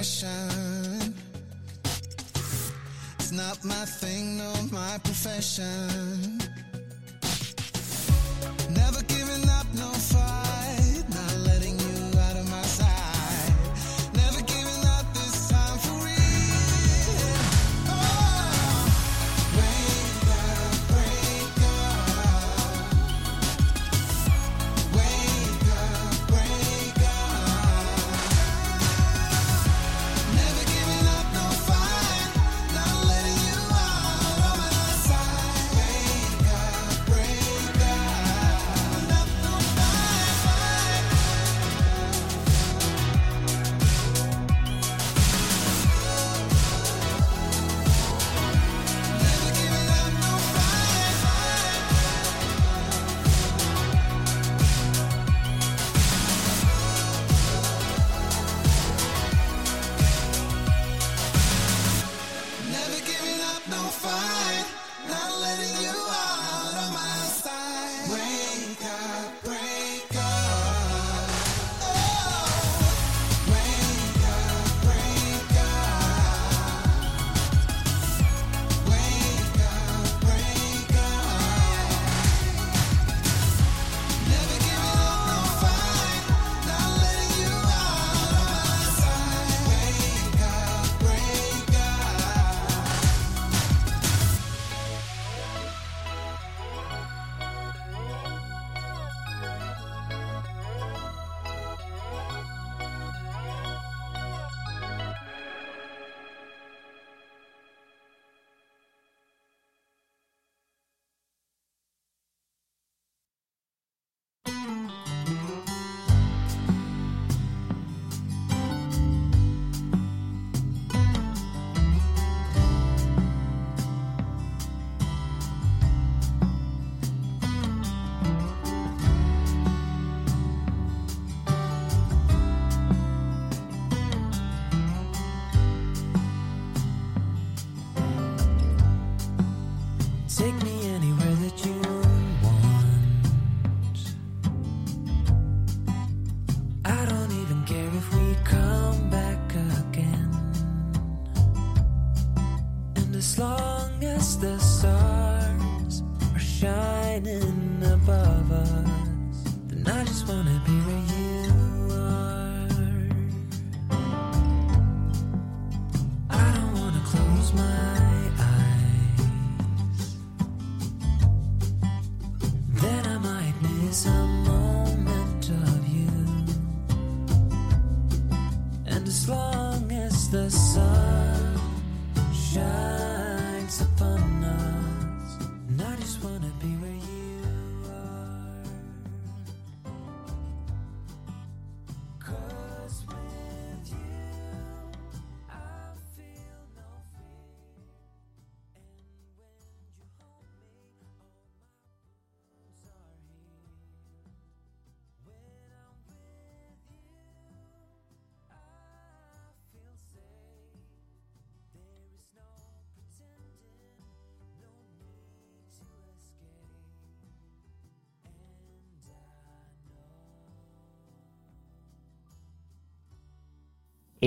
It's not my thing, no, my profession.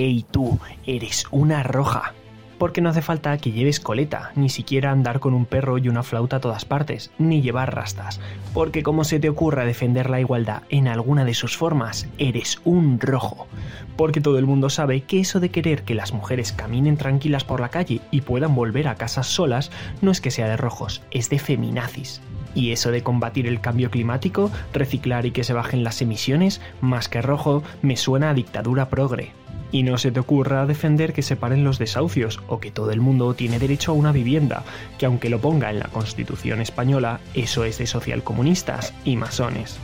¡Ey tú! Eres una roja. Porque no hace falta que lleves coleta, ni siquiera andar con un perro y una flauta a todas partes, ni llevar rastas. Porque como se te ocurra defender la igualdad en alguna de sus formas, eres un rojo. Porque todo el mundo sabe que eso de querer que las mujeres caminen tranquilas por la calle y puedan volver a casas solas no es que sea de rojos, es de feminazis. Y eso de combatir el cambio climático, reciclar y que se bajen las emisiones, más que rojo, me suena a dictadura progre. Y no se te ocurra defender que se paren los desahucios o que todo el mundo tiene derecho a una vivienda, que aunque lo ponga en la Constitución española, eso es de socialcomunistas y masones.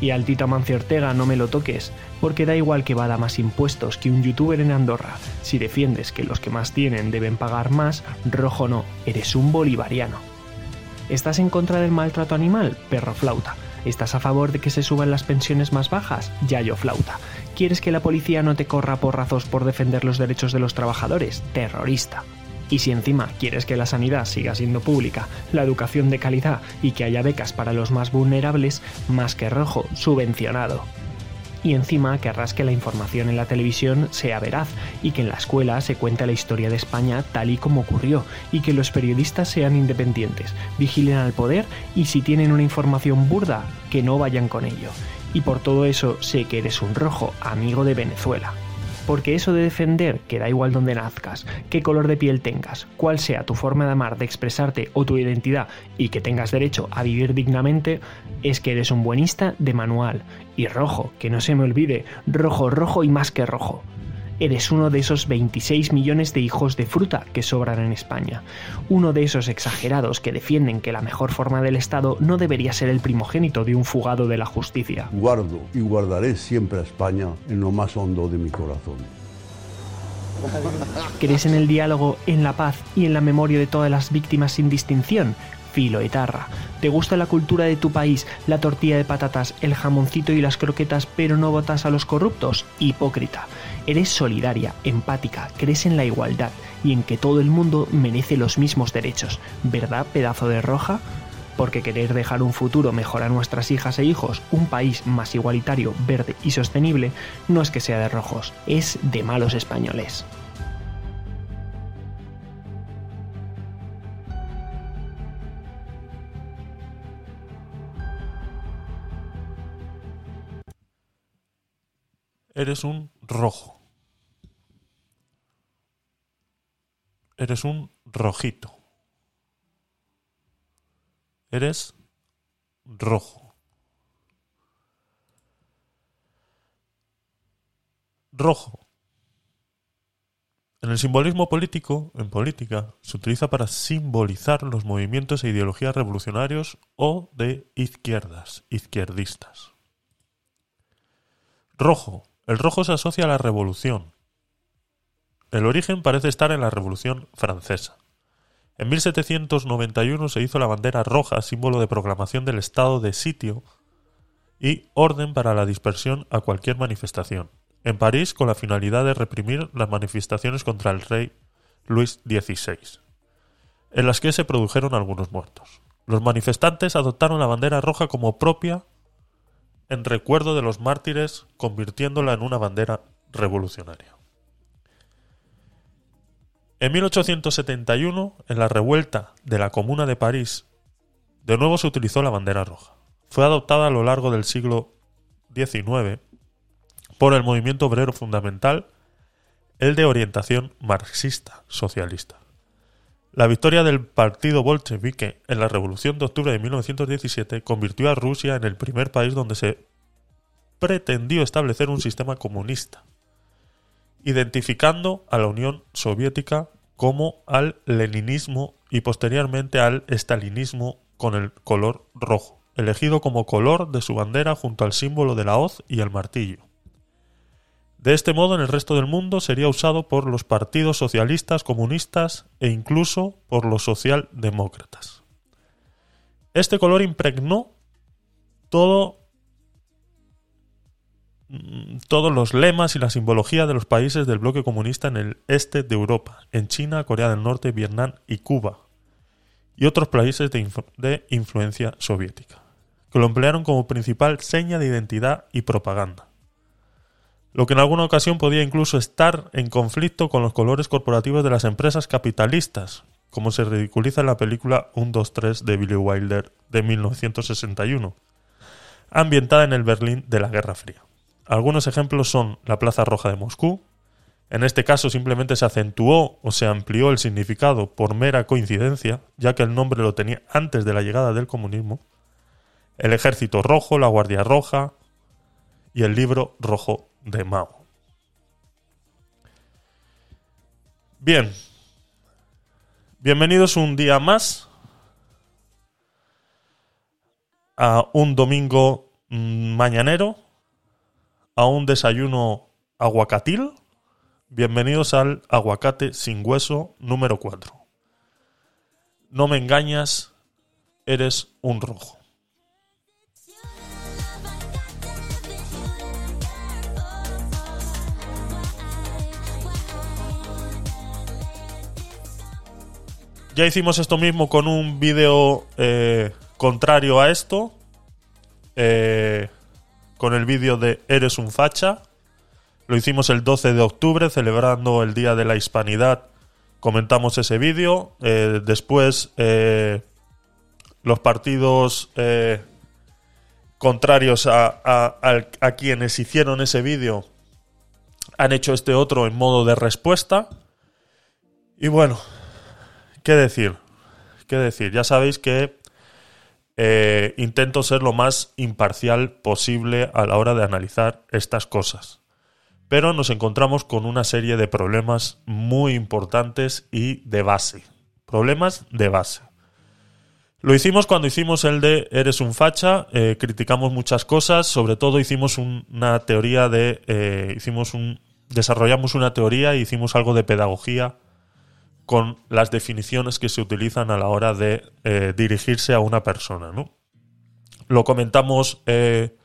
Y al Tito Amancio Ortega no me lo toques, porque da igual que vada más impuestos que un youtuber en Andorra. Si defiendes que los que más tienen deben pagar más, rojo no, eres un bolivariano. ¿Estás en contra del maltrato animal? Perro flauta. ¿Estás a favor de que se suban las pensiones más bajas? Yayo flauta. ¿Quieres que la policía no te corra porrazos por defender los derechos de los trabajadores? Terrorista. Y si encima quieres que la sanidad siga siendo pública, la educación de calidad y que haya becas para los más vulnerables, más que rojo, subvencionado. Y encima querrás que la información en la televisión sea veraz y que en la escuela se cuente la historia de España tal y como ocurrió y que los periodistas sean independientes, vigilen al poder y si tienen una información burda, que no vayan con ello. Y por todo eso sé que eres un rojo amigo de Venezuela. Porque eso de defender que da igual donde nazcas, qué color de piel tengas, cuál sea tu forma de amar, de expresarte o tu identidad y que tengas derecho a vivir dignamente, es que eres un buenista de manual. Y rojo, que no se me olvide, rojo, rojo y más que rojo. Eres uno de esos 26 millones de hijos de fruta que sobran en España. Uno de esos exagerados que defienden que la mejor forma del Estado no debería ser el primogénito de un fugado de la justicia. Guardo y guardaré siempre a España en lo más hondo de mi corazón. ¿Crees en el diálogo, en la paz y en la memoria de todas las víctimas sin distinción? Filo etarra. ¿Te gusta la cultura de tu país, la tortilla de patatas, el jamoncito y las croquetas, pero no votas a los corruptos? Hipócrita. Eres solidaria, empática, crees en la igualdad y en que todo el mundo merece los mismos derechos. ¿Verdad, pedazo de roja? Porque querer dejar un futuro mejor a nuestras hijas e hijos, un país más igualitario, verde y sostenible, no es que sea de rojos, es de malos españoles. Eres un rojo. Eres un rojito. Eres rojo. Rojo. En el simbolismo político, en política, se utiliza para simbolizar los movimientos e ideologías revolucionarios o de izquierdas, izquierdistas. Rojo. El rojo se asocia a la revolución. El origen parece estar en la Revolución Francesa. En 1791 se hizo la bandera roja, símbolo de proclamación del estado de sitio y orden para la dispersión a cualquier manifestación. En París, con la finalidad de reprimir las manifestaciones contra el rey Luis XVI, en las que se produjeron algunos muertos. Los manifestantes adoptaron la bandera roja como propia en recuerdo de los mártires, convirtiéndola en una bandera revolucionaria. En 1871, en la revuelta de la Comuna de París, de nuevo se utilizó la bandera roja. Fue adoptada a lo largo del siglo XIX por el movimiento obrero fundamental, el de orientación marxista-socialista. La victoria del partido bolchevique en la Revolución de Octubre de 1917 convirtió a Rusia en el primer país donde se pretendió establecer un sistema comunista, identificando a la Unión Soviética como al leninismo y posteriormente al estalinismo con el color rojo, elegido como color de su bandera junto al símbolo de la hoz y el martillo. De este modo, en el resto del mundo sería usado por los partidos socialistas, comunistas e incluso por los socialdemócratas. Este color impregnó todo, todos los lemas y la simbología de los países del bloque comunista en el este de Europa, en China, Corea del Norte, Vietnam y Cuba, y otros países de, de influencia soviética, que lo emplearon como principal seña de identidad y propaganda lo que en alguna ocasión podía incluso estar en conflicto con los colores corporativos de las empresas capitalistas, como se ridiculiza en la película 1, 2, 3 de Billy Wilder de 1961, ambientada en el Berlín de la Guerra Fría. Algunos ejemplos son la Plaza Roja de Moscú, en este caso simplemente se acentuó o se amplió el significado por mera coincidencia, ya que el nombre lo tenía antes de la llegada del comunismo, el Ejército Rojo, la Guardia Roja y el Libro Rojo de Mao. Bien, bienvenidos un día más a un domingo mm, mañanero, a un desayuno aguacatil. Bienvenidos al aguacate sin hueso número 4. No me engañas, eres un rojo. Ya hicimos esto mismo con un vídeo eh, contrario a esto. Eh, con el vídeo de Eres un facha. Lo hicimos el 12 de octubre, celebrando el Día de la Hispanidad. Comentamos ese vídeo. Eh, después, eh, los partidos eh, contrarios a, a- quienes hicieron ese vídeo han hecho este otro en modo de respuesta. Y bueno, ¿qué decir? ¿Qué decir? Ya sabéis que eh, intento ser lo más imparcial posible a la hora de analizar estas cosas. Pero nos encontramos con una serie de problemas muy importantes y de base. Problemas de base. Lo hicimos cuando hicimos el de Eres un facha, eh, criticamos muchas cosas, sobre todo hicimos un- una teoría de... eh, hicimos un, desarrollamos una teoría e hicimos algo de pedagogía con las definiciones que se utilizan a la hora de eh, dirigirse a una persona, ¿no? Lo comentamos eh,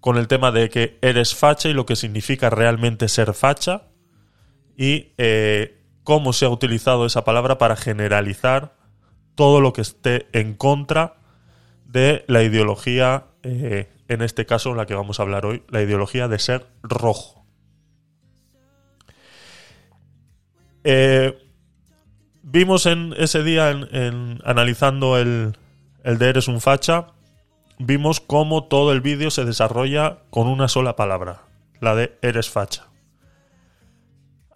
con el tema de que eres facha y lo que significa realmente ser facha y eh, cómo se ha utilizado esa palabra para generalizar todo lo que esté en contra de la ideología, en este caso la que vamos a hablar hoy, la ideología de ser rojo. Eh, vimos en ese día, en, analizando el, el de Eres un facha, vimos cómo todo el vídeo se desarrolla con una sola palabra, la de Eres facha.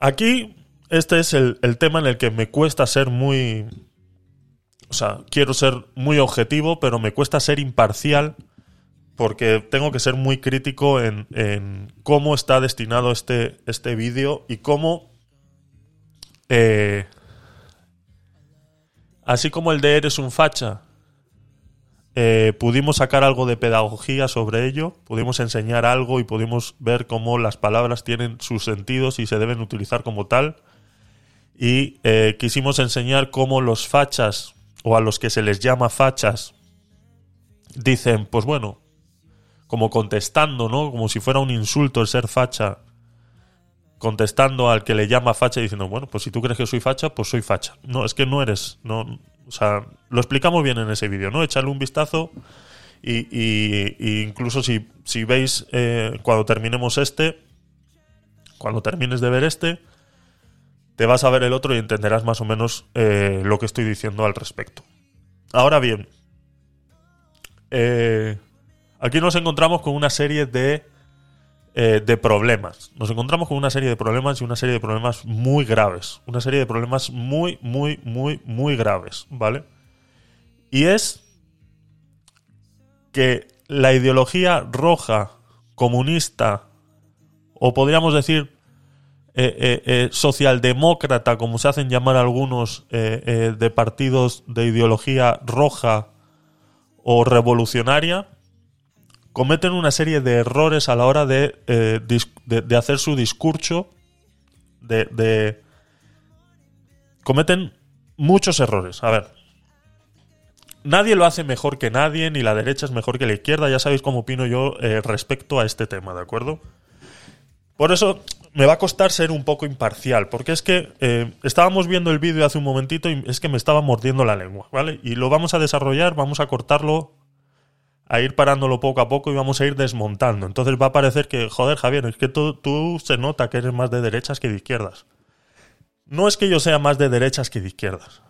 Aquí, este es el, el tema en el que me cuesta ser muy... O sea, quiero ser muy objetivo, pero me cuesta ser imparcial porque tengo que ser muy crítico en, en cómo está destinado este, este vídeo y cómo... eh, así como el de Eres un facha, eh, pudimos sacar algo de pedagogía sobre ello, pudimos enseñar algo y pudimos ver cómo las palabras tienen sus sentidos y se deben utilizar como tal. Y eh, quisimos enseñar cómo los fachas, o a los que se les llama fachas, dicen, pues bueno, como contestando, ¿no? Como si fuera un insulto el ser facha, contestando al que le llama facha y diciendo, bueno, pues si tú crees que soy facha, pues soy facha. No, es que no eres, no, o sea, lo explicamos bien en ese vídeo, ¿no? Echarle un vistazo y incluso si, si veis eh, cuando terminemos este, cuando termines de ver este, te vas a ver el otro y entenderás más o menos eh, lo que estoy diciendo al respecto. Ahora bien, eh, aquí nos encontramos con una serie de, eh, de problemas. Nos encontramos con una serie de problemas y una serie de problemas muy graves. Una serie de problemas muy, muy, muy, muy graves, ¿vale? Y es que la ideología roja, comunista, o podríamos decir eh, eh, socialdemócrata, como se hacen llamar algunos de partidos de ideología roja o revolucionaria, cometen una serie de errores a la hora de, eh, de, de hacer su discurso, de, de- cometen muchos errores. A ver, nadie lo hace mejor que nadie, ni la derecha es mejor que la izquierda, ya sabéis cómo opino yo eh, respecto a este tema, ¿de acuerdo? Por eso me va a costar ser un poco imparcial, porque es que eh, estábamos viendo el vídeo hace un momentito y es que me estaba mordiendo la lengua, ¿vale? Y lo vamos a desarrollar, vamos a cortarlo, a ir parándolo poco a poco y vamos a ir desmontando. Entonces va a parecer que, joder, Javier, es que tú, tú se nota que eres más de derechas que de izquierdas. No es que yo sea más de derechas que de izquierdas.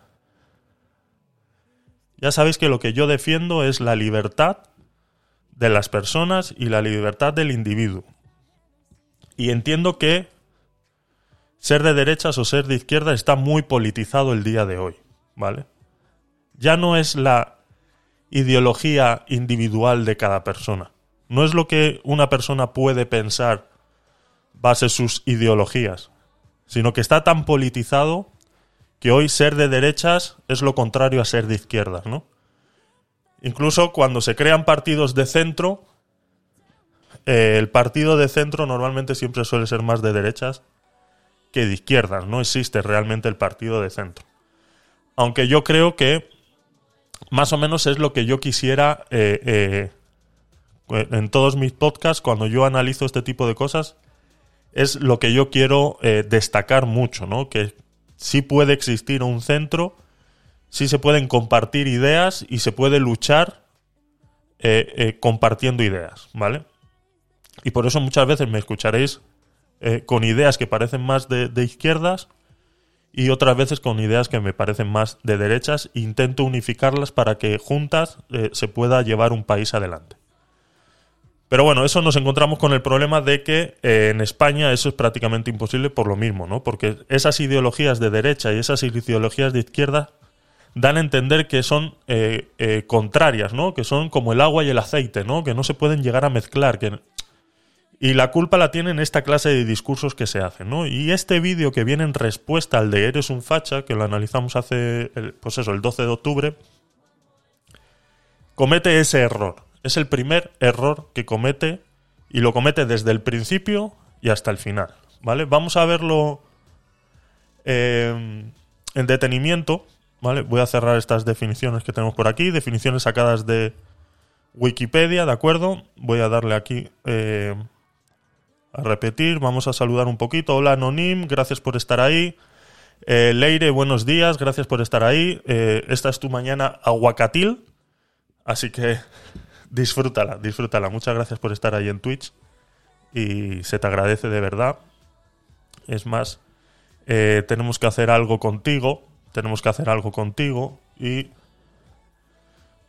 Ya sabéis que lo que yo defiendo es la libertad de las personas y la libertad del individuo. Y entiendo que ser de derechas o ser de izquierda está muy politizado el día de hoy, ¿vale? Ya no es la ideología individual de cada persona. No es lo que una persona puede pensar base sus ideologías, sino que está tan politizado que hoy ser de derechas es lo contrario a ser de izquierdas, ¿no? Incluso cuando se crean partidos de centro, eh, el partido de centro normalmente siempre suele ser más de derechas que de izquierdas. No existe realmente el partido de centro. Aunque yo creo que más o menos es lo que yo quisiera eh, eh, en todos mis podcasts, cuando yo analizo este tipo de cosas, es lo que yo quiero eh, destacar mucho, ¿no? Que sí puede existir un centro, sí se pueden compartir ideas y se puede luchar eh, eh, compartiendo ideas, ¿vale? Y por eso muchas veces me escucharéis eh, con ideas que parecen más de izquierdas y otras veces con ideas que me parecen más de derechas. Intento unificarlas para que juntas eh, se pueda llevar un país adelante. Pero bueno, eso nos encontramos con el problema de que eh, en España eso es prácticamente imposible por lo mismo, ¿no? Porque esas ideologías de derecha y esas ideologías de izquierda dan a entender que son eh, eh, contrarias, ¿no? Que son como el agua y el aceite, ¿no? Que no se pueden llegar a mezclar. Que... Y la culpa la tienen esta clase de discursos que se hacen, ¿no? Y este vídeo que viene en respuesta al de Eres un facha, que lo analizamos hace, el- pues eso, el 12 de octubre, comete ese error. Es el primer error que comete y lo comete desde el principio y hasta el final, ¿vale? Vamos a verlo eh, en detenimiento, ¿vale? Voy a cerrar estas definiciones que tenemos por aquí, definiciones sacadas de Wikipedia, ¿de acuerdo? Voy a darle aquí eh, a repetir, vamos a saludar un poquito. Hola Anonim, gracias por estar ahí. Eh, Leire, buenos días, gracias por estar ahí. Eh, esta es tu mañana aguacatil, así que disfrútala, disfrútala. Muchas gracias por estar ahí en Twitch y se te agradece de verdad. Es más, eh, tenemos que hacer algo contigo, tenemos que hacer algo contigo y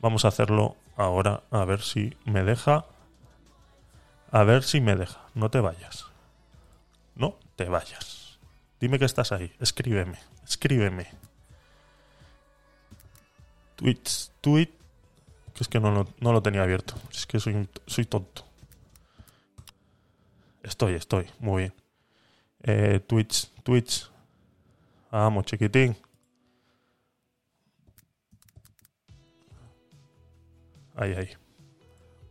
vamos a hacerlo ahora a ver si me deja. A ver si me deja. No te vayas. No te vayas. Dime que estás ahí. Escríbeme. Escríbeme. Tweets. Tweet. Que es que no lo, no lo tenía abierto. Es que soy, soy tonto. Estoy, estoy. Muy bien. Eh, Twitch. Twitch. Vamos, chiquitín. Ahí, ahí.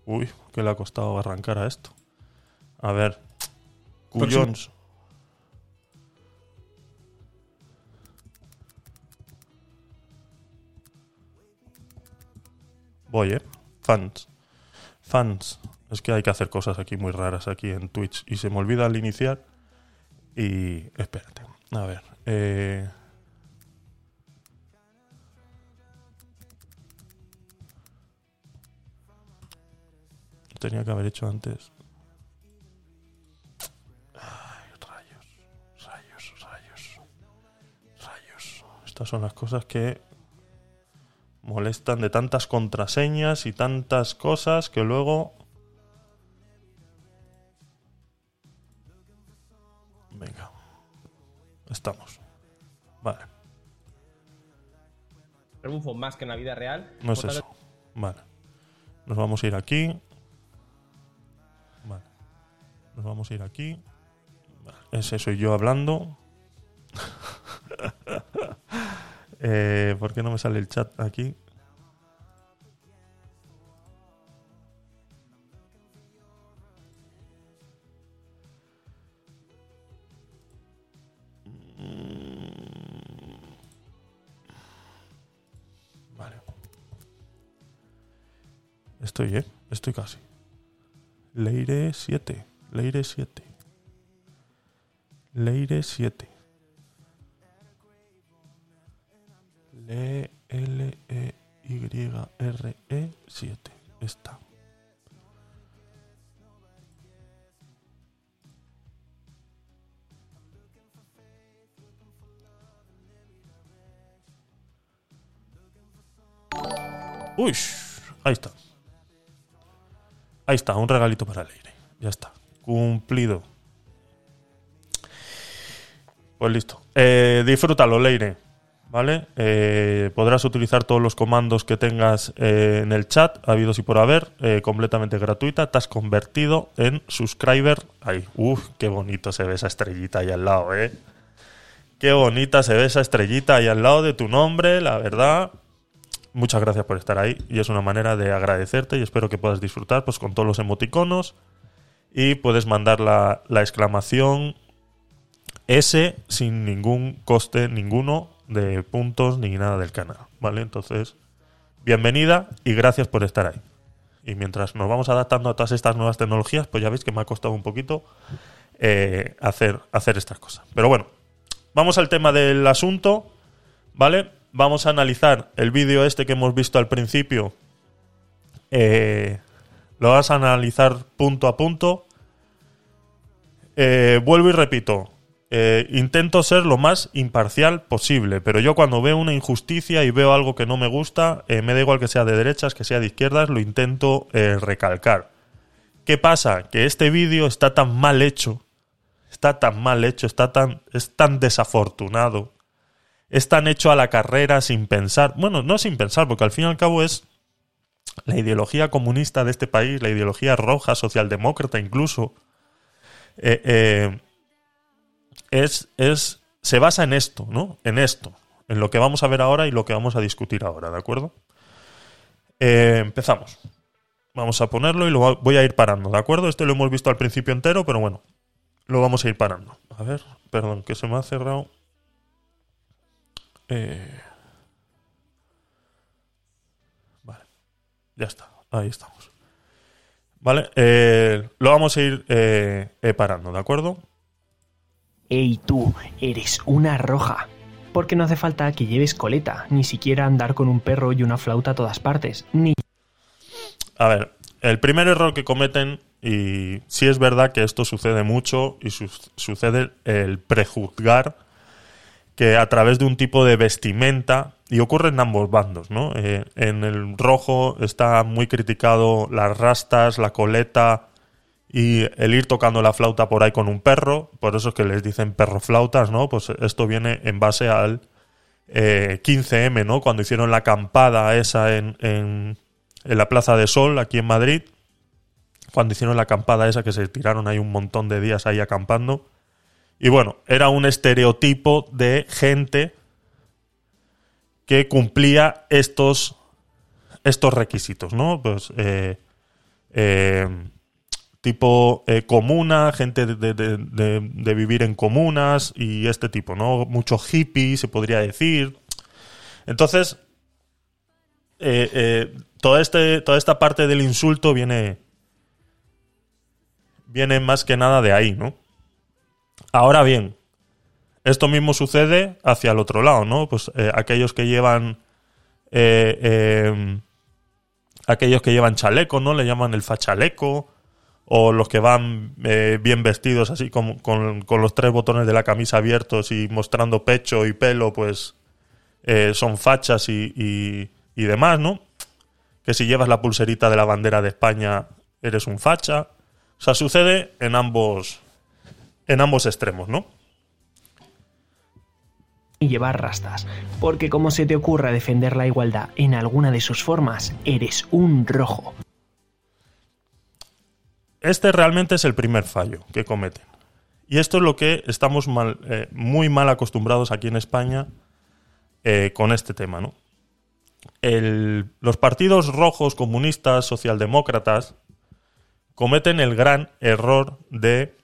Uy, que le ha costado arrancar a esto. A ver. Cuyons. Voy, eh. Fans. Fans. Es que hay que hacer cosas aquí muy raras aquí en Twitch. Y se me olvida al iniciar. Y. Espérate. A ver. Eh. Tenía que haber hecho antes. Ay, rayos. Rayos, rayos. Rayos. Estas son las cosas que molestan de tantas contraseñas y tantas cosas que luego... Venga. Estamos. Vale. rebufo más que en la vida real. No es eso. Vale. Nos vamos a ir aquí. Nos vamos a ir aquí. Ese soy yo hablando. Eh, ¿Por qué no me sale el chat aquí? Vale. Estoy, ¿eh? Estoy casi. Leire 7. Leire 7. Leire 7. Le L E Y R E 7. Está. Uy, ahí está. Ahí está, un regalito para Leire. Ya está. Cumplido. Pues listo. Eh, disfrútalo, Leire. ¿Vale? Eh, podrás utilizar todos los comandos que tengas eh, en el chat, habidos y por haber, completamente gratuita. Te has convertido en subscriber. Ahí, uff, qué bonito se ve esa estrellita ahí al lado, ¿eh? Qué bonita se ve esa estrellita ahí al lado de tu nombre, la verdad. Muchas gracias por estar ahí y es una manera de agradecerte y espero que puedas disfrutar pues con todos los emoticonos y puedes mandar la, la exclamación S sin ningún coste ninguno de puntos ni nada del canal, ¿vale? Entonces, bienvenida y gracias por estar ahí. Y mientras nos vamos adaptando a todas estas nuevas tecnologías, pues ya veis que me ha costado un poquito eh, hacer, hacer estas cosas. Pero bueno, vamos al tema del asunto, ¿vale? Vamos a analizar el vídeo este que hemos visto al principio. Eh, lo vas a analizar punto a punto, eh, vuelvo y repito, eh, intento ser lo más imparcial posible, pero yo cuando veo una injusticia y veo algo que no me gusta, eh, me da igual que sea de derechas, que sea de izquierdas, lo intento recalcar. ¿Qué pasa? Que este vídeo está tan mal hecho, está tan mal hecho, está tan, es tan desafortunado, es tan hecho a la carrera sin pensar, bueno, no sin pensar, porque al fin y al cabo es la ideología comunista de este país, la ideología roja, socialdemócrata incluso, eh, eh, es, es, se basa en esto, ¿no? En esto, en lo que vamos a ver ahora y lo que vamos a discutir ahora, ¿de acuerdo? Eh, empezamos. Vamos a ponerlo y lo voy a ir parando, ¿de acuerdo? Este lo hemos visto al principio entero, pero bueno, lo vamos a ir parando. A ver, perdón, que se me ha cerrado. Eh, ya está, ahí estamos. Vale, eh, lo vamos a ir eh, eh, parando, ¿de acuerdo? Ey tú, eres una roja. Porque no hace falta que lleves coleta, ni siquiera andar con un perro y una flauta a todas partes, ni A ver, el primer error que cometen, y sí es verdad que esto sucede mucho, y su- sucede el prejuzgar que a través de un tipo de vestimenta, y ocurre en ambos bandos, ¿no? Eh, en el rojo está muy criticado las rastas, la coleta y el ir tocando la flauta por ahí con un perro, por eso es que les dicen perroflautas, ¿no? Pues esto viene en base al eh, 15M, ¿no? Cuando hicieron la acampada esa en, en, en la Plaza de Sol, aquí en Madrid, cuando hicieron la acampada esa que se tiraron ahí un montón de días ahí acampando. Y bueno, era un estereotipo de gente que cumplía estos, estos requisitos, ¿no? Pues eh, eh, tipo eh, comuna, gente de, de- de- vivir en comunas y este tipo, ¿no? Mucho hippie, se podría decir. Entonces, toda, este, toda esta parte del insulto viene, viene más que nada de ahí, ¿no? Ahora bien, esto mismo sucede hacia el otro lado, ¿no? Pues eh, aquellos que llevan eh, eh, aquellos que llevan chaleco, ¿no? Le llaman el fachaleco. O los que van eh, bien vestidos así con los tres botones de la camisa abiertos y mostrando pecho y pelo, pues eh, son fachas y, y- y demás, ¿no? Que si llevas la pulserita de la bandera de España eres un facha. O sea, sucede en ambos, en ambos extremos, ¿no? y llevar rastas. Porque como se te ocurra defender la igualdad en alguna de sus formas, eres un rojo. Este realmente es el primer fallo que cometen. Y esto es lo que estamos mal, eh, muy mal acostumbrados aquí en España eh, con este tema, ¿no? El- los partidos rojos, comunistas, socialdemócratas, cometen el gran error de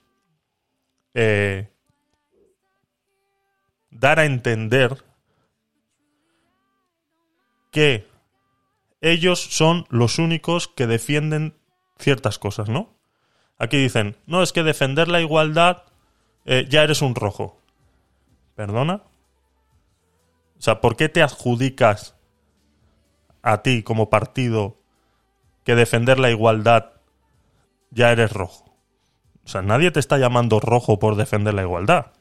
eh, dar a entender que ellos son los únicos que defienden ciertas cosas, ¿no? Aquí dicen, no, es que defender la igualdad eh, ya eres un rojo. ¿Perdona? O sea, ¿por qué te adjudicas a ti como partido que defender la igualdad ya eres rojo? O sea, nadie te está llamando rojo por defender la igualdad.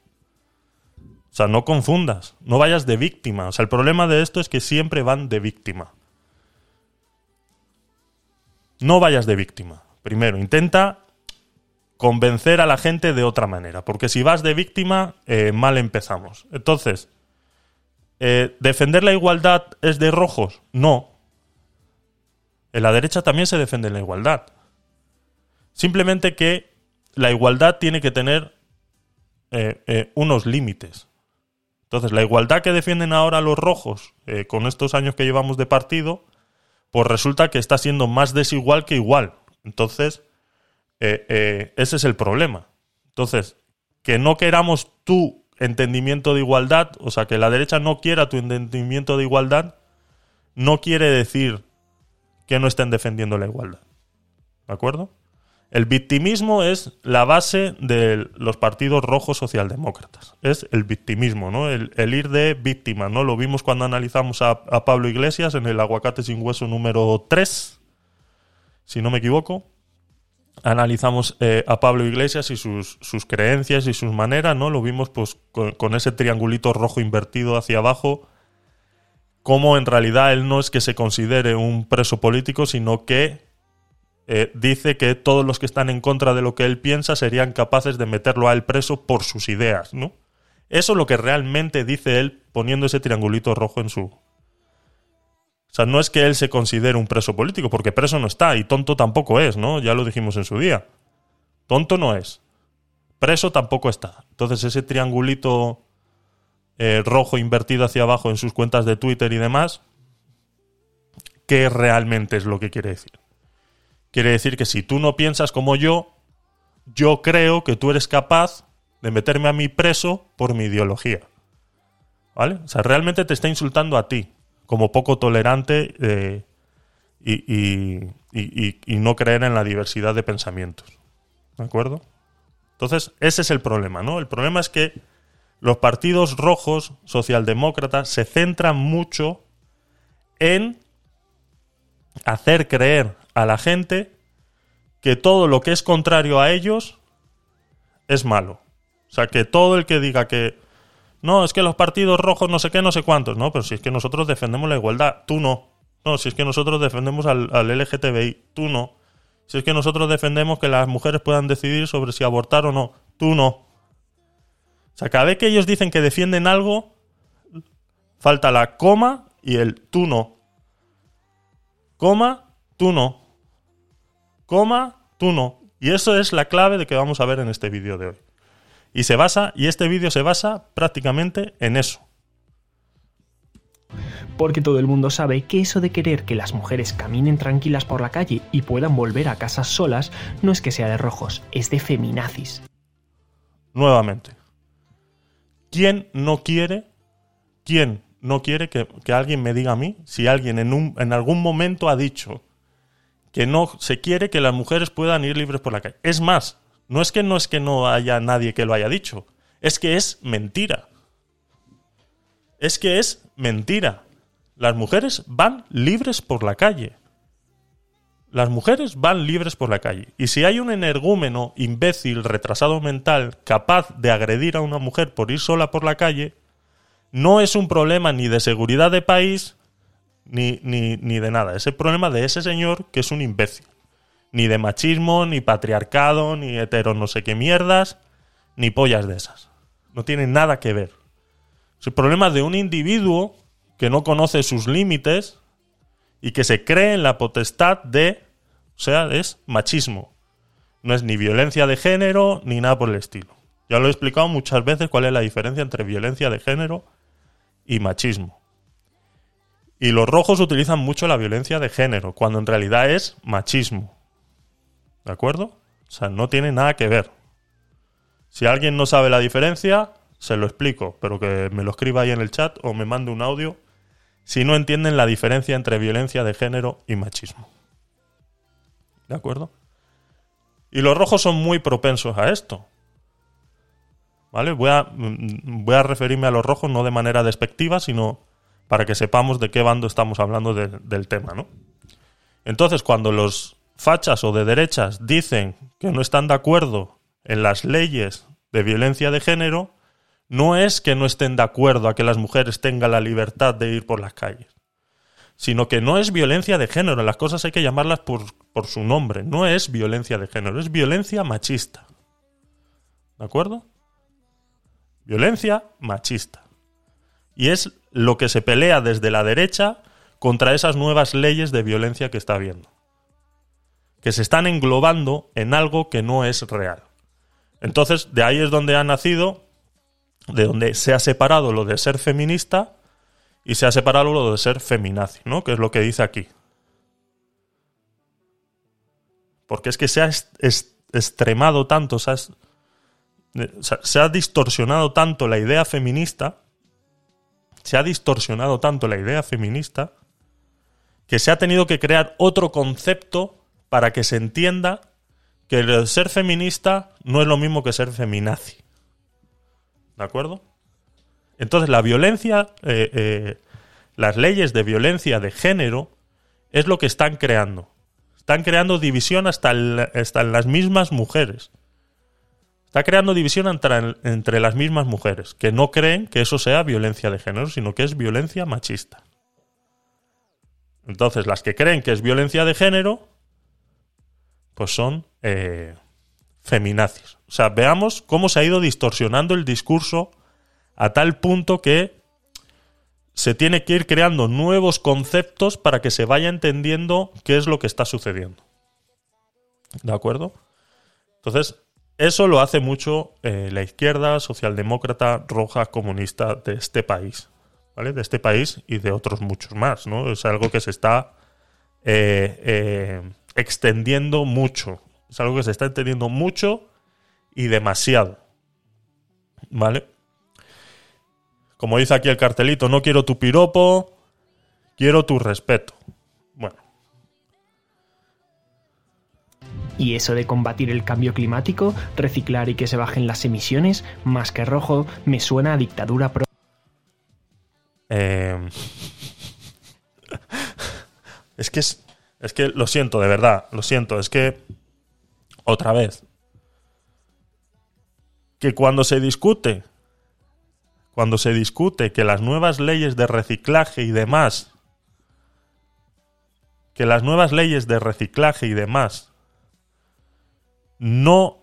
O sea, no confundas, no vayas de víctima. O sea, el problema de esto es que siempre van de víctima. No vayas de víctima. Primero, intenta convencer a la gente de otra manera, porque si vas de víctima, eh, mal empezamos. Entonces, eh, ¿defender la igualdad es de rojos? No. En la derecha también se defiende la igualdad. Simplemente que la igualdad tiene que tener eh, eh, unos límites. Entonces, la igualdad que defienden ahora los rojos eh, con estos años que llevamos de partido, pues resulta que está siendo más desigual que igual. Entonces, eh, ese es el problema. Entonces, que no queramos tu entendimiento de igualdad, o sea, que la derecha no quiera tu entendimiento de igualdad, no quiere decir que no estén defendiendo la igualdad. ¿De acuerdo? El victimismo es la base de los partidos rojos socialdemócratas. Es el victimismo, ¿no? El, ir de víctima, ¿no? Lo vimos cuando analizamos a, Pablo Iglesias en el aguacate sin hueso número 3, si no me equivoco. analizamos eh, a Pablo Iglesias y sus, creencias y sus maneras, ¿no? Lo vimos pues con, con ese triangulito rojo invertido hacia abajo, como en realidad él no es que se considere un preso político, sino que eh, dice que todos los que están en contra de lo que él piensa serían capaces de meterlo a él preso por sus ideas, ¿no? Eso es lo que realmente dice él poniendo ese triangulito rojo en su... O sea, no es que él se considere un preso político, porque preso no está, y tonto tampoco es, ¿no? Ya lo dijimos en su día. Tonto no es. Preso tampoco está. Entonces ese triangulito eh, rojo invertido hacia abajo en sus cuentas de Twitter y demás, ¿qué realmente es lo que quiere decir? Quiere decir que si tú no piensas como yo, yo creo que tú eres capaz de meterme a mí preso por mi ideología. ¿Vale? O sea, realmente te está insultando a ti, como poco tolerante eh, y, y- no creer en la diversidad de pensamientos. ¿De acuerdo? Entonces, ese es el problema, ¿no? El problema es que los partidos rojos, socialdemócratas, se centran mucho en hacer creer a la gente que todo lo que es contrario a ellos es malo. O sea, que todo el que diga que no, es que los partidos rojos no sé qué, no sé cuántos, no, pero si es que nosotros defendemos la igualdad, tú no. No, si es que nosotros defendemos al, al LGTBI, tú no. Si es que nosotros defendemos que las mujeres puedan decidir sobre si abortar o no, tú no. O sea, cada vez que ellos dicen que defienden algo, falta la coma y el tú no. Coma, tú no. Coma, tú no. Y eso es la clave de que vamos a ver en este vídeo de hoy. Y se basa, y este vídeo se basa prácticamente en eso. Porque todo el mundo sabe que eso de querer que las mujeres caminen tranquilas por la calle y puedan volver a casa solas no es que sea de rojos, es de feminazis. Nuevamente. ¿Quién no quiere? ¿Quién no quiere que, que alguien me diga a mí si alguien en, un, en algún momento ha dicho que no se quiere que las mujeres puedan ir libres por la calle? Es más, no es que no es que no haya nadie que lo haya dicho, es que es mentira. Es que es mentira. Las mujeres van libres por la calle. Las mujeres van libres por la calle. Y si hay un energúmeno, imbécil, retrasado mental, capaz de agredir a una mujer por ir sola por la calle, no es un problema ni de seguridad de país, ni, ni, ni de nada. Es el problema de ese señor que es un imbécil. Ni de machismo, ni patriarcado, ni hetero no sé qué mierdas, ni pollas de esas. No tiene nada que ver. Es el problema de un individuo que no conoce sus límites y que se cree en la potestad de, o sea, es machismo. No es ni violencia de género ni nada por el estilo. Ya lo he explicado muchas veces cuál es la diferencia entre violencia de género y machismo. Y los rojos utilizan mucho la violencia de género, cuando en realidad es machismo. ¿De acuerdo? O sea, no tiene nada que ver. Si alguien no sabe la diferencia, se lo explico, pero que me lo escriba ahí en el chat o me mande un audio si no entienden la diferencia entre violencia de género y machismo. ¿De acuerdo? Y los rojos son muy propensos a esto. ¿Vale? Voy a, mm, voy a referirme a los rojos no de manera despectiva, sino para que sepamos de qué bando estamos hablando de- del tema, ¿no? Entonces, cuando los fachas o de derechas dicen que no están de acuerdo en las leyes de violencia de género, no es que no estén de acuerdo a que las mujeres tengan la libertad de ir por las calles, sino que no es violencia de género, las cosas hay que llamarlas por, por su nombre, no es violencia de género, es violencia machista. ¿De acuerdo? Violencia machista. Y es lo que se pelea desde la derecha contra esas nuevas leyes de violencia que está habiendo. Que se están englobando en algo que no es real. Entonces, de ahí es donde ha nacido de donde se ha separado lo de ser feminista y se ha separado lo de ser feminazi, ¿no? Que es lo que dice aquí. Porque es que se ha est- est- extremado tanto, se ha, es- eh, sea, se ha distorsionado tanto la idea feminista, se ha distorsionado tanto la idea feminista, que se ha tenido que crear otro concepto para que se entienda que el ser feminista no es lo mismo que ser feminazi. ¿De acuerdo? Entonces la violencia, eh, eh, las leyes de violencia de género es lo que están creando. están creando división hasta, hasta en las mismas mujeres. Está creando división entre, entre las mismas mujeres, que no creen que eso sea violencia de género, sino que es violencia machista. Entonces, las que creen que es violencia de género, pues son eh, feminazis. O sea, veamos cómo se ha ido distorsionando el discurso a tal punto que se tiene que ir creando nuevos conceptos para que se vaya entendiendo qué es lo que está sucediendo. ¿De acuerdo? Entonces, eso lo hace mucho eh, la izquierda socialdemócrata roja comunista de este país. ¿Vale? De este país y de otros muchos más, ¿no? Es algo que se está eh, eh, extendiendo mucho. Es algo que se está extendiendo mucho y demasiado. ¿Vale? Como dice aquí el cartelito, no quiero tu piropo, quiero tu respeto. Y eso de combatir el cambio climático, reciclar y que se bajen las emisiones, más que rojo, me suena a dictadura pro. Eh, es que es, es que lo siento, de verdad, lo siento, es que otra vez que cuando se discute cuando se discute que las nuevas leyes de reciclaje y demás que las nuevas leyes de reciclaje y demás no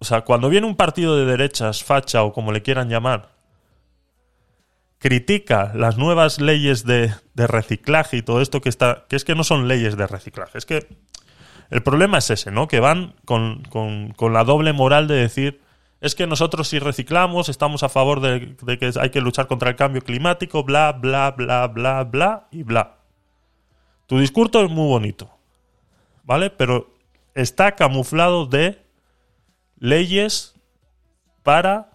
o sea, cuando viene un partido de derechas, facha o como le quieran llamar, critica las nuevas leyes de, de reciclaje y todo esto que está. que es que no son leyes de reciclaje. Es que el problema es ese, ¿no? Que van con, con- con la doble moral de decir. Es que nosotros si reciclamos estamos a favor de, de que hay que luchar contra el cambio climático, bla, bla, bla, bla, bla y bla. Tu discurso es muy bonito, ¿vale? Pero está camuflado de leyes para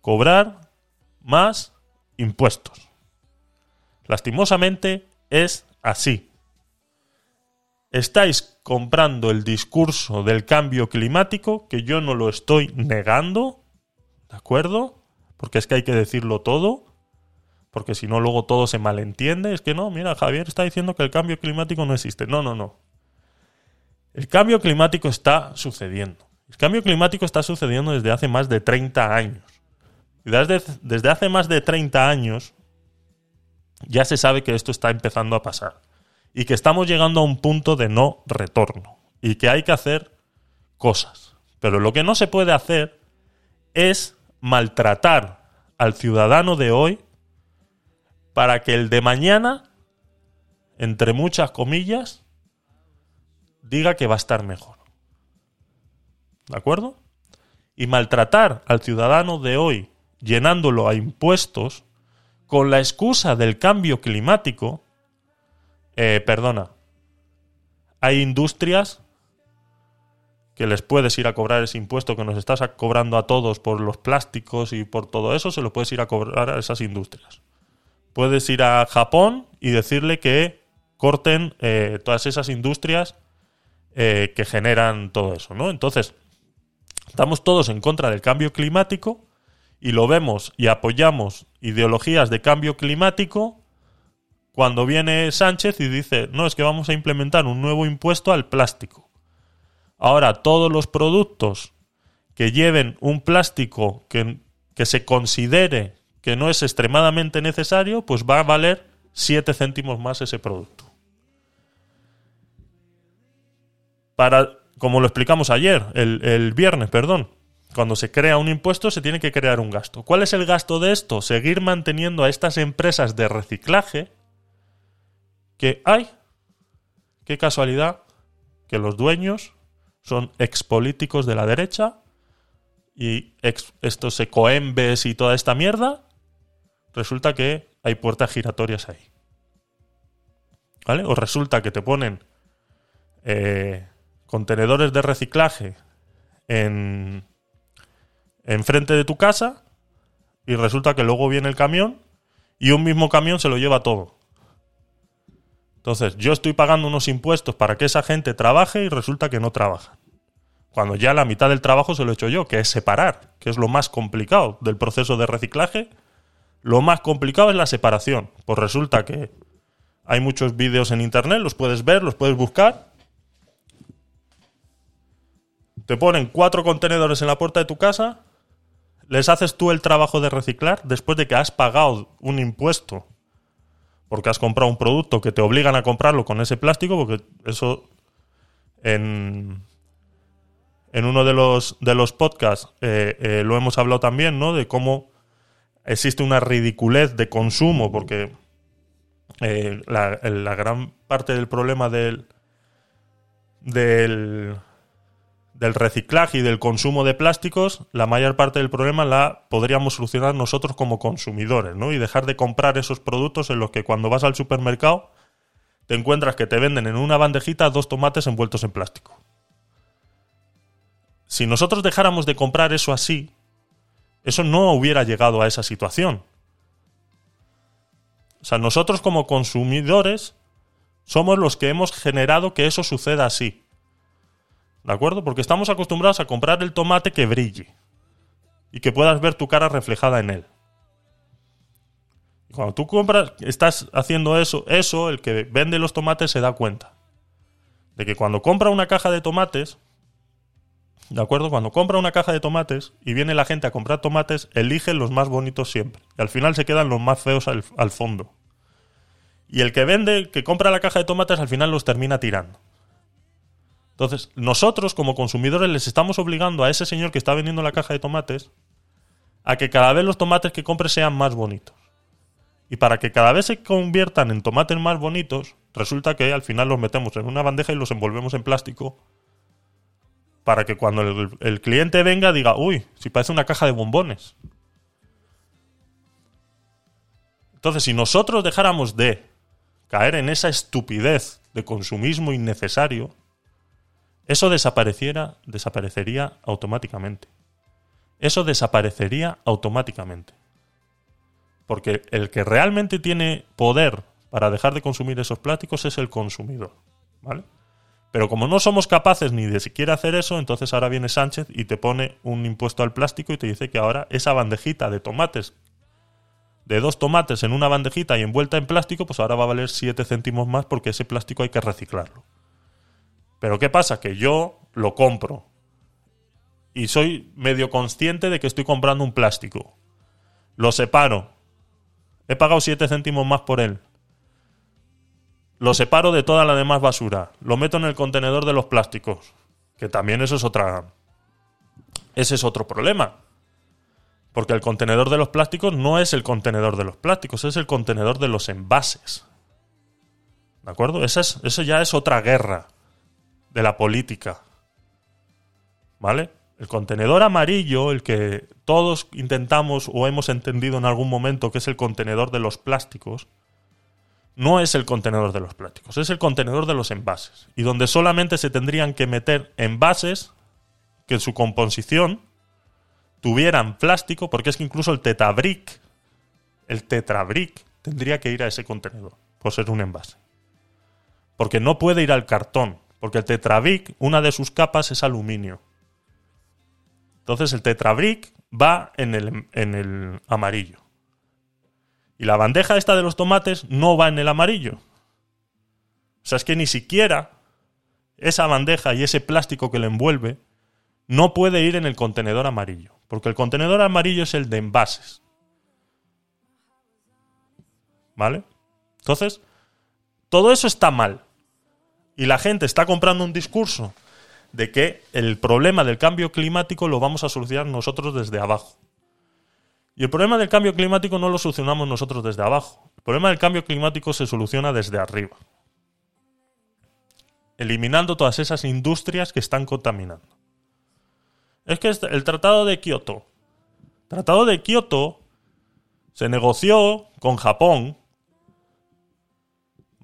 cobrar más impuestos. Lastimosamente es así. Estáis comprando el discurso del cambio climático, que yo no lo estoy negando, ¿de acuerdo? Porque es que hay que decirlo todo, porque si no luego todo se malentiende. Es que no, mira, Javier está diciendo que el cambio climático no existe. No, no, no. El cambio climático está sucediendo. El cambio climático está sucediendo desde hace más de 30 años. Desde, desde hace más de 30 años ya se sabe que esto está empezando a pasar. Y que estamos llegando a un punto de no retorno. Y que hay que hacer cosas. Pero lo que no se puede hacer es maltratar al ciudadano de hoy para que el de mañana, entre muchas comillas, diga que va a estar mejor. ¿De acuerdo? Y maltratar al ciudadano de hoy llenándolo a impuestos con la excusa del cambio climático, eh, perdona, hay industrias que les puedes ir a cobrar ese impuesto que nos estás cobrando a todos por los plásticos y por todo eso, se lo puedes ir a cobrar a esas industrias. Puedes ir a Japón y decirle que corten eh, todas esas industrias eh, que generan todo eso, ¿no? Entonces, estamos todos en contra del cambio climático y lo vemos y apoyamos ideologías de cambio climático cuando viene Sánchez y dice, no, es que vamos a implementar un nuevo impuesto al plástico. Ahora, todos los productos que lleven un plástico que, que se considere que no es extremadamente necesario, pues va a valer 7 céntimos más ese producto. Para, como lo explicamos ayer, el, el viernes, perdón, cuando se crea un impuesto se tiene que crear un gasto. ¿Cuál es el gasto de esto? Seguir manteniendo a estas empresas de reciclaje que hay, qué casualidad, que los dueños son expolíticos de la derecha y ex- estos ecoembes y toda esta mierda, resulta que hay puertas giratorias ahí. ¿Vale? O resulta que te ponen eh, contenedores de reciclaje en enfrente de tu casa y resulta que luego viene el camión y un mismo camión se lo lleva todo. Entonces, yo estoy pagando unos impuestos para que esa gente trabaje y resulta que no trabaja. Cuando ya la mitad del trabajo se lo he hecho yo, que es separar, que es lo más complicado del proceso de reciclaje. Lo más complicado es la separación. Pues resulta que hay muchos vídeos en internet, los puedes ver, los puedes buscar, te ponen cuatro contenedores en la puerta de tu casa, les haces tú el trabajo de reciclar después de que has pagado un impuesto porque has comprado un producto que te obligan a comprarlo con ese plástico, porque eso en, en uno de los, de los podcasts eh, eh, lo hemos hablado también, ¿no? De cómo existe una ridiculez de consumo, porque eh, la, la gran parte del problema del, del, del reciclaje y del consumo de plásticos, la mayor parte del problema la podríamos solucionar nosotros como consumidores, ¿no? Y dejar de comprar esos productos en los que cuando vas al supermercado te encuentras que te venden en una bandejita dos tomates envueltos en plástico. Si nosotros dejáramos de comprar eso así, eso no hubiera llegado a esa situación. O sea, nosotros como consumidores somos los que hemos generado que eso suceda así. ¿De acuerdo? Porque estamos acostumbrados a comprar el tomate que brille y que puedas ver tu cara reflejada en él. Cuando tú compras, estás haciendo eso, eso, el que vende los tomates se da cuenta. De que cuando compra una caja de tomates, ¿de acuerdo? Cuando compra una caja de tomates y viene la gente a comprar tomates, elige los más bonitos siempre. Y al final se quedan los más feos al, al fondo. Y el que vende, que compra la caja de tomates, al final los termina tirando. Entonces, nosotros como consumidores les estamos obligando a ese señor que está vendiendo la caja de tomates a que cada vez los tomates que compre sean más bonitos. Y para que cada vez se conviertan en tomates más bonitos, resulta que al final los metemos en una bandeja y los envolvemos en plástico para que cuando el, cliente venga diga, uy, si parece una caja de bombones. Entonces, si nosotros dejáramos de caer en esa estupidez de consumismo innecesario, eso desapareciera, desaparecería automáticamente. Eso desaparecería automáticamente. Porque el que realmente tiene poder para dejar de consumir esos plásticos es el consumidor. ¿Vale? Pero como no somos capaces ni de siquiera hacer eso, entonces ahora viene Sánchez y te pone un impuesto al plástico y te dice que ahora esa bandejita de tomates, de dos tomates en una bandejita y envuelta en plástico, pues ahora va a valer 7 céntimos más porque ese plástico hay que reciclarlo. Pero ¿qué pasa? Que yo lo compro. Y soy medio consciente de que estoy comprando un plástico. Lo separo. He pagado 7 céntimos más por él. Lo separo de toda la demás basura. Lo meto en el contenedor de los plásticos. Que también eso es otra. Ese es otro problema. Porque el contenedor de los plásticos no es el contenedor de los plásticos, es el contenedor de los envases. ¿De acuerdo? Esa es, eso ya es otra guerra de la política. ¿Vale? El contenedor amarillo, el que todos intentamos o hemos entendido en algún momento que es el contenedor de los plásticos, no es el contenedor de los plásticos, es el contenedor de los envases. Y donde solamente se tendrían que meter envases que en su composición tuvieran plástico, porque es que incluso el tetabric, el tetrabric, tendría que ir a ese contenedor, por ser un envase. Porque no puede ir al cartón, porque el tetrabric, una de sus capas es aluminio. Entonces el tetrabric va en el, en el amarillo. Y la bandeja esta de los tomates no va en el amarillo. O sea, es que ni siquiera esa bandeja y ese plástico que le envuelve no puede ir en el contenedor amarillo. Porque el contenedor amarillo es el de envases. ¿Vale? Entonces, todo eso está mal. Y la gente está comprando un discurso de que el problema del cambio climático lo vamos a solucionar nosotros desde abajo. Y el problema del cambio climático no lo solucionamos nosotros desde abajo. El problema del cambio climático se soluciona desde arriba. Eliminando todas esas industrias que están contaminando. Es que el Tratado de Kioto. Tratado de Kioto se negoció con Japón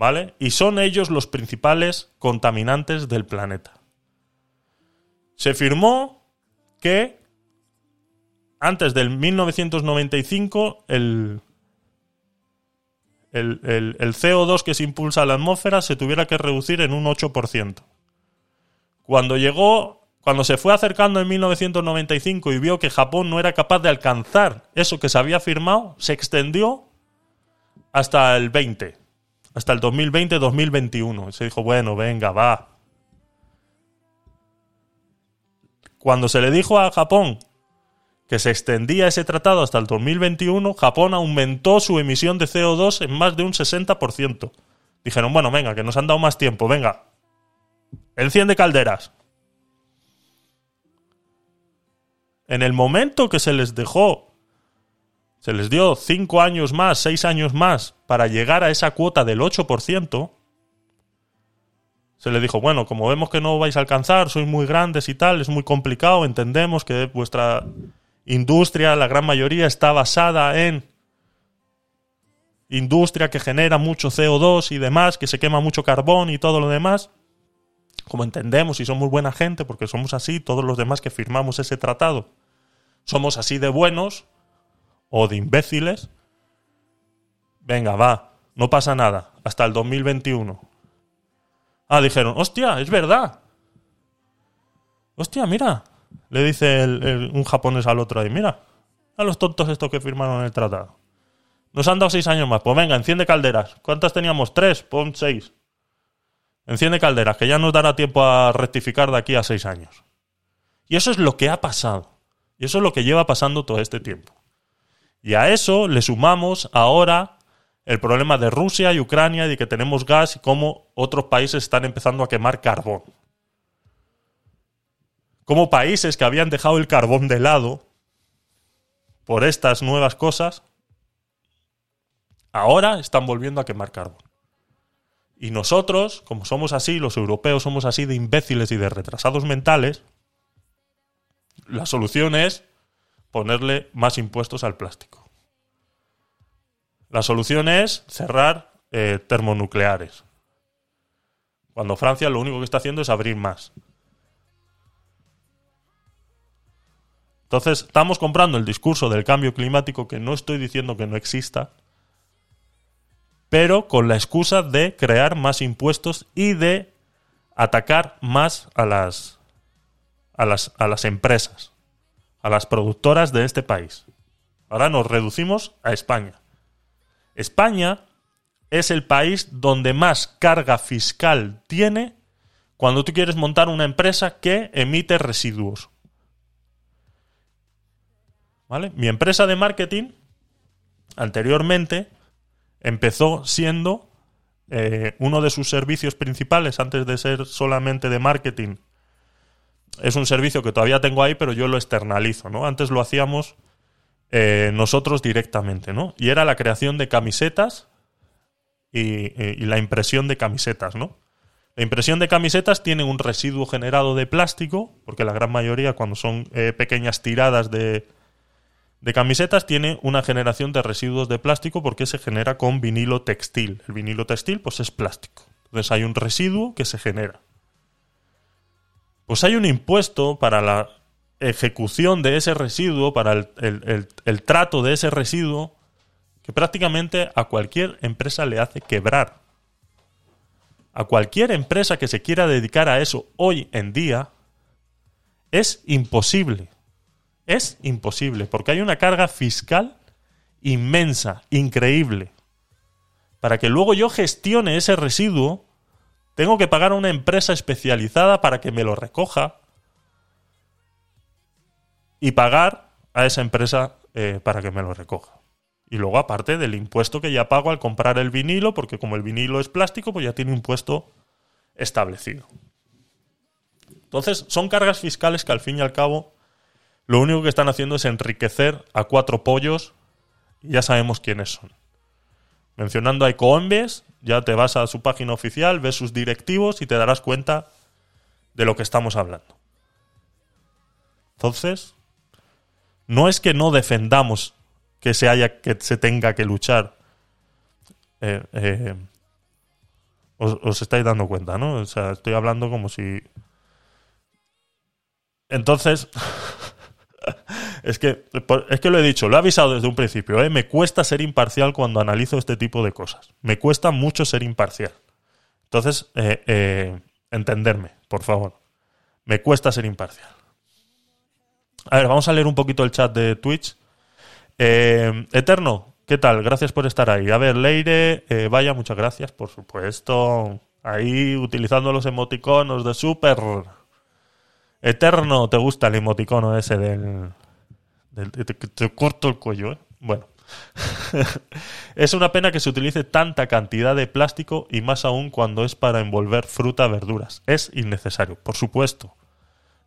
¿vale? Y son ellos los principales contaminantes del planeta. Se firmó que antes del 1995 el, el, el, el, CO2 que se impulsa a la atmósfera se tuviera que reducir en un 8%. Cuando llegó, cuando se fue acercando en 1995 y vio que Japón no era capaz de alcanzar eso que se había firmado, se extendió hasta el 20 hasta el 2020-2021. Se dijo, bueno, venga, va. cuando se le dijo a Japón que se extendía ese tratado hasta el 2021, Japón aumentó su emisión de CO2 en más de un 60%. Dijeron, bueno, venga, que nos han dado más tiempo, venga, enciende calderas. En el momento que se les dejó, se les dio 5 años más, 6 años más para llegar a esa cuota del 8%, se les dijo, bueno, como vemos que no vais a alcanzar, sois muy grandes y tal, es muy complicado, entendemos que vuestra industria, la gran mayoría, está basada en industria que genera mucho CO2 y demás, que se quema mucho carbón y todo lo demás. Como entendemos y somos buena gente, porque somos así, todos los demás que firmamos ese tratado, somos así de buenos o de imbéciles. Venga, va, no pasa nada, hasta el 2021. Ah, dijeron, hostia, es verdad. Hostia, mira, le dice un japonés al otro ahí, mira, a los tontos estos que firmaron el tratado. Nos han dado seis años más. Pues venga, enciende calderas. ¿Cuántas teníamos? Tres, pon seis. Enciende calderas, que ya nos dará tiempo a rectificar de aquí a seis años. Y eso es lo que ha pasado. Y eso es lo que lleva pasando todo este tiempo. Y a eso le sumamos ahora el problema de Rusia y Ucrania y de que tenemos gas y cómo otros países están empezando a quemar carbón. Como países que habían dejado el carbón de lado por estas nuevas cosas, ahora están volviendo a quemar carbón. Y nosotros, como somos así, los europeos somos así de imbéciles y de retrasados mentales, la solución es ponerle más impuestos al plástico. La solución es cerrar eh, termonucleares. Cuando Francia lo único que está haciendo es abrir más. Entonces, estamos comprando el discurso del cambio climático, que no estoy diciendo que no exista, pero con la excusa de crear más impuestos y de atacar más a las, a las, a las empresas, a las productoras de este país. Ahora nos reducimos a España. España es el país donde más carga fiscal tiene cuando tú quieres montar una empresa que emite residuos. ¿Vale? Mi empresa de marketing anteriormente empezó siendo eh, uno de sus servicios principales antes de ser solamente de marketing. Es un servicio que todavía tengo ahí, pero yo lo externalizo, ¿no? Antes lo hacíamos eh, nosotros directamente, ¿no? Y era la creación de camisetas y, y- y la impresión de camisetas, ¿no? La impresión de camisetas tiene un residuo generado de plástico, porque la gran mayoría, cuando son eh, pequeñas tiradas de, de camisetas, tiene una generación de residuos de plástico porque se genera con vinilo textil. El vinilo textil, pues es plástico. Entonces hay un residuo que se genera. Pues hay un impuesto para la ejecución de ese residuo, para el, el- trato de ese residuo, que prácticamente a cualquier empresa le hace quebrar. A cualquier empresa que se quiera dedicar a eso hoy en día, es imposible. Es imposible, porque hay una carga fiscal inmensa, increíble. Para que luego yo gestione ese residuo, tengo que pagar a una empresa especializada para que me lo recoja y pagar a esa empresa eh, para que me lo recoja. Y luego, aparte del impuesto que ya pago al comprar el vinilo, porque como el vinilo es plástico, pues ya tiene impuesto establecido. Entonces, son cargas fiscales que al fin y al cabo lo único que están haciendo es enriquecer a cuatro pollos y ya sabemos quiénes son. Mencionando a Ecoembes, ya te vas a su página oficial, ves sus directivos y te darás cuenta de lo que estamos hablando. Entonces, no es que no defendamos que se haya que se tenga que luchar. Eh, eh, os, os estáis dando cuenta, ¿no? O sea, estoy hablando como si. Entonces. es que es que lo he dicho, lo he avisado desde un principio, ¿eh? Me cuesta ser imparcial cuando analizo este tipo de cosas. Me cuesta mucho ser imparcial. Entonces, eh, eh, entenderme, por favor. Me cuesta ser imparcial. A ver, vamos a leer un poquito el chat de Twitch. Eterno, ¿qué tal? Gracias por estar ahí. A ver, Leire, vaya, muchas gracias, por supuesto. Ahí utilizando los emoticonos de super. Eterno, ¿te gusta el emoticono ese del... del te, te- corto el cuello, ¿eh? Bueno. es una pena que se utilice tanta cantidad de plástico y más aún cuando es para envolver fruta, verduras. Es innecesario, por supuesto.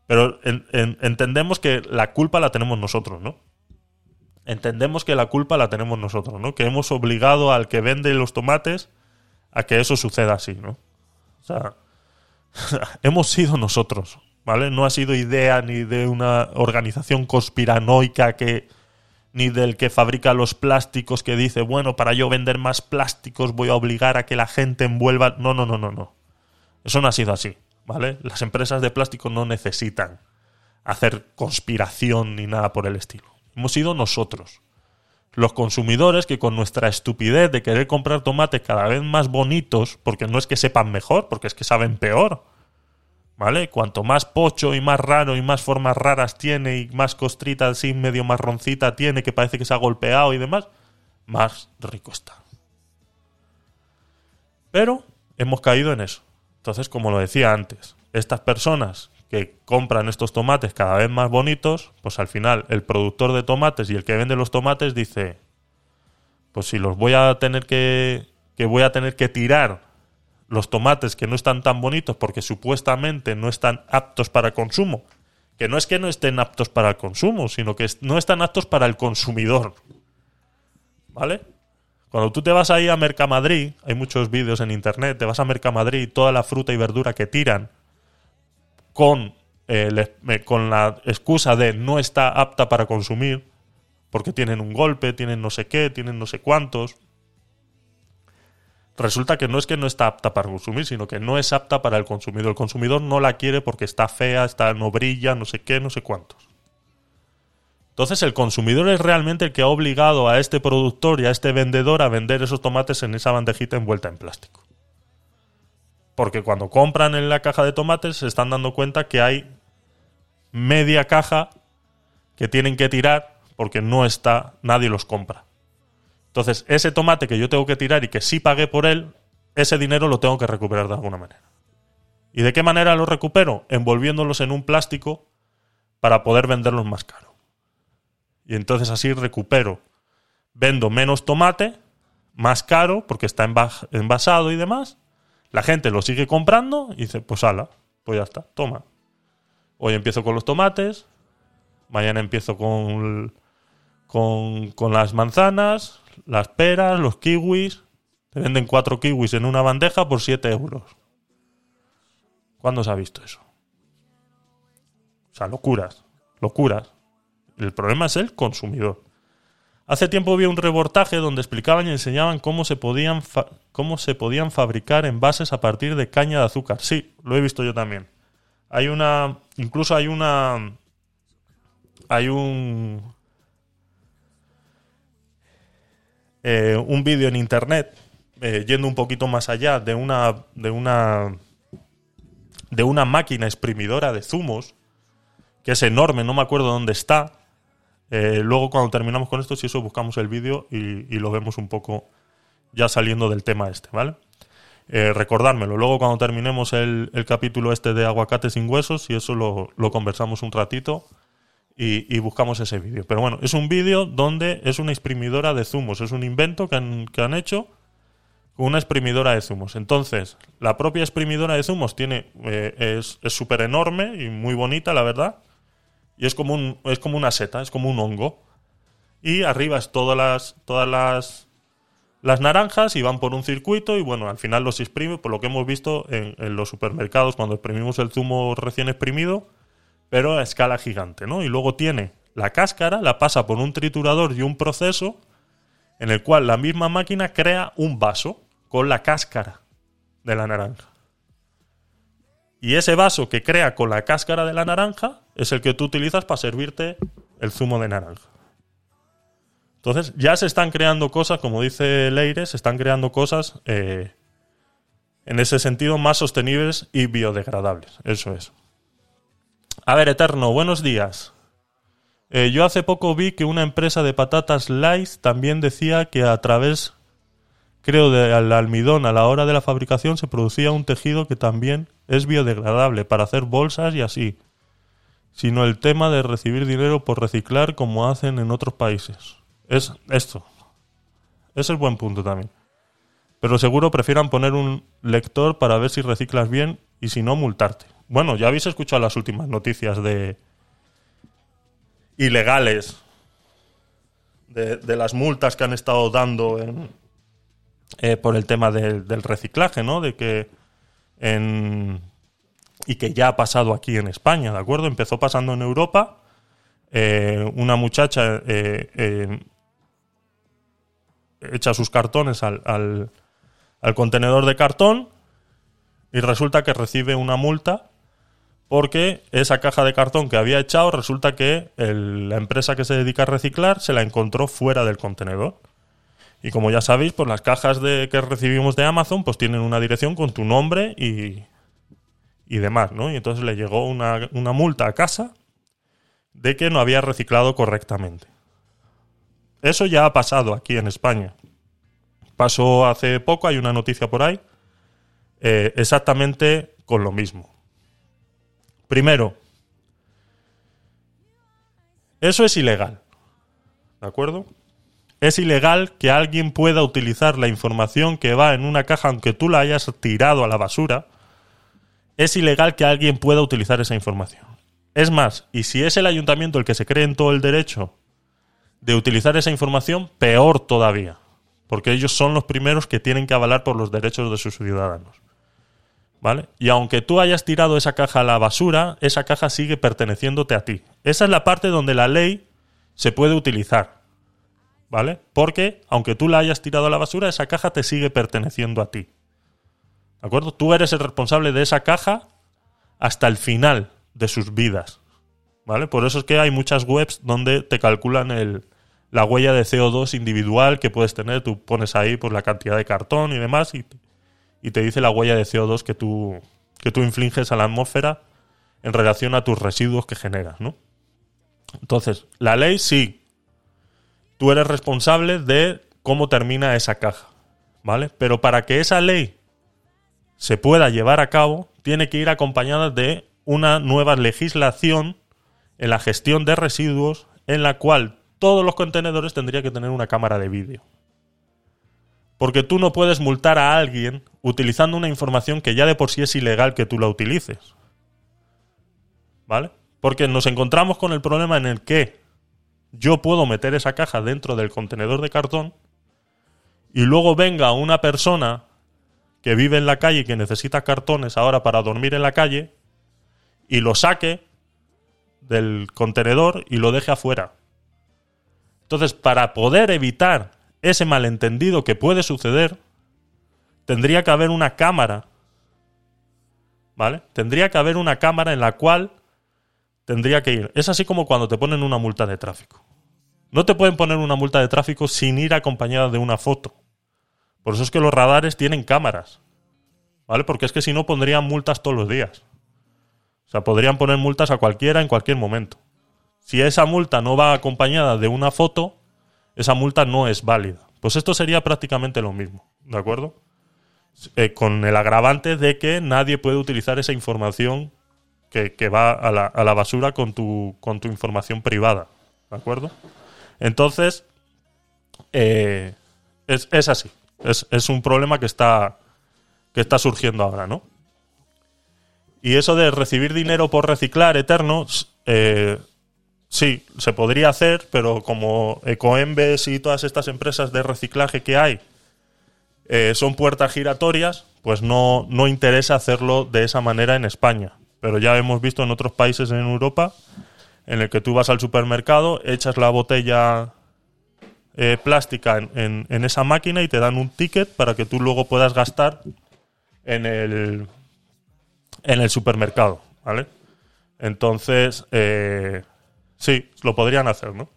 Pero en- en- entendemos que la culpa la tenemos nosotros, ¿no? Entendemos que la culpa la tenemos nosotros, ¿no? Que hemos obligado al que vende los tomates a que eso suceda así, ¿no? O sea, hemos sido nosotros, ¿vale? No ha sido idea ni de una organización conspiranoica que ni del que fabrica los plásticos que dice, bueno, para yo vender más plásticos voy a obligar a que la gente envuelva. No, no, no, no, no. Eso no ha sido así, ¿vale? Las empresas de plástico no necesitan hacer conspiración ni nada por el estilo. Hemos sido nosotros, los consumidores, que con nuestra estupidez de querer comprar tomates cada vez más bonitos, porque no es que sepan mejor, porque es que saben peor, ¿vale? Cuanto más pocho y más raro y más formas raras tiene y más costrita así medio marroncita tiene, que parece que se ha golpeado y demás, más rico está. Pero hemos caído en eso. Entonces, como lo decía antes, estas personas que compran estos tomates cada vez más bonitos, pues al final el productor de tomates y el que vende los tomates dice, pues si los voy a tener que, que voy a tener que tirar los tomates que no están tan bonitos porque supuestamente no están aptos para consumo, que no es que no estén aptos para consumo, sino que no están aptos para el consumidor. ¿Vale? Cuando tú te vas ahí a Mercamadrid, hay muchos vídeos en internet, te vas a Mercamadrid toda la fruta y verdura que tiran con, eh, eh, con la excusa de no está apta para consumir, porque tienen un golpe, tienen no sé qué, tienen no sé cuántos. Resulta que no es que no está apta para consumir, sino que no es apta para el consumidor. El consumidor no la quiere porque está fea, está, no brilla, no sé qué, no sé cuántos. Entonces el consumidor es realmente el que ha obligado a este productor y a este vendedor a vender esos tomates en esa bandejita envuelta en plástico. Porque cuando compran en la caja de tomates se están dando cuenta que hay media caja que tienen que tirar porque no está, nadie los compra. Entonces, ese tomate que yo tengo que tirar y que sí pagué por él, ese dinero lo tengo que recuperar de alguna manera. ¿Y de qué manera lo recupero? Envolviéndolos en un plástico para poder venderlos más caro. Y entonces así recupero. Vendo menos tomate, más caro, porque está enva- envasado y demás. La gente lo sigue comprando y dice, pues ala, pues ya está, toma. Hoy empiezo con los tomates, mañana empiezo con, con, con las manzanas, las peras, los kiwis. Te venden cuatro kiwis en una bandeja por 7 euros. ¿Cuándo se ha visto eso? O sea, locuras, locuras. El problema es el consumidor. Hace tiempo vi un reportaje donde explicaban y enseñaban cómo se podían cómo se podían fabricar envases a partir de caña de azúcar. Sí, lo he visto yo también. Hay una, incluso hay una, hay un, eh, un vídeo en internet eh, yendo un poquito más allá de una, de una, de una máquina exprimidora de zumos que es enorme, no me acuerdo dónde está. Eh, luego cuando terminamos con esto, si eso buscamos el vídeo y, lo vemos un poco ya saliendo del tema este, ¿vale? Recordármelo. Luego cuando terminemos el, el capítulo este de aguacate sin huesos, y eso lo, lo conversamos un ratito y, y buscamos ese vídeo. Pero bueno, es un vídeo donde es una exprimidora de zumos, es un invento que han, que han hecho con una exprimidora de zumos. Entonces, la propia exprimidora de zumos tiene eh, es súper enorme y muy bonita, la verdad. Y es como, un, es como una seta, es como un hongo. Y arriba es todas las, todas las, las naranjas y van por un circuito y bueno, al final los exprime, por lo que hemos visto en, en los supermercados cuando exprimimos el zumo recién exprimido, pero a escala gigante, ¿no? Y luego tiene la cáscara, la pasa por un triturador y un proceso en el cual la misma máquina crea un vaso con la cáscara de la naranja. Y ese vaso que crea con la cáscara de la naranja es el que tú utilizas para servirte el zumo de naranja. Entonces ya se están creando cosas, como dice Leire, se están creando cosas eh, en ese sentido más sostenibles y biodegradables. Eso es. A ver, Eterno, buenos días. Eh, yo hace poco vi que una empresa de patatas Lice también decía que a través, creo, del almidón a la hora de la fabricación se producía un tejido que también es biodegradable para hacer bolsas y así. sino el tema de recibir dinero por reciclar como hacen en otros países. Es esto. Ese es buen punto también. Pero seguro prefieran poner un lector para ver si reciclas bien y si no, multarte. Bueno, ya habéis escuchado las últimas noticias de ilegales de, las multas que han estado dando eh, por el tema del- reciclaje, ¿no? De que en y que ya ha pasado aquí en España, ¿de acuerdo? Empezó pasando en Europa. eh, una muchacha eh, echa sus cartones al contenedor de cartón y resulta que recibe una multa porque esa caja de cartón que había echado resulta que la empresa que se dedica a reciclar se la encontró fuera del contenedor. Y como ya sabéis, pues las cajas de, que recibimos de Amazon pues tienen una dirección con tu nombre y, y demás, ¿no? Y entonces le llegó una, una multa a casa de que no había reciclado correctamente. Eso ya ha pasado aquí en España. Pasó hace poco, hay una noticia por ahí, eh, exactamente con lo mismo. Primero, eso es ilegal. ¿De acuerdo? Es ilegal que alguien pueda utilizar la información que va en una caja, aunque tú la hayas tirado a la basura. Es ilegal que alguien pueda utilizar esa información. Es más, y si es el ayuntamiento el que se cree en todo el derecho de utilizar esa información, peor todavía. Porque ellos son los primeros que tienen que avalar por los derechos de sus ciudadanos. ¿Vale? Y aunque tú hayas tirado esa caja a la basura, esa caja sigue perteneciéndote a ti. Esa es la parte donde la ley se puede utilizar. ¿Vale? Porque aunque tú la hayas tirado a la basura, esa caja te sigue perteneciendo a ti. ¿De acuerdo? Tú eres el responsable de esa caja hasta el final de sus vidas. ¿Vale? Por eso es que hay muchas webs donde te calculan el, la huella de CO2 individual que puedes tener. Tú pones ahí pues, la cantidad de cartón y demás y, y te dice la huella de CO2 que tú, que tú infliges a la atmósfera en relación a tus residuos que generas, ¿no? Entonces, la ley sí. Tú eres responsable de cómo termina esa caja, ¿vale? Pero para que esa ley se pueda llevar a cabo, tiene que ir acompañada de una nueva legislación en la gestión de residuos en la cual todos los contenedores tendrían que tener una cámara de vídeo. Porque tú no puedes multar a alguien utilizando una información que ya de por sí es ilegal que tú la utilices. ¿Vale? Porque nos encontramos con el problema en el que yo puedo meter esa caja dentro del contenedor de cartón y luego venga una persona que vive en la calle y que necesita cartones ahora para dormir en la calle y lo saque del contenedor y lo deje afuera. Entonces, para poder evitar ese malentendido que puede suceder, tendría que haber una cámara. ¿Vale? Tendría que haber una cámara en la cual tendría que ir. Es así como cuando te ponen una multa de tráfico. No te pueden poner una multa de tráfico sin ir acompañada de una foto. Por eso es que los radares tienen cámaras. ¿Vale? Porque es que si no pondrían multas todos los días. O sea, podrían poner multas a cualquiera en cualquier momento. Si esa multa no va acompañada de una foto, esa multa no es válida. Pues esto sería prácticamente lo mismo, ¿de acuerdo? Eh, con el agravante de que nadie puede utilizar esa información que, que va a la, a la basura con tu, con tu información privada, ¿de acuerdo? Entonces, eh, es, es así. Es, es un problema que está, que está surgiendo ahora, ¿no? Y eso de recibir dinero por reciclar eterno, eh, sí, se podría hacer, pero como Ecoembes y todas estas empresas de reciclaje que hay eh, son puertas giratorias, pues no, no interesa hacerlo de esa manera en España. Pero ya hemos visto en otros países en Europa en el que tú vas al supermercado, echas la botella eh, plástica en, en- en esa máquina y te dan un ticket para que tú luego puedas gastar en el, en el supermercado, ¿vale? Entonces, eh, sí, lo podrían hacer, ¿no?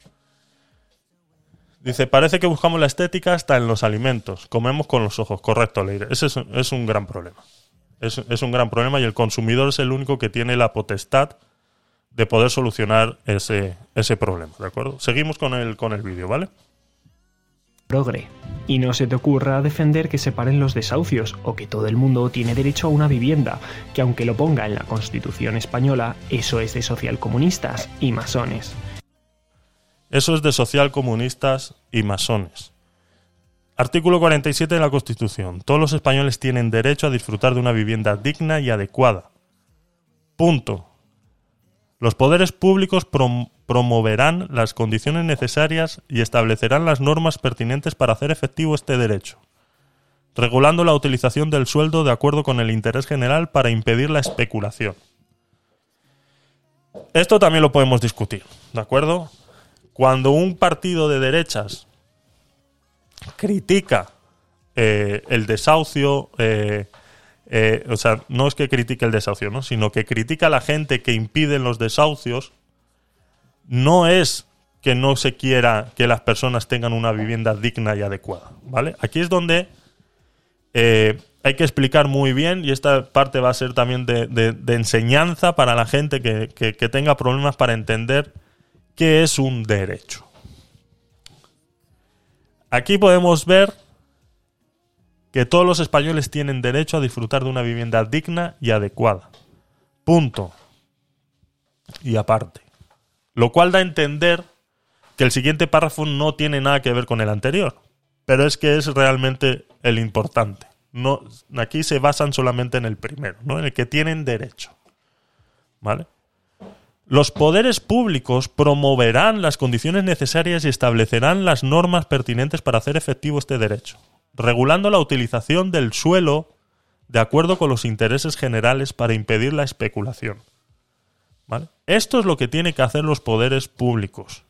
Dice, parece que buscamos la estética hasta en los alimentos. Comemos con los ojos. Correcto, Leire. Ese es, es un gran problema. Es, es un gran problema y el consumidor es el único que tiene la potestad de poder solucionar ese, ese problema, ¿de acuerdo? Seguimos con el, con el vídeo, ¿vale? Progre. Y no se te ocurra defender que se paren los desahucios o que todo el mundo tiene derecho a una vivienda, que aunque lo ponga en la Constitución española, eso es de socialcomunistas y masones. Eso es de socialcomunistas y masones. Artículo 47 de la Constitución. Todos los españoles tienen derecho a disfrutar de una vivienda digna y adecuada. Punto. Los poderes públicos promoverán las condiciones necesarias y establecerán las normas pertinentes para hacer efectivo este derecho, regulando la utilización del sueldo de acuerdo con el interés general para impedir la especulación. Esto también lo podemos discutir, ¿de acuerdo? Cuando un partido de derechas critica eh, el desahucio, eh, eh, o sea, no es que critique el desahucio, ¿no? sino que critica a la gente que impide los desahucios, no es que no se quiera que las personas tengan una vivienda digna y adecuada, ¿vale? Aquí es donde eh, hay que explicar muy bien, y esta parte va a ser también de, enseñanza para la gente que- que tenga problemas para entender qué es un derecho. Aquí podemos ver que todos los españoles tienen derecho a disfrutar de una vivienda digna y adecuada. Punto. Y aparte. Lo cual da a entender que el siguiente párrafo no tiene nada que ver con el anterior. Pero es que es realmente el importante. No, aquí se basan solamente en el primero, ¿no? en el que tienen derecho. ¿Vale? Los poderes públicos promoverán las condiciones necesarias y establecerán las normas pertinentes para hacer efectivo este derecho, regulando la utilización del suelo de acuerdo con los intereses generales para impedir la especulación. ¿Vale? Esto es lo que tienen que hacer los poderes públicos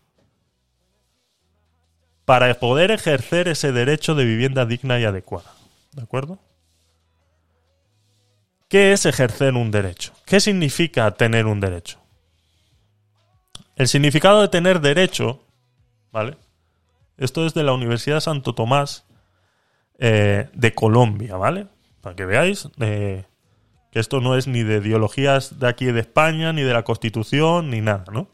para poder ejercer ese derecho de vivienda digna y adecuada. ¿De acuerdo? ¿Qué es ejercer un derecho? ¿Qué significa tener un derecho? El significado de tener derecho, ¿vale? Esto es de la Universidad Santo Tomás eh, de Colombia, ¿vale? Para que veáis eh, que esto no es ni de ideologías de aquí de España, ni de la Constitución, ni nada, ¿no?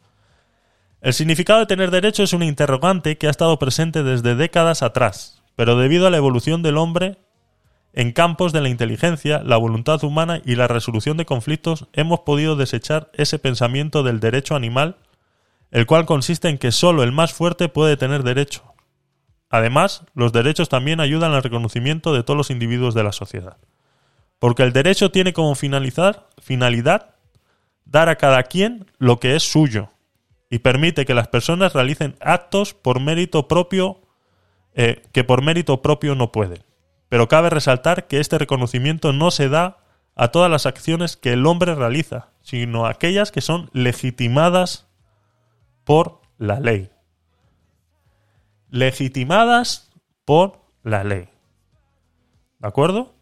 El significado de tener derecho es una interrogante que ha estado presente desde décadas atrás, pero debido a la evolución del hombre en campos de la inteligencia, la voluntad humana y la resolución de conflictos, hemos podido desechar ese pensamiento del derecho animal el cual consiste en que solo el más fuerte puede tener derecho. Además, los derechos también ayudan al reconocimiento de todos los individuos de la sociedad. Porque el derecho tiene como finalizar, finalidad dar a cada quien lo que es suyo y permite que las personas realicen actos por mérito propio eh, que por mérito propio no pueden. Pero cabe resaltar que este reconocimiento no se da a todas las acciones que el hombre realiza, sino a aquellas que son legitimadas por la ley. Legitimadas por la ley. ¿De acuerdo?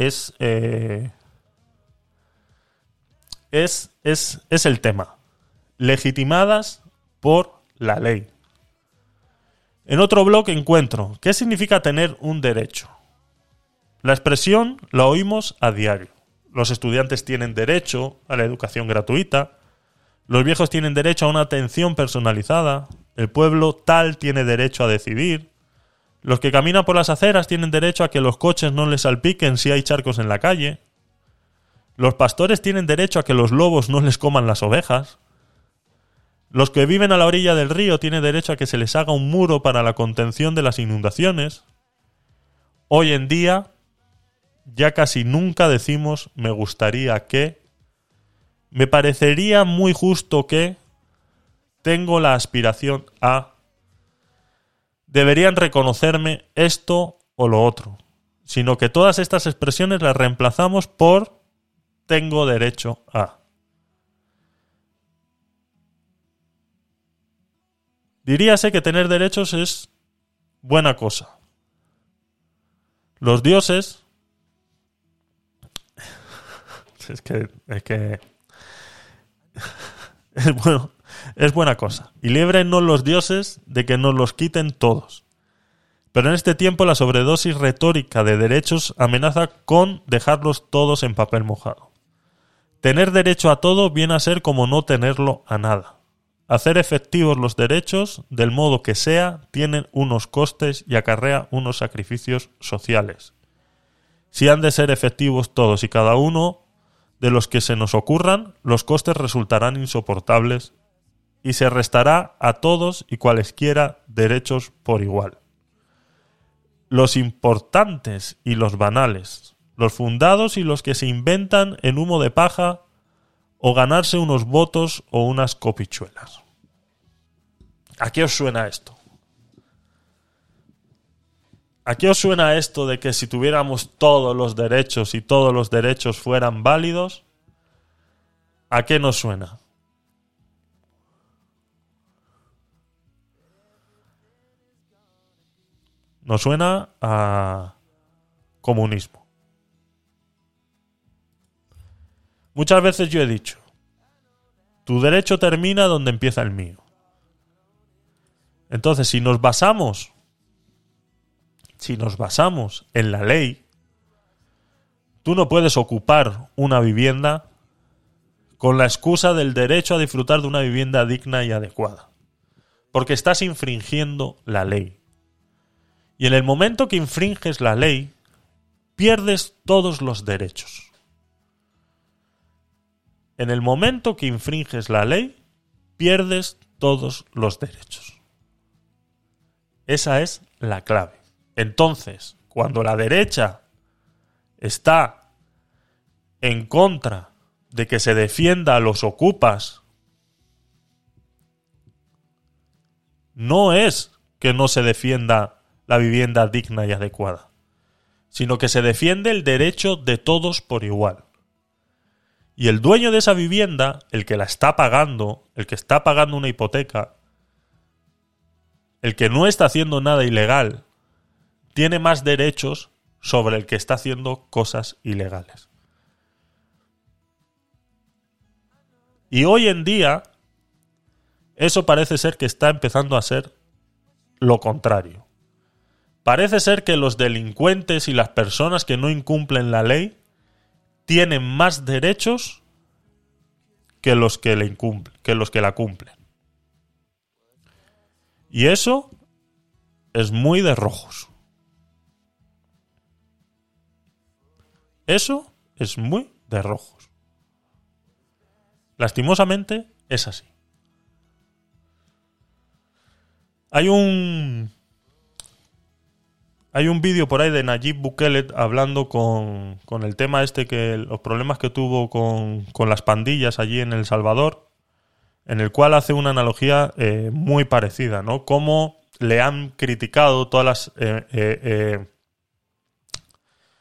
Es, eh, es, es, es el tema. Legitimadas por la ley. En otro blog encuentro, ¿qué significa tener un derecho? La expresión la oímos a diario. Los estudiantes tienen derecho a la educación gratuita, los viejos tienen derecho a una atención personalizada, el pueblo tal tiene derecho a decidir, los que caminan por las aceras tienen derecho a que los coches no les salpiquen si hay charcos en la calle, los pastores tienen derecho a que los lobos no les coman las ovejas, los que viven a la orilla del río tienen derecho a que se les haga un muro para la contención de las inundaciones. Hoy en día ya casi nunca decimos me gustaría que, me parecería muy justo que, tengo la aspiración a, deberían reconocerme esto o lo otro, sino que todas estas expresiones las reemplazamos por tengo derecho a. Diríase que tener derechos es buena cosa. Los dioses. Es que. Es que. Bueno. Es buena cosa. Y líbrenos los dioses de que nos los quiten todos. Pero en este tiempo la sobredosis retórica de derechos amenaza con dejarlos todos en papel mojado. Tener derecho a todo viene a ser como no tenerlo a nada. hacer efectivos los derechos del modo que sea tienen unos costes y acarrea unos sacrificios sociales. Si han de ser efectivos todos y cada uno de los que se nos ocurran, los costes resultarán insoportables y se restará a todos y cualesquiera derechos por igual. Los importantes y los banales, los fundados y los que se inventan en humo de paja o ganarse unos votos o unas copichuelas. ¿A qué os suena esto? ¿A qué os suena esto de que si tuviéramos todos los derechos y todos los derechos fueran válidos? ¿A qué nos suena? Nos suena a comunismo. Muchas veces yo he dicho, tu derecho termina donde empieza el mío. Entonces, si nos basamos, si nos basamos en la ley, tú no puedes ocupar una vivienda con la excusa del derecho a disfrutar de una vivienda digna y adecuada, porque estás infringiendo la ley. Y en el momento que infringes la ley, pierdes todos los derechos. En el momento que infringes la ley, pierdes todos los derechos. Esa es la clave. Entonces, cuando la derecha está en contra de que se defienda a los ocupas, no es que no se defienda la vivienda digna y adecuada, sino que se defiende el derecho de todos por igual. Y el dueño de esa vivienda, el que la está pagando, el que está pagando una hipoteca, el que no está haciendo nada ilegal, tiene más derechos sobre el que está haciendo cosas ilegales. Y hoy en día, eso parece ser que está empezando a ser lo contrario. Parece ser que los delincuentes y las personas que no incumplen la ley tienen más derechos que los que, le incumplen, que los que la cumplen. Y eso es muy de rojos. Eso es muy de rojos. Lastimosamente es así. Hay un hay un vídeo por ahí de Nayib Bukele hablando con, con, el tema este que los problemas que tuvo con, con, las pandillas allí en El Salvador, en el cual hace una analogía eh, muy parecida, ¿no? Cómo le han criticado todas las eh, eh,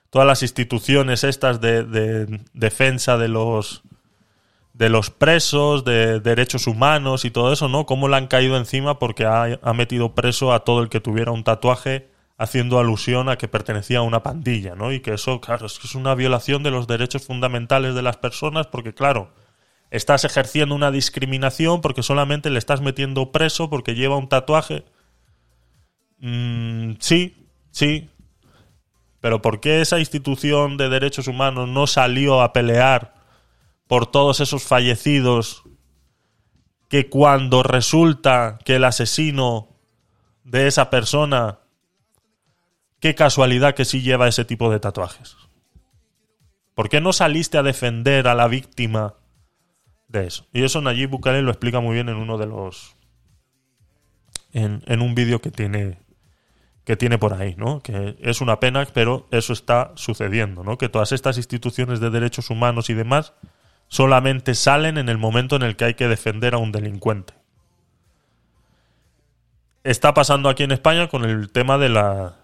todas las instituciones estas de, de, defensa de los de los presos, de derechos humanos y todo eso, ¿no? Cómo le han caído encima porque ha metido preso a todo el que tuviera un tatuaje haciendo alusión a que pertenecía a una pandilla, ¿no? Y que eso, claro, es, una violación de los derechos fundamentales de las personas porque, claro, estás ejerciendo una discriminación porque solamente le estás metiendo preso porque lleva un tatuaje. Mm, sí, sí. Pero ¿por qué esa institución de derechos humanos no salió a pelear por todos esos fallecidos que cuando resulta que el asesino de esa persona qué casualidad que sí lleva ese tipo de tatuajes. ¿Por qué no saliste a defender a la víctima de eso? Y eso Nayib Bukele lo explica muy bien en uno de los. en, un vídeo que tiene. que tiene por ahí, ¿no? Que es una pena, pero eso está sucediendo, ¿no? Que todas estas instituciones de derechos humanos y demás solamente salen en el momento en el que hay que defender a un delincuente. Está pasando aquí en España con el tema de la,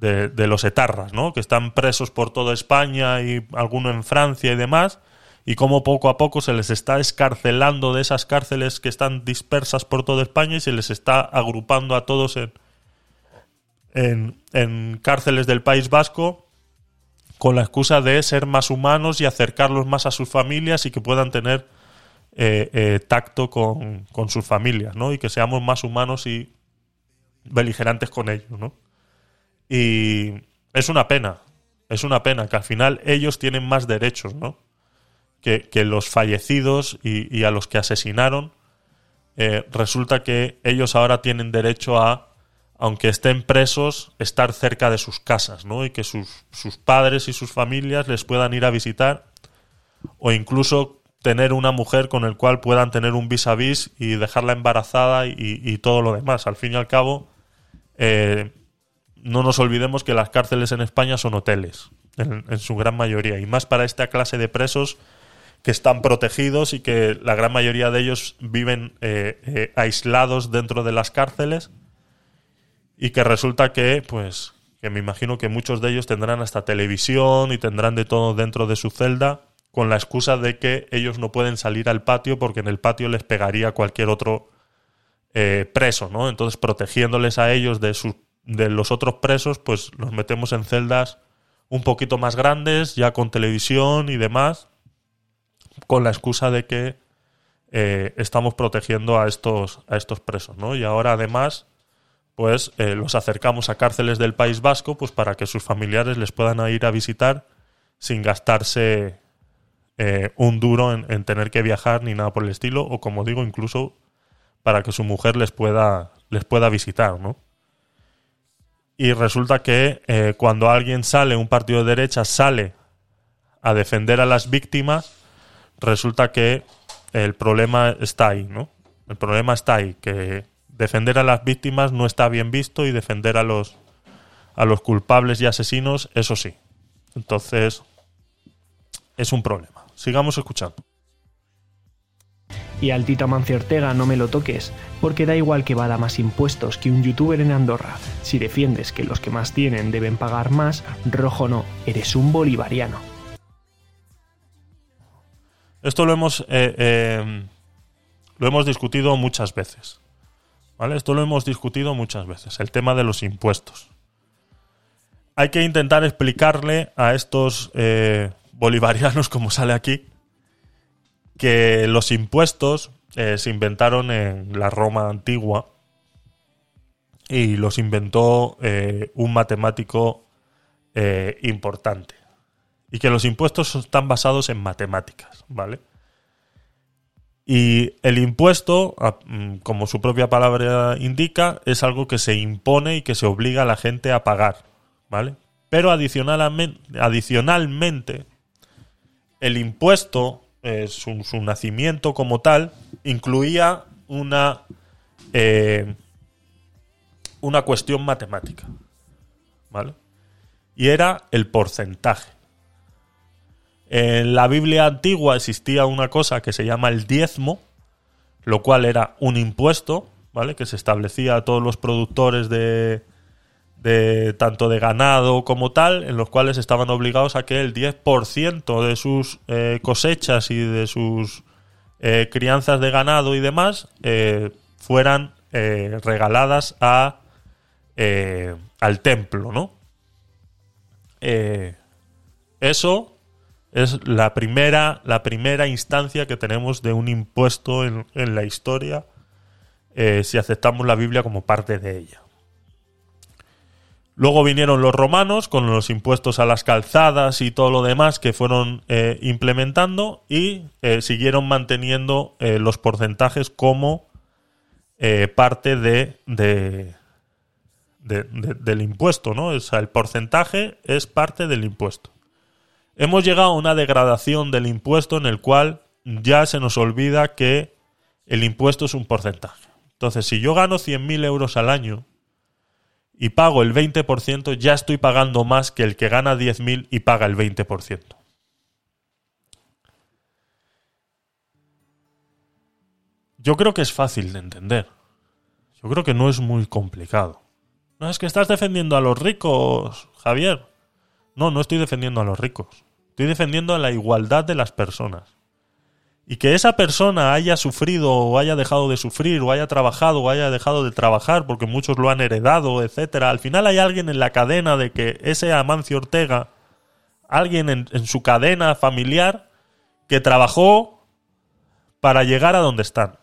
de, los etarras, ¿no? Que están presos por toda España y alguno en Francia y demás, y cómo poco a poco se les está escarcelando de esas cárceles que están dispersas por toda España y se les está agrupando a todos en, en, en cárceles del País Vasco con la excusa de ser más humanos y acercarlos más a sus familias y que puedan tener eh, eh, tacto con, con sus familias, ¿no? Y que seamos más humanos y beligerantes con ellos, ¿no? Y es una pena, es una pena que al final ellos tienen más derechos, ¿no? Que, que los fallecidos y, y, a los que asesinaron, eh, resulta que ellos ahora tienen derecho a, aunque estén presos, estar cerca de sus casas, ¿no? Y que sus, sus padres y sus familias les puedan ir a visitar o incluso tener una mujer con el cual puedan tener un vis a vis y dejarla embarazada y, y todo lo demás. Al fin y al cabo, eh, no nos olvidemos que las cárceles en España son hoteles, en, su gran mayoría, y más para esta clase de presos que están protegidos y que la gran mayoría de ellos viven eh, eh, aislados dentro de las cárceles y que resulta que, pues, que me imagino que muchos de ellos tendrán hasta televisión y tendrán de todo dentro de su celda con la excusa de que ellos no pueden salir al patio porque en el patio les pegaría cualquier otro eh, preso, ¿no? Entonces, protegiéndoles a ellos de, sus, de los otros presos, pues los metemos en celdas un poquito más grandes, ya con televisión y demás, con la excusa de que eh, estamos protegiendo a estos, a estos presos, ¿no? Y ahora además, pues eh, los acercamos a cárceles del País Vasco, pues para que sus familiares les puedan ir a visitar sin gastarse eh, un duro en, en tener que viajar ni nada por el estilo, o como digo, incluso para que su mujer les pueda, les pueda visitar, ¿no? Y resulta que eh, cuando alguien sale, un partido de derecha sale a defender a las víctimas, resulta que el problema está ahí, ¿no? El problema está ahí, que defender a las víctimas no está bien visto y defender a los a los culpables y asesinos, eso sí. Entonces, es un problema. Sigamos escuchando. Y al Tito Amancio Ortega no me lo toques, porque da igual que vada más impuestos que un youtuber en Andorra. Si defiendes que los que más tienen deben pagar más, rojo no, eres un bolivariano. Esto lo hemos, eh, eh, lo hemos discutido muchas veces. ¿Vale? Esto lo hemos discutido muchas veces. El tema de los impuestos. Hay que intentar explicarle a estos eh, bolivarianos, como sale aquí, que los impuestos eh, se inventaron en la Roma antigua y los inventó eh, un matemático eh, importante. Y que los impuestos están basados en matemáticas, ¿vale? Y el impuesto, mm, como su propia palabra indica, es algo que se impone y que se obliga a la gente a pagar, ¿vale? Pero adicionalmente, adicionalmente el impuesto, eh, su, su nacimiento como tal, incluía una, eh, una cuestión matemática, ¿vale? Y era el porcentaje. En la Biblia antigua existía una cosa que se llama el diezmo, lo cual era un impuesto, ¿vale? Que se establecía a todos los productores de, de tanto de ganado como tal, en los cuales estaban obligados a que el 10% de sus eh, cosechas y de sus eh, crianzas de ganado y demás eh, fueran regaladas a, al templo, ¿no? Eso es la primera, la primera instancia que tenemos de un impuesto en, en la historia si aceptamos la Biblia como parte de ella. Luego vinieron los romanos con los impuestos a las calzadas y todo lo demás que fueron eh, implementando y eh, siguieron manteniendo eh, los porcentajes como parte de- de- del impuesto, ¿no? O sea, el porcentaje es parte del impuesto. Hemos llegado a una degradación del impuesto en el cual ya se nos olvida que el impuesto es un porcentaje. Entonces, si yo gano 100.000 euros al año, y pago el 20%, ya estoy pagando más que el que gana 10.000 y paga el 20%. Yo creo que es fácil de entender. Yo creo que no es muy complicado. No es que estás defendiendo a los ricos, Javier. No, no estoy defendiendo a los ricos. Estoy defendiendo a la igualdad de las personas. Y que esa persona haya sufrido o haya dejado de sufrir o haya trabajado o haya dejado de trabajar porque muchos lo han heredado, etcétera. Al final hay alguien en la cadena de que ese Amancio Ortega, alguien en, en su cadena familiar que trabajó para llegar a donde están.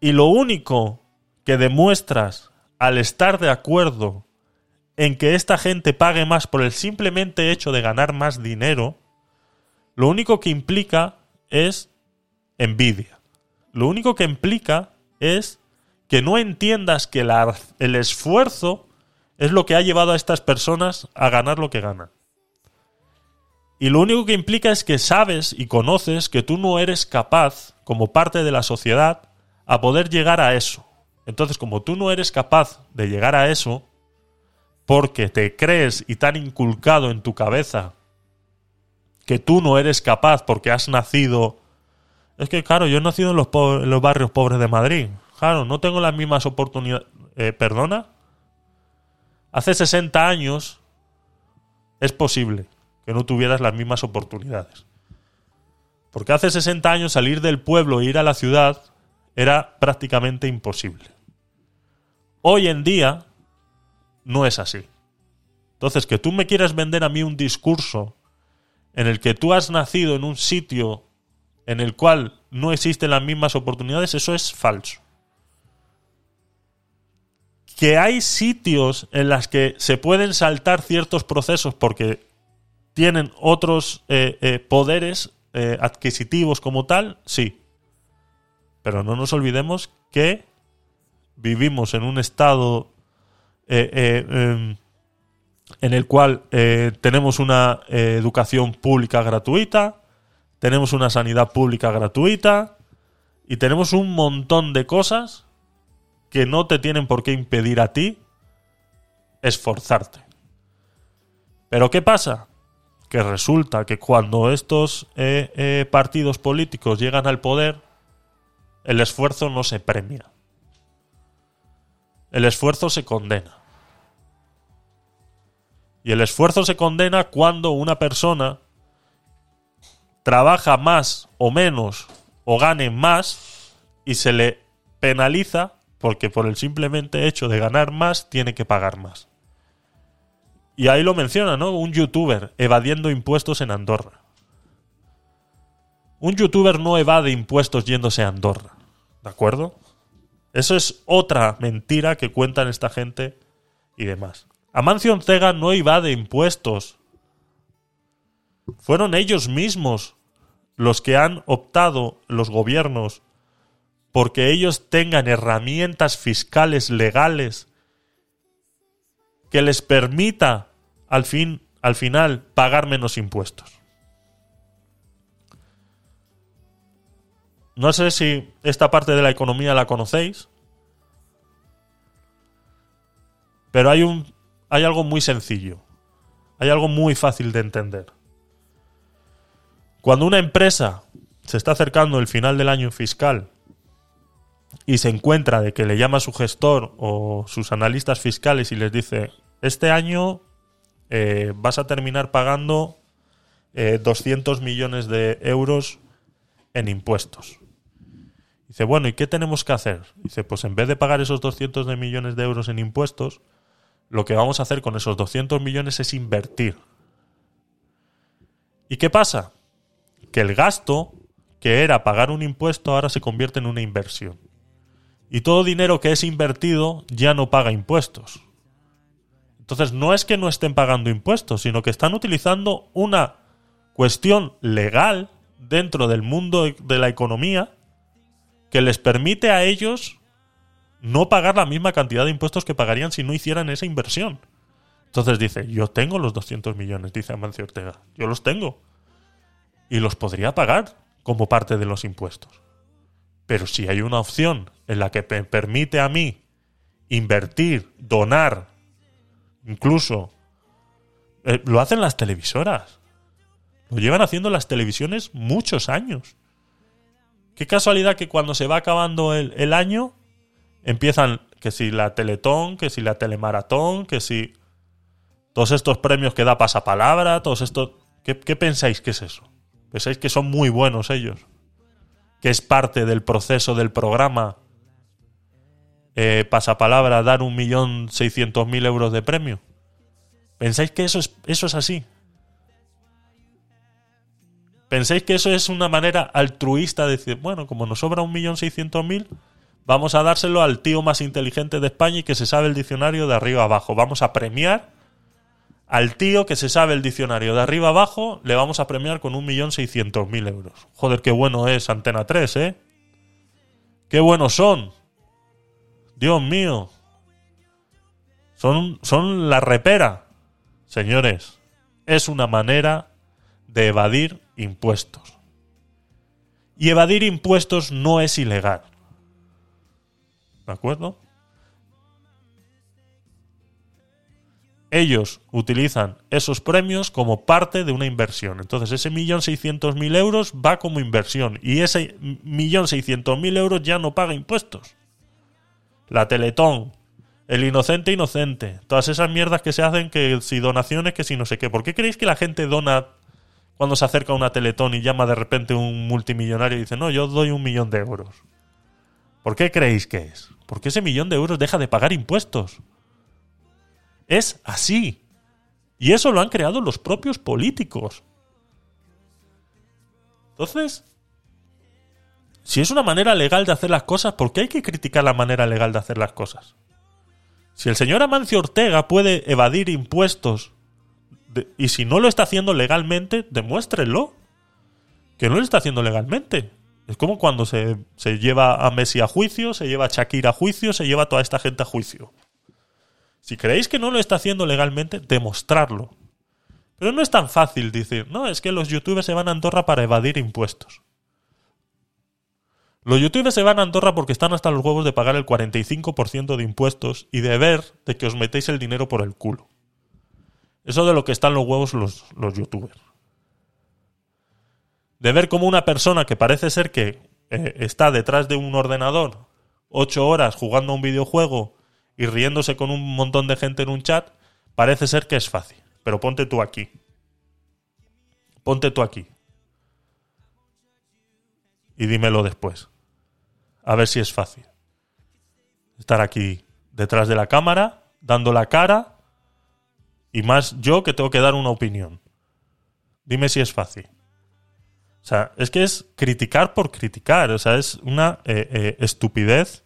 Y lo único que demuestras al estar de acuerdo en que esta gente pague más por el simplemente hecho de ganar más dinero, lo único que implica es envidia. lo único que implica es que no entiendas que el esfuerzo es lo que ha llevado a estas personas a ganar lo que ganan. Y lo único que implica es que sabes y conoces que tú no eres capaz, como parte de la sociedad, a poder llegar a eso. Entonces, como tú no eres capaz de llegar a eso, porque te crees y te han inculcado en tu cabeza que tú no eres capaz porque has nacido... Es que, claro, yo he nacido en los, en los barrios pobres de Madrid. Claro, no tengo las mismas oportunidades... Eh, ¿Perdona? Hace 60 años es posible que no tuvieras las mismas oportunidades. Porque hace 60 años salir del pueblo e ir a la ciudad era prácticamente imposible. Hoy en día no es así. Entonces, que tú me quieras vender a mí un discurso en el que tú has nacido en un sitio en el cual no existen las mismas oportunidades, eso es falso. Que hay sitios en los que se pueden saltar ciertos procesos porque tienen otros eh, eh, poderes eh, adquisitivos como tal, sí. Pero no nos olvidemos que vivimos en un estado em, en el cual eh, tenemos una eh, educación pública gratuita, tenemos una sanidad pública gratuita y tenemos un montón de cosas que no te tienen por qué impedir a ti esforzarte. Pero ¿qué pasa? Que resulta que cuando estos eh, eh, partidos políticos llegan al poder, el esfuerzo no se premia. El esfuerzo se condena. Y el esfuerzo se condena cuando una persona trabaja más o menos o gane más y se le penaliza porque por el simplemente hecho de ganar más tiene que pagar más. Y ahí lo menciona, ¿no? Un youtuber evadiendo impuestos en Andorra. Un youtuber no evade impuestos yéndose a Andorra. ¿De acuerdo? Eso es otra mentira que cuentan esta gente y demás. Amancio Ortega no evade impuestos. Fueron ellos mismos los que han optado, los gobiernos, porque ellos tengan herramientas fiscales legales que les permita al fin al final pagar menos impuestos. No sé si esta parte de la economía la conocéis, pero hay un hay algo muy sencillo. Hay algo muy fácil de entender. Cuando una empresa se está acercando el final del año fiscal y se encuentra de que le llama a su gestor o sus analistas fiscales y les dice, este año eh, vas a terminar pagando eh, 200 millones de euros en impuestos. Dice, bueno, ¿y qué tenemos que hacer? Dice, pues en vez de pagar esos 200 de millones de euros en impuestos, lo que vamos a hacer con esos 200 millones es invertir. ¿Y qué pasa? Que el gasto que era pagar un impuesto ahora se convierte en una inversión. Y todo dinero que es invertido ya no paga impuestos. Entonces no es que no estén pagando impuestos, sino que están utilizando una cuestión legal dentro del mundo de la economía que les permite a ellos no pagar la misma cantidad de impuestos que pagarían si no hicieran esa inversión. Entonces dice, yo tengo los 200 millones, dice Amancio Ortega, yo los tengo. Y los podría pagar como parte de los impuestos. Pero si hay una opción en la que me permite a mí invertir, donar, incluso... eh, lo hacen las televisoras. Lo llevan haciendo las televisiones muchos años. Qué casualidad que cuando se va acabando el, el año empiezan que si la Teletón, que si la Telemaratón, que si todos estos premios que da pasapalabra, todos estos... ¿Qué, pensáis que es eso? ¿Pensáis que son muy buenos ellos? ¿Que es parte del proceso del programa eh, pasapalabra dar un millón seiscientos mil euros de premio? ¿Pensáis que eso es, eso es así? ¿Pensáis que eso es una manera altruista de decir, bueno, como nos sobra un millón seiscientos mil, vamos a dárselo al tío más inteligente de España y que se sabe el diccionario de arriba abajo? Vamos a premiar al tío que se sabe el diccionario de arriba abajo, le vamos a premiar con un millón seiscientos mil euros. Joder, qué bueno es Antena 3, ¿eh? Qué buenos son. Dios mío. Son, son la repera. Señores, es una manera de evadir impuestos. Y evadir impuestos no es ilegal. ¿De acuerdo? Ellos utilizan esos premios como parte de una inversión. Entonces, ese millón seiscientos mil euros va como inversión. Y ese millón seiscientos mil euros ya no paga impuestos. La Teletón, el inocente inocente, todas esas mierdas que se hacen, que si donaciones, que si no sé qué. ¿Por qué creéis que la gente dona cuando se acerca a una Teletón y llama de repente un multimillonario y dice, no, yo doy un millón de euros? ¿Por qué creéis que es? Porque ese millón de euros deja de pagar impuestos. Es así. Y eso lo han creado los propios políticos. Entonces, si es una manera legal de hacer las cosas, ¿por qué hay que criticar la manera legal de hacer las cosas? Si el señor Amancio Ortega puede evadir impuestos y si no lo está haciendo legalmente, demuéstrenlo. Que no lo está haciendo legalmente. Es como cuando se, se lleva a Messi a juicio, se lleva a Shakira a juicio, se lleva a toda esta gente a juicio. Si creéis que no lo está haciendo legalmente, demostrarlo. Pero no es tan fácil decir, no, es que los youtubers se van a Andorra para evadir impuestos. Los youtubers se van a Andorra porque están hasta los huevos de pagar el 45% de impuestos y de ver de que os metéis el dinero por el culo. Eso de lo que están los huevos los, los youtubers. De ver cómo una persona que parece ser que eh, está detrás de un ordenador ocho horas jugando a un videojuego y riéndose con un montón de gente en un chat, parece ser que es fácil. Pero ponte tú aquí. Ponte tú aquí. Y dímelo después. A ver si es fácil. Estar aquí detrás de la cámara, dando la cara, y más yo que tengo que dar una opinión. Dime si es fácil. O sea, es que es criticar por criticar. O sea, es una eh, eh, estupidez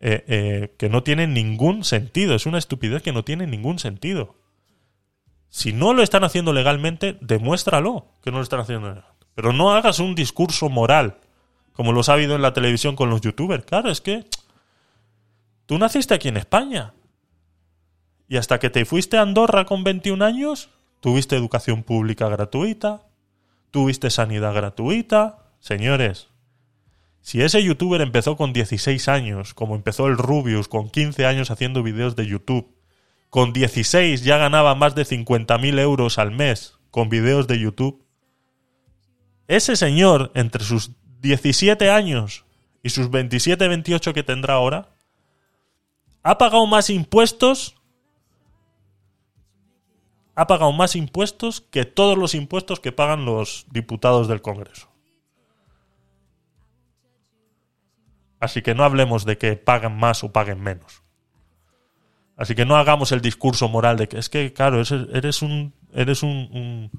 eh, que no tiene ningún sentido. Es una estupidez que no tiene ningún sentido. Si no lo están haciendo legalmente, demuéstralo que no lo están haciendo legalmente. Pero no hagas un discurso moral, como los ha habido en la televisión con los youtubers. Claro, es que tú naciste aquí en España. Y hasta que te fuiste a Andorra con 21 años, tuviste educación pública gratuita, tuviste sanidad gratuita. Señores, si ese youtuber empezó con 16 años, como empezó el Rubius con 15 años haciendo videos de YouTube, con 16 ya ganaba más de 50.000 euros al mes con videos de YouTube, ese señor, entre sus 17 años y sus 27, 28 que tendrá ahora, ha pagado más impuestos ha pagado más impuestos que todos los impuestos que pagan los diputados del Congreso. Así que no hablemos de que paguen más o paguen menos. Así que no hagamos el discurso moral de que es que, claro, eres, un. Eres un.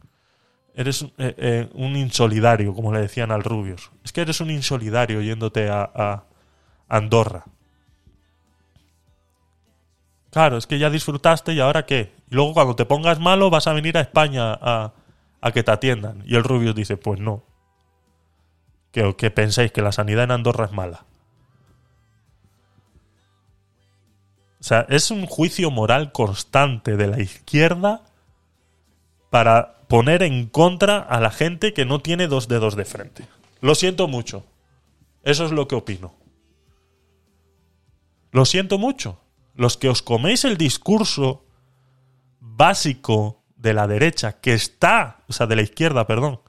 eres eh, eh, un insolidario, como le decían al Rubius. Es que eres un insolidario yéndote a Andorra. Claro, es que ya disfrutaste y ahora qué. Y luego cuando te pongas malo vas a venir a España a, a que te atiendan. Y el Rubius dice, pues no. Que, que penséis que la sanidad en Andorra es mala. O sea, es un juicio moral constante de la izquierda para poner en contra a la gente que no tiene dos dedos de frente. Lo siento mucho. Eso es lo que opino. Lo siento mucho. Los que os coméis el discurso básico de la derecha, que está, o sea, de la izquierda, perdón,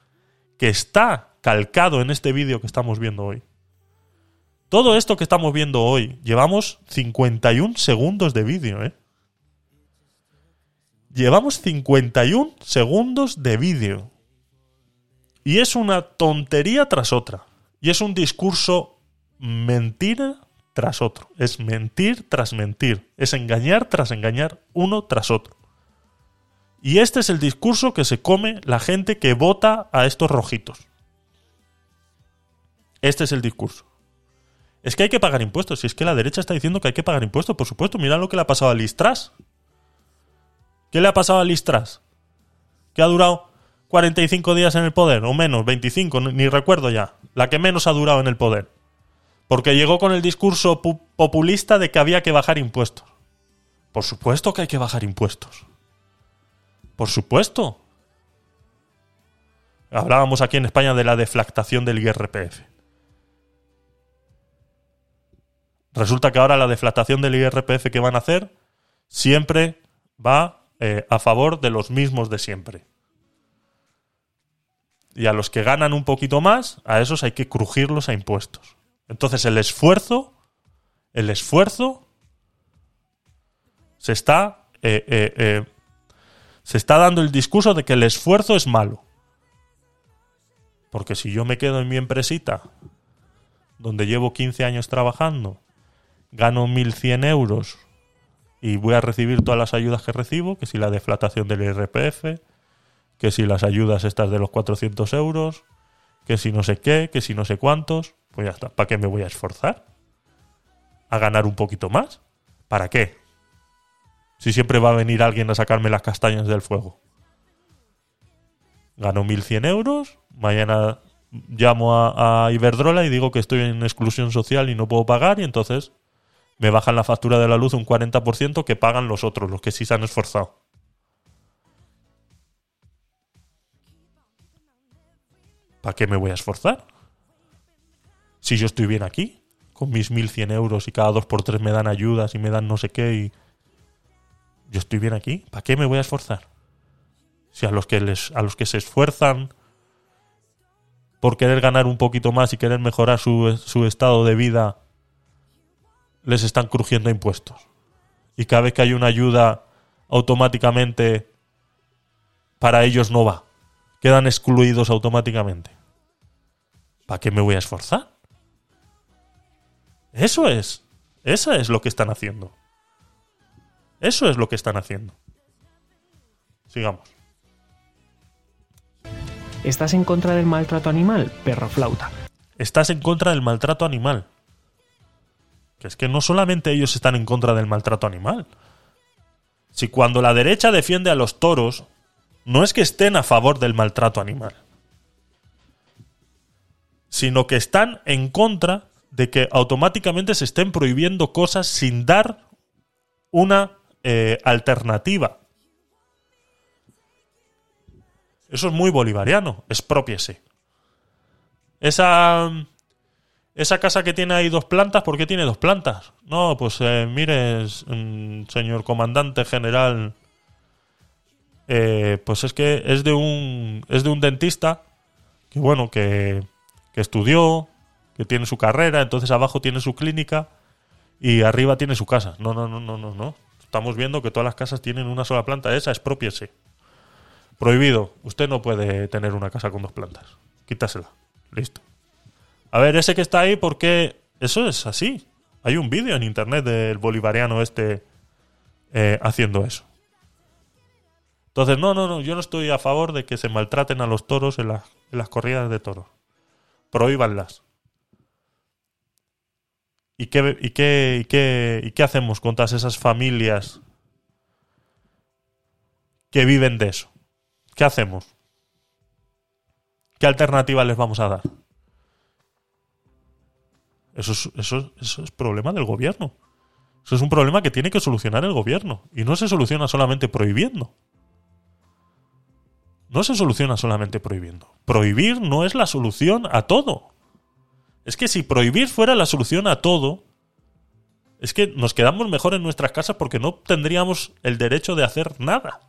que está calcado en este vídeo que estamos viendo hoy. Todo esto que estamos viendo hoy, llevamos 51 segundos de vídeo, ¿eh? Llevamos 51 segundos de vídeo. Y es una tontería tras otra. Y es un discurso mentira tras otro. Es mentir tras mentir. Es engañar tras engañar uno tras otro. Y este es el discurso que se come la gente que vota a estos rojitos. Este es el discurso. Es que hay que pagar impuestos. Si es que la derecha está diciendo que hay que pagar impuestos, por supuesto. Mira lo que le ha pasado a Listras. ¿Qué le ha pasado a Listras? Que ha durado 45 días en el poder, o menos, 25, ni recuerdo ya. La que menos ha durado en el poder. Porque llegó con el discurso pu- populista de que había que bajar impuestos. Por supuesto que hay que bajar impuestos. Por supuesto. Hablábamos aquí en España de la deflactación del IRPF. Resulta que ahora la deflactación del IRPF que van a hacer siempre va eh, a favor de los mismos de siempre. Y a los que ganan un poquito más, a esos hay que crujirlos a impuestos. Entonces el esfuerzo, el esfuerzo se está, eh, eh, se está dando el discurso de que el esfuerzo es malo. Porque si yo me quedo en mi empresita, donde llevo 15 años trabajando, gano 1.100 euros y voy a recibir todas las ayudas que recibo, que si la deflatación del IRPF, que si las ayudas estas de los 400 euros, que si no sé qué, que si no sé cuántos, pues ya está. ¿Para qué me voy a esforzar? ¿A ganar un poquito más? ¿Para qué? Si siempre va a venir alguien a sacarme las castañas del fuego. Gano 1.100 euros, mañana llamo a, Iberdrola y digo que estoy en exclusión social y no puedo pagar y entonces me bajan la factura de la luz un 40% que pagan los otros, los que sí se han esforzado. ¿Para qué me voy a esforzar? Si yo estoy bien aquí, con mis 1.100 euros y cada dos por tres me dan ayudas y me dan no sé qué y... Yo estoy bien aquí, ¿para qué me voy a esforzar? Si a los que, les, a los que se esfuerzan por querer ganar un poquito más y querer mejorar su, su estado de vida, les están crujiendo impuestos. Y cada vez que hay una ayuda, automáticamente para ellos no va. Quedan excluidos automáticamente. ¿Para qué me voy a esforzar? Eso es. Eso es lo que están haciendo. Eso es lo que están haciendo. Sigamos. ¿Estás en contra del maltrato animal? Perro flauta. Estás en contra del maltrato animal. Que es que no solamente ellos están en contra del maltrato animal. Si cuando la derecha defiende a los toros, no es que estén a favor del maltrato animal, sino que están en contra de que automáticamente se estén prohibiendo cosas sin dar una eh, alternativa. Eso es muy bolivariano, expropiese. Esa, esa casa que tiene ahí dos plantas, ¿por qué tiene dos plantas? No, pues eh, mire, mm, señor comandante general, eh, pues es que es de un es de un dentista que bueno que, que estudió, que tiene su carrera, entonces abajo tiene su clínica y arriba tiene su casa. No, no, no, no, no, no. Estamos viendo que todas las casas tienen una sola planta. Esa expropiese. Prohibido. Usted no puede tener una casa con dos plantas. Quítasela. Listo. A ver, ese que está ahí, ¿por qué? Eso es así. Hay un vídeo en internet del bolivariano este eh, haciendo eso. Entonces, no, no, no, yo no estoy a favor de que se maltraten a los toros en, en las corridas de toros. Prohíbanlas. ¿Y qué, y, qué, y, qué, ¿Y qué hacemos con todas esas familias que viven de eso? ¿Qué hacemos? ¿Qué alternativa les vamos a dar? Eso es, eso, es- eso es problema del gobierno. Eso es un problema que tiene que solucionar el gobierno. Y no se soluciona solamente prohibiendo. No se soluciona solamente prohibiendo. Prohibir no es la solución a todo. Es que si prohibir fuera la solución a todo, es que nos quedamos mejor en nuestras casas porque no tendríamos el derecho de hacer nada.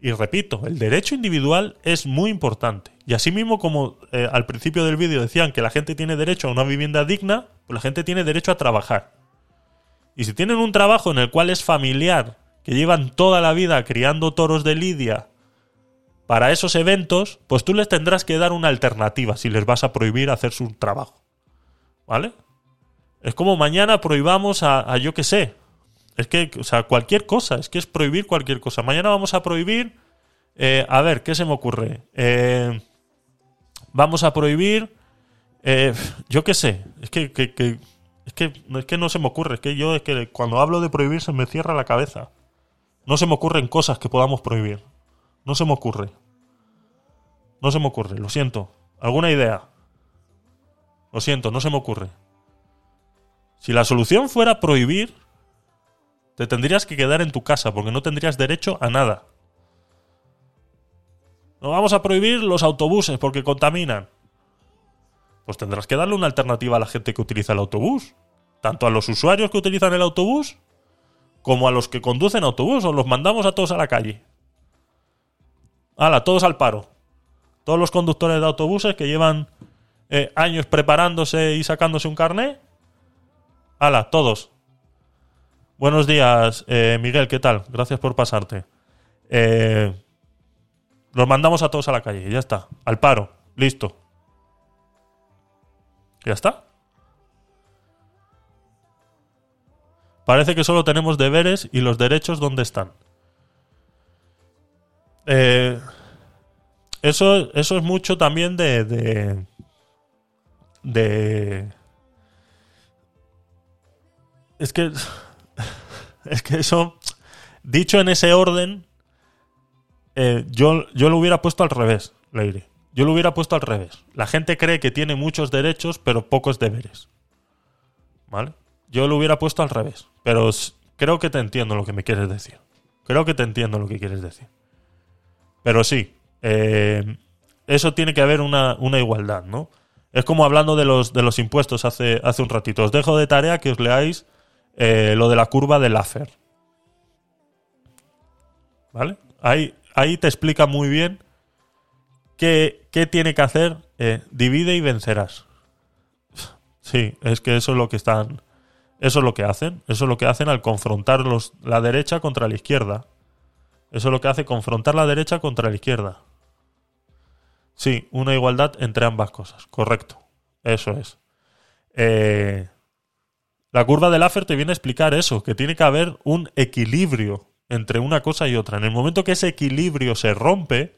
Y repito, el derecho individual es muy importante. Y así mismo como eh, al principio del vídeo decían que la gente tiene derecho a una vivienda digna, pues la gente tiene derecho a trabajar. Y si tienen un trabajo en el cual es familiar, que llevan toda la vida criando toros de lidia para esos eventos, pues tú les tendrás que dar una alternativa si les vas a prohibir hacer su trabajo. ¿Vale? Es como mañana prohibamos a, yo qué sé. Es que, o sea, cualquier cosa, es que es prohibir cualquier cosa. Mañana vamos a prohibir, eh, a ver, ¿qué se me ocurre? Eh, vamos a prohibir, eh, yo qué sé, es que- es que, es que no se me ocurre, es que yo es que cuando hablo de prohibir se me cierra la cabeza. No se me ocurren cosas que podamos prohibir. No se me ocurre. No se me ocurre, lo siento. ¿Alguna idea? Lo siento, no se me ocurre. Si la solución fuera prohibir, te tendrías que quedar en tu casa porque no tendrías derecho a nada. No vamos a prohibir los autobuses porque contaminan. Pues tendrás que darle una alternativa a la gente que utiliza el autobús. Tanto a los usuarios que utilizan el autobús como a los que conducen autobús. O los mandamos a todos a la calle. Hala, todos al paro. Todos los conductores de autobuses que llevan eh, años preparándose y sacándose un carné. Hala, todos. Buenos días, eh, Miguel, ¿qué tal? Gracias por pasarte. Eh, los mandamos a todos a la calle, ya está. Al paro, listo. Ya está. Parece que solo tenemos deberes y los derechos dónde están. Eh, eso, eso es mucho también de, de. Es que... Es que eso... Dicho en ese orden, eh, yo, yo lo hubiera puesto al revés, Leire. Yo lo hubiera puesto al revés. La gente cree que tiene muchos derechos, pero pocos deberes. ¿Vale? Yo lo hubiera puesto al revés. Pero creo que te entiendo lo que me quieres decir. Creo que te entiendo lo que quieres decir. Pero sí, eh, eso tiene que haber una, una igualdad, ¿no? Es como hablando de los, de los impuestos hace, hace un ratito. Os dejo de tarea que os leáis eh, lo de la curva de Laffer. ¿Vale? Ahí, ahí te explica muy bien qué, qué tiene que hacer. eh, divide y vencerás. Sí, es que eso es lo que están. Eso es lo que hacen. Eso es lo que hacen al confrontar los, la derecha contra la izquierda. Eso es lo que hace confrontar la derecha contra la izquierda. Sí, una igualdad entre ambas cosas. Correcto. Eso es. Eh, la curva de Laffer te viene a explicar eso, que tiene que haber un equilibrio entre una cosa y otra. En el momento que ese equilibrio se rompe,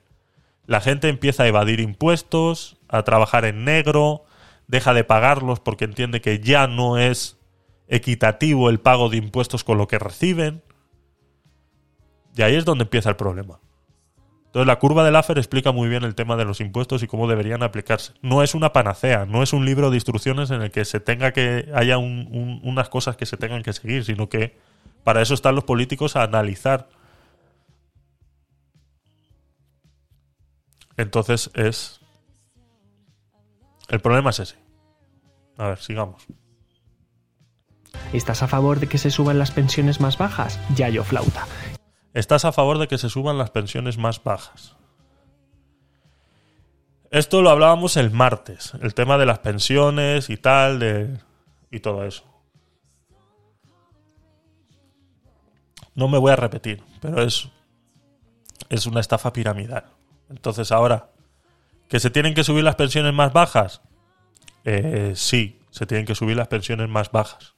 la gente empieza a evadir impuestos, a trabajar en negro, deja de pagarlos porque entiende que ya no es equitativo el pago de impuestos con lo que reciben. Y ahí es donde empieza el problema. Entonces la curva de Laffer explica muy bien el tema de los impuestos y cómo deberían aplicarse. No es una panacea, no es un libro de instrucciones en el que se tenga que haya un- un- unas cosas que se tengan que seguir, sino que para eso están los políticos a analizar. Entonces es el problema es ese. A ver, sigamos. ¿Estás a favor de que se suban las pensiones más bajas? Yayo flauta. ¿Estás a favor de que se suban las pensiones más bajas? Esto lo hablábamos el martes, el tema de las pensiones y tal, de, y todo eso. No me voy a repetir, pero es, es una estafa piramidal. Entonces ahora, ¿que se tienen que subir las pensiones más bajas? Eh, sí, se tienen que subir las pensiones más bajas.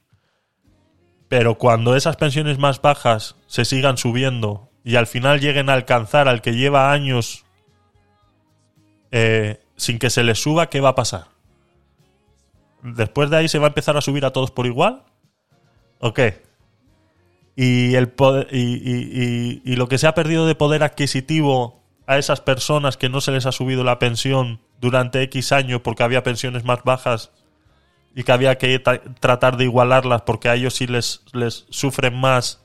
Pero cuando esas pensiones más bajas se sigan subiendo y al final lleguen a alcanzar al que lleva años eh, sin que se les suba, ¿qué va a pasar? ¿Después de ahí se va a empezar a subir a todos por igual? ¿O qué? Y, el poder- y, lo que se ha perdido de poder adquisitivo a esas personas que no se les ha subido la pensión durante X años porque había pensiones más bajas y que había que ta- tratar de igualarlas porque a ellos sí les, les sufren más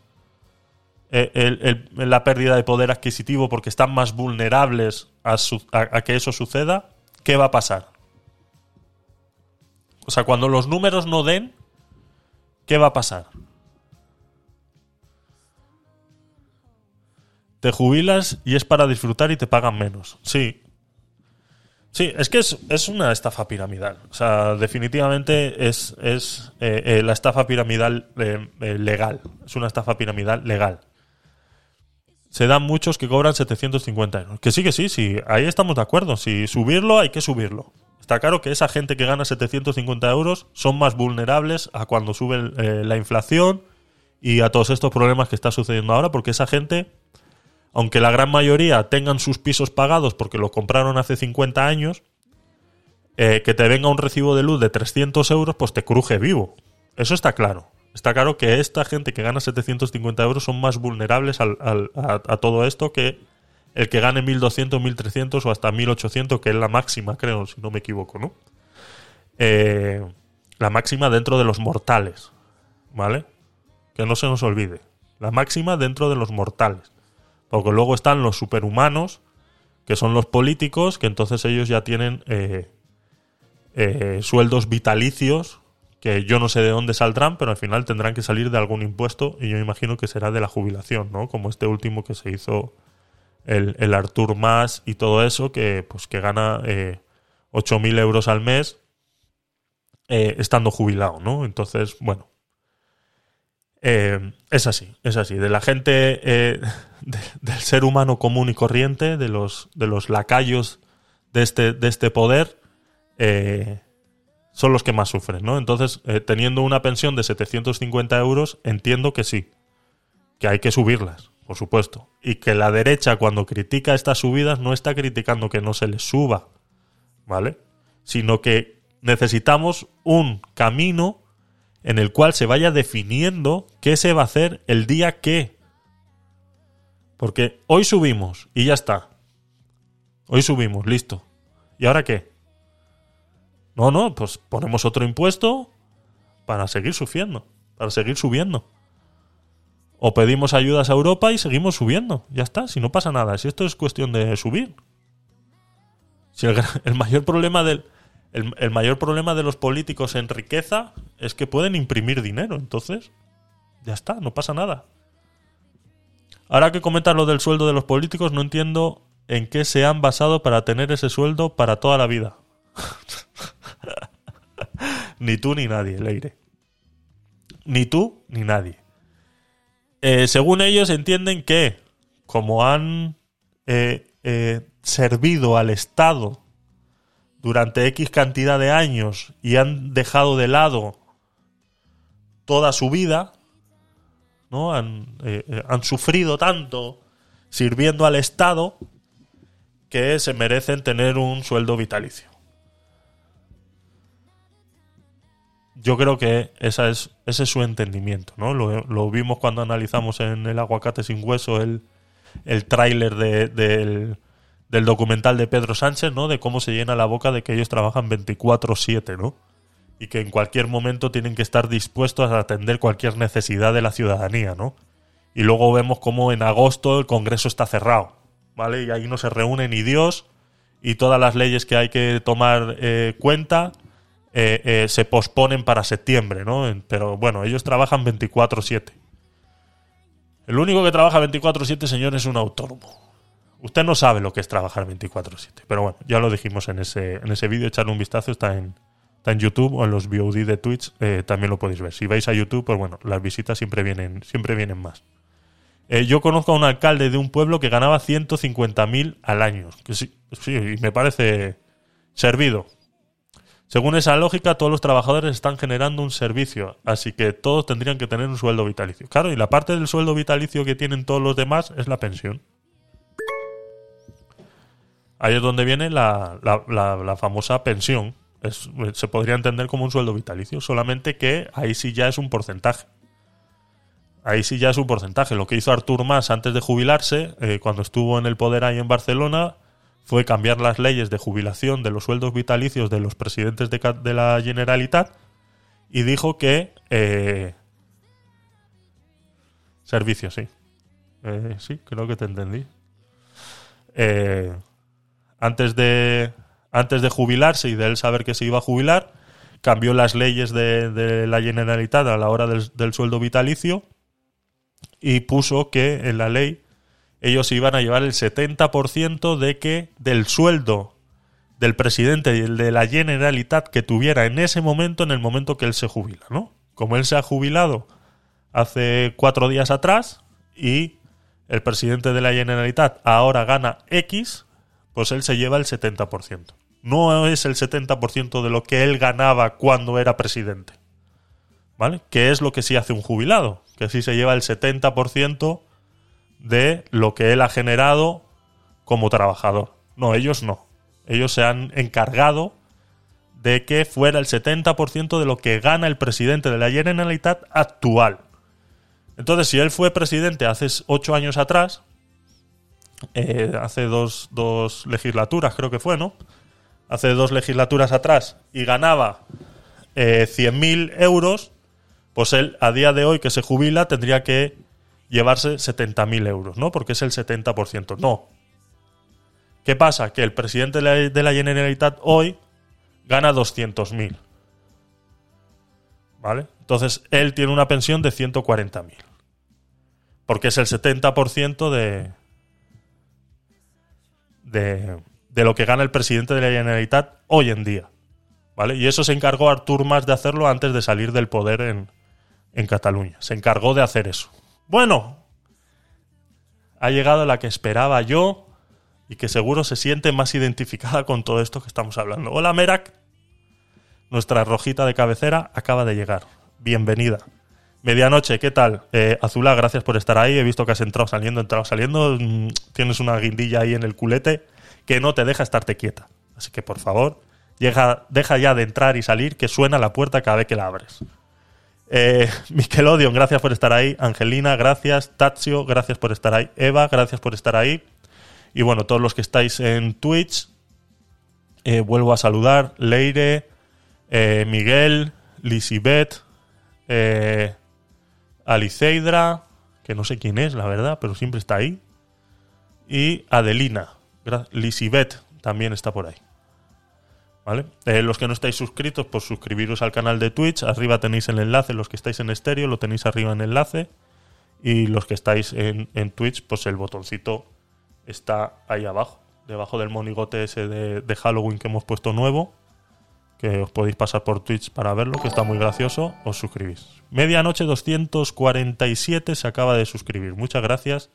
eh, el- el- la pérdida de poder adquisitivo porque están más vulnerables a, su- a- a que eso suceda, ¿qué va a pasar? O sea, cuando los números no den, ¿qué va a pasar? Te jubilas y es para disfrutar y te pagan menos. Sí, Sí, es que es, es una estafa piramidal. O sea, definitivamente es, es eh, eh, la estafa piramidal eh, legal. Es una estafa piramidal legal. Se dan muchos que cobran 750 euros. Que sí, que sí, sí. Ahí estamos de acuerdo. Si subirlo, hay que subirlo. Está claro que esa gente que gana 750 euros son más vulnerables a cuando sube la inflación y a todos estos problemas que está sucediendo ahora, porque esa gente aunque la gran mayoría tengan sus pisos pagados porque lo compraron hace 50 años, eh, que te venga un recibo de luz de 300 euros, pues te cruje vivo. Eso está claro. Está claro que esta gente que gana 750 euros son más vulnerables a todo esto que el que gane 1200, 1300 o hasta 1800, que es la máxima, creo, si no me equivoco, ¿no? eh, la máxima dentro de los mortales, ¿vale? Que no se nos olvide. La máxima dentro de los mortales. Porque luego están los superhumanos, que son los políticos, que entonces ellos ya tienen eh, eh, sueldos vitalicios, que yo no sé de dónde saldrán, pero al final tendrán que salir de algún impuesto y yo imagino que será de la jubilación, ¿no? Como este último que se hizo el, el Artur Mas y todo eso, que pues que gana eh, 8.000 euros al mes eh, estando jubilado, ¿no? Entonces, bueno. Eh, es así, es así. De la gente, eh, de- del ser humano común y corriente, de los, de los lacayos de este, de este poder, eh, son los que más sufren, ¿no? Entonces, teniendo una pensión de 750 euros, entiendo que sí, que hay que subirlas, por supuesto. Y que la derecha, cuando critica estas subidas, no está criticando que no se les suba, ¿vale? Sino que necesitamos un camino en el cual se vaya definiendo qué se va a hacer el día que. Porque hoy subimos y ya está. Hoy subimos, listo. ¿Y ahora qué? No, no, pues ponemos otro impuesto para seguir subiendo, para seguir subiendo. O pedimos ayudas a Europa y seguimos subiendo. Ya está, si no pasa nada, si esto es cuestión de subir. Si el, el mayor problema del el, mayor problema de los políticos en riqueza es que pueden imprimir dinero, entonces ya está, no pasa nada. Ahora que comentas lo del sueldo de los políticos, no entiendo en qué se han basado para tener ese sueldo para toda la vida. ni tú ni nadie, Leire. Ni tú ni nadie. Eh, según ellos entienden que, como han eh, eh, servido al Estado durante X cantidad de años y han dejado de lado toda su vida, ¿no? Han, eh, eh, han sufrido tanto sirviendo al Estado que se merecen tener un sueldo vitalicio. Yo creo que esa es, ese es su entendimiento, ¿no? Lo, lo vimos cuando analizamos en el aguacate sin hueso el, el tráiler de- del, del documental de Pedro Sánchez, ¿no? De cómo se llena la boca de que ellos trabajan 24/7, ¿no? Y que en cualquier momento tienen que estar dispuestos a atender cualquier necesidad de la ciudadanía, ¿no? Y luego vemos cómo en agosto el Congreso está cerrado, ¿vale? Y ahí no se reúne ni Dios y todas las leyes que hay que tomar eh, cuenta eh, eh, se posponen para septiembre, ¿no? Pero bueno, ellos trabajan 24/7. El único que trabaja 24/7, señor, es un autónomo. Usted no sabe lo que es trabajar 24/7. Pero bueno, ya lo dijimos en ese, en ese vídeo, echarle un vistazo, está en, está en YouTube o en los VOD de Twitch, eh, también lo podéis ver. Si vais a YouTube, pues bueno, las visitas siempre vienen, siempre vienen más. Eh, yo conozco a un alcalde de un pueblo que ganaba 150.000 al año. Que sí, sí, me parece servido. Según esa lógica, todos los trabajadores están generando un servicio, así que todos tendrían que tener un sueldo vitalicio. Claro, y la parte del sueldo vitalicio que tienen todos los demás es la pensión. Ahí es donde viene la, la- famosa pensión. Es- se podría entender como un sueldo vitalicio, solamente que ahí sí ya es un porcentaje. Ahí sí ya es un porcentaje. Lo que hizo Artur Mas antes de jubilarse, eh, cuando estuvo en el poder ahí en Barcelona, fue cambiar las leyes de jubilación de los sueldos vitalicios de los presidentes de, la Generalitat y dijo que... eh, servicio, sí. Eh, sí, creo que te entendí. Eh, antes de antes de jubilarse y de él saber que se iba a jubilar, cambió las leyes de, de la Generalitat a la hora del, del sueldo vitalicio y puso que en la ley ellos iban a llevar el 70% de que del sueldo del presidente y el de la Generalitat que tuviera en ese momento, en el momento que él se jubila, ¿no? Como él se ha jubilado hace cuatro días atrás y el presidente de la Generalitat ahora gana X, pues él se lleva el 70%. No es el 70% de lo que él ganaba cuando era presidente. ¿Vale? Que es lo que sí hace un jubilado, que sí se lleva el 70% de lo que él ha generado como trabajador. No, ellos no. Ellos se han encargado de que fuera el 70% de lo que gana el presidente de la Generalitat actual. Entonces, si él fue presidente hace ocho años atrás, eh, hace dos, dos legislaturas creo que fue, ¿no? hace dos legislaturas atrás y ganaba eh, 100.000 euros, pues él a día de hoy que se jubila tendría que llevarse 70.000 euros, ¿no? Porque es el 70%. No. ¿Qué pasa? Que el presidente de la, Generalitat hoy gana 200.000. ¿Vale? Entonces él tiene una pensión de 140.000. Porque es el 70% de, de, lo que gana el presidente de la Generalitat hoy en día. ¿Vale? Y eso se encargó Artur Mas de hacerlo antes de salir del poder en, en Cataluña. Se encargó de hacer eso. Bueno, ha llegado la que esperaba yo y que seguro se siente más identificada con todo esto que estamos hablando. Hola Merak, nuestra rojita de cabecera acaba de llegar. Bienvenida. Medianoche, ¿qué tal? Eh, Azula, gracias por estar ahí. He visto que has entrado saliendo, entrado saliendo. Mm, Tienes una guindilla ahí en el culete que no te deja estarte quieta. Así que por favor, deja ya de entrar y salir, que suena la puerta cada vez que la abres. Eh, Nickelodeon, gracias por estar ahí. Angelina, gracias. Tazio, gracias por estar ahí. Eva, gracias por estar ahí. Y bueno, todos los que estáis en Twitch, eh, vuelvo a saludar. Leire, eh, Miguel, Lisibet, eh, Aliceidra, que no sé quién es, la verdad, pero siempre está ahí. Y Adelina. Lisibet también está por ahí. ¿Vale? Eh, los que no estáis suscritos, pues suscribiros al canal de Twitch. Arriba tenéis el enlace. Los que estáis en estéreo, lo tenéis arriba en enlace. Y los que estáis en, en Twitch, pues el botoncito está ahí abajo. Debajo del monigote ese de Halloween que hemos puesto nuevo. Que os podéis pasar por Twitch para verlo, que está muy gracioso. Os suscribís. Medianoche 247 se acaba de suscribir. Muchas gracias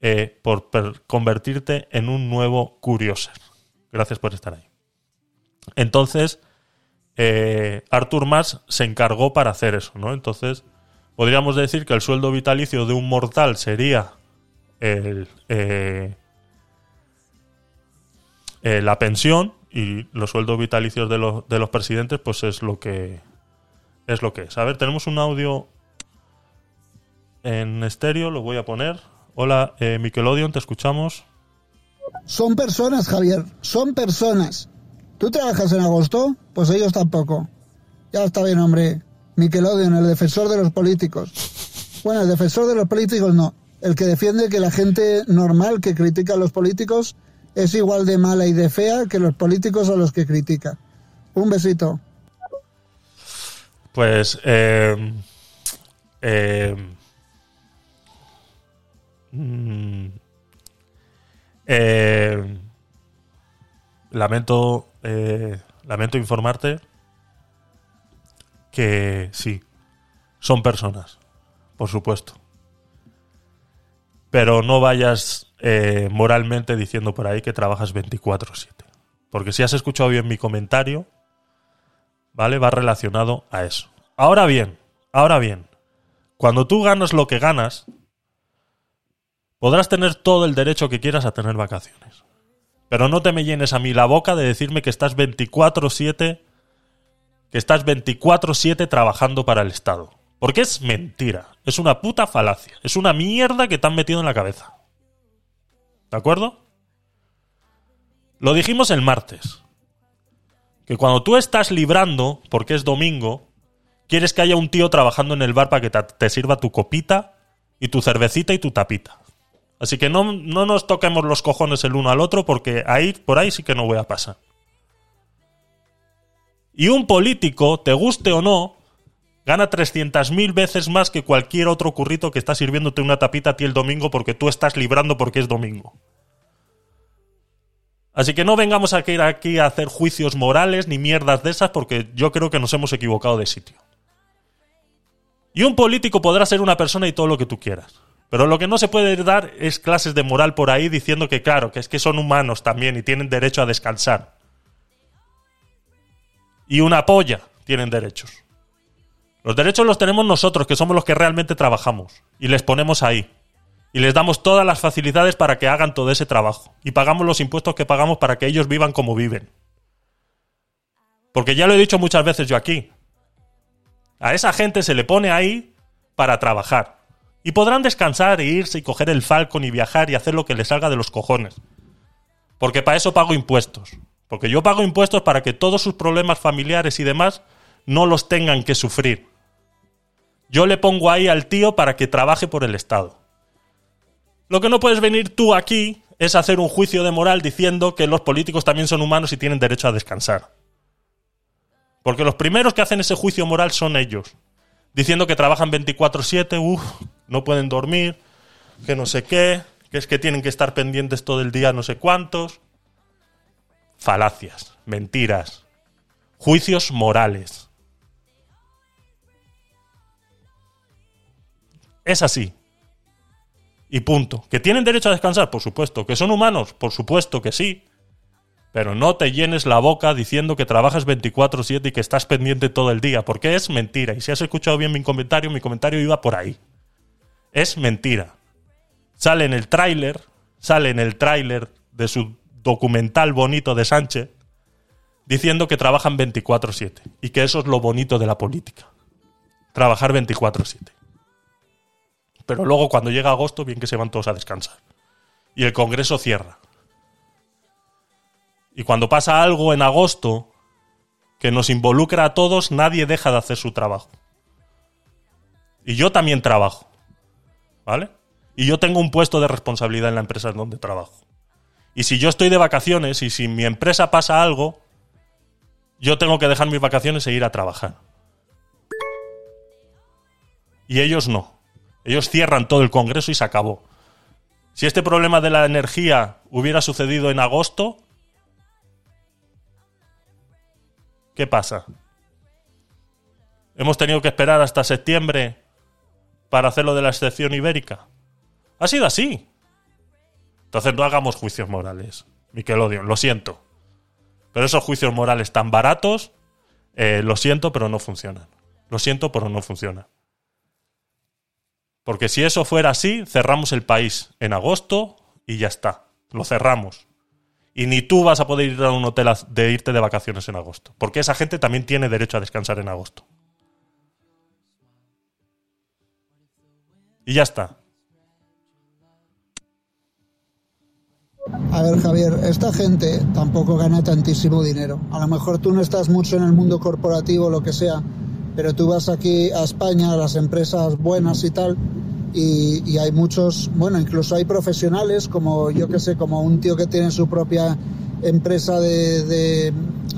eh, por convertirte en un nuevo Curioser. Gracias por estar ahí. Entonces, eh, Arthur Mas se encargó para hacer eso, ¿no? Entonces, podríamos decir que el sueldo vitalicio de un mortal sería el, eh, eh, la pensión y los sueldos vitalicios de los, de los presidentes, pues es lo que es lo que es. A ver, tenemos un audio en estéreo, lo voy a poner. Hola, eh, Nickelodeon, te escuchamos. Son personas, Javier, son personas. ¿Tú trabajas en agosto? Pues ellos tampoco. Ya está bien, hombre. Nickelodeon, el defensor de los políticos. Bueno, el defensor de los políticos no. El que defiende que la gente normal que critica a los políticos es igual de mala y de fea que los políticos a los que critica. Un besito. Pues, eh, eh, mm, eh, lamento, lamento informarte que sí, son personas, por supuesto. Pero no vayas eh, moralmente diciendo por ahí que trabajas 24/7. Porque si has escuchado bien mi comentario, ¿vale? Va relacionado a eso. Ahora bien, ahora bien, cuando tú ganas lo que ganas, podrás tener todo el derecho que quieras a tener vacaciones. Pero no te me llenes a mí la boca de decirme que estás 24/7 que estás 24/7 trabajando para el Estado. Porque es mentira, es una puta falacia, es una mierda que te han metido en la cabeza. ¿De acuerdo? Lo dijimos el martes que cuando tú estás librando, porque es domingo, quieres que haya un tío trabajando en el bar para que te, sirva tu copita y tu cervecita y tu tapita. Así que no, no nos toquemos los cojones el uno al otro porque ahí, por ahí sí que no voy a pasar. Y un político, te guste o no, gana 300.000 veces más que cualquier otro currito que está sirviéndote una tapita a ti el domingo porque tú estás librando porque es domingo. Así que no vengamos a ir aquí a hacer juicios morales ni mierdas de esas porque yo creo que nos hemos equivocado de sitio. Y un político podrá ser una persona y todo lo que tú quieras. Pero lo que no se puede dar es clases de moral por ahí diciendo que claro, que es que son humanos también y tienen derecho a descansar. Y una polla tienen derechos. Los derechos los tenemos nosotros, que somos los que realmente trabajamos. Y les ponemos ahí. Y les damos todas las facilidades para que hagan todo ese trabajo. Y pagamos los impuestos que pagamos para que ellos vivan como viven. Porque ya lo he dicho muchas veces yo aquí. A esa gente se le pone ahí para trabajar. Y podrán descansar e irse y coger el Falcon y viajar y hacer lo que les salga de los cojones. Porque para eso pago impuestos. Porque yo pago impuestos para que todos sus problemas familiares y demás no los tengan que sufrir. Yo le pongo ahí al tío para que trabaje por el Estado. Lo que no puedes venir tú aquí es hacer un juicio de moral diciendo que los políticos también son humanos y tienen derecho a descansar. Porque los primeros que hacen ese juicio moral son ellos. Diciendo que trabajan 24/7, uff, no pueden dormir, que no sé qué, que es que tienen que estar pendientes todo el día no sé cuántos. Falacias, mentiras, juicios morales. Es así. Y punto. ¿Que tienen derecho a descansar? Por supuesto. ¿Que son humanos? Por supuesto que sí. Pero no te llenes la boca diciendo que trabajas 24/7 y que estás pendiente todo el día, porque es mentira. Y si has escuchado bien mi comentario, mi comentario iba por ahí. Es mentira. Sale en el tráiler, sale en el tráiler de su documental bonito de Sánchez, diciendo que trabajan 24/7 y que eso es lo bonito de la política. Trabajar 24/7. Pero luego cuando llega agosto, bien que se van todos a descansar. Y el Congreso cierra. Y cuando pasa algo en agosto que nos involucra a todos, nadie deja de hacer su trabajo. Y yo también trabajo. ¿Vale? Y yo tengo un puesto de responsabilidad en la empresa en donde trabajo. Y si yo estoy de vacaciones y si mi empresa pasa algo, yo tengo que dejar mis vacaciones e ir a trabajar. Y ellos no. Ellos cierran todo el Congreso y se acabó. Si este problema de la energía hubiera sucedido en agosto, ¿qué pasa? ¿Hemos tenido que esperar hasta septiembre para hacer lo de la excepción ibérica? Ha sido así. Entonces no hagamos juicios morales. Nickelodeon, lo siento. Pero esos juicios morales tan baratos, eh, lo siento, pero no funcionan. Lo siento, pero no funcionan. Porque si eso fuera así, cerramos el país en agosto y ya está. Lo cerramos. Y ni tú vas a poder ir a un hotel de irte de vacaciones en agosto. Porque esa gente también tiene derecho a descansar en agosto. Y ya está. A ver, Javier, esta gente tampoco gana tantísimo dinero. A lo mejor tú no estás mucho en el mundo corporativo lo que sea, pero tú vas aquí a España, a las empresas buenas y tal, y, hay muchos, bueno, incluso hay profesionales como, yo que sé, como un tío que tiene su propia empresa de, de,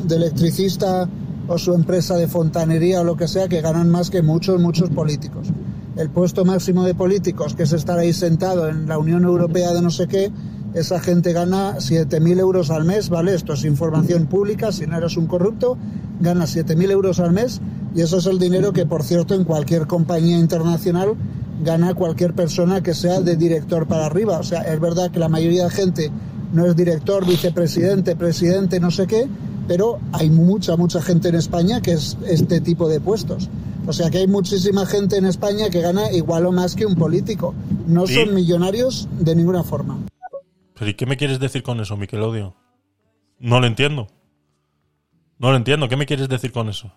de electricista o su empresa de fontanería o lo que sea, que ganan más que muchos, muchos políticos. El puesto máximo de políticos, que es estar ahí sentado en la Unión Europea de no sé qué, esa gente gana 7.000 euros al mes, ¿vale? Esto es información pública, si no eres un corrupto, gana 7.000 euros al mes y eso es el dinero que, por cierto, en cualquier compañía internacional gana cualquier persona que sea de director para arriba. O sea, es verdad que la mayoría de gente no es director, vicepresidente, presidente, no sé qué, pero hay mucha, mucha gente en España que es este tipo de puestos. O sea que hay muchísima gente en España que gana igual o más que un político. No Sí. son millonarios de ninguna forma. ¿Pero y qué me quieres decir con eso, Miquelodio? No lo entiendo. No lo entiendo. ¿Qué me quieres decir con eso?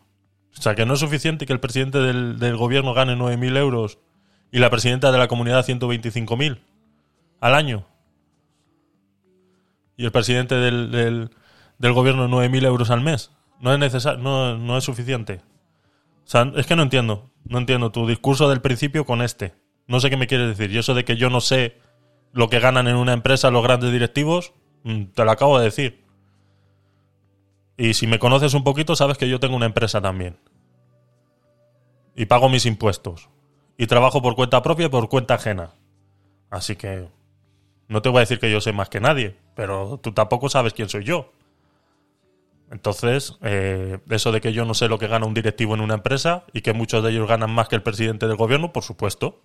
O sea, que no es suficiente que el presidente del, del gobierno gane 9.000 euros y la presidenta de la comunidad 125.000 al año. Y el presidente del, del, del gobierno 9.000 euros al mes. No es necesario, no, no es suficiente. O sea, es que no entiendo. No entiendo tu discurso del principio con este. No sé qué me quieres decir. Y eso de que yo no sé lo que ganan en una empresa los grandes directivos, mm, te lo acabo de decir. Y si me conoces un poquito, sabes que yo tengo una empresa también. Y pago mis impuestos. Y trabajo por cuenta propia y por cuenta ajena. Así que no te voy a decir que yo sé más que nadie, pero tú tampoco sabes quién soy yo. Entonces, eh, eso de que yo no sé lo que gana un directivo en una empresa y que muchos de ellos ganan más que el presidente del gobierno, por supuesto.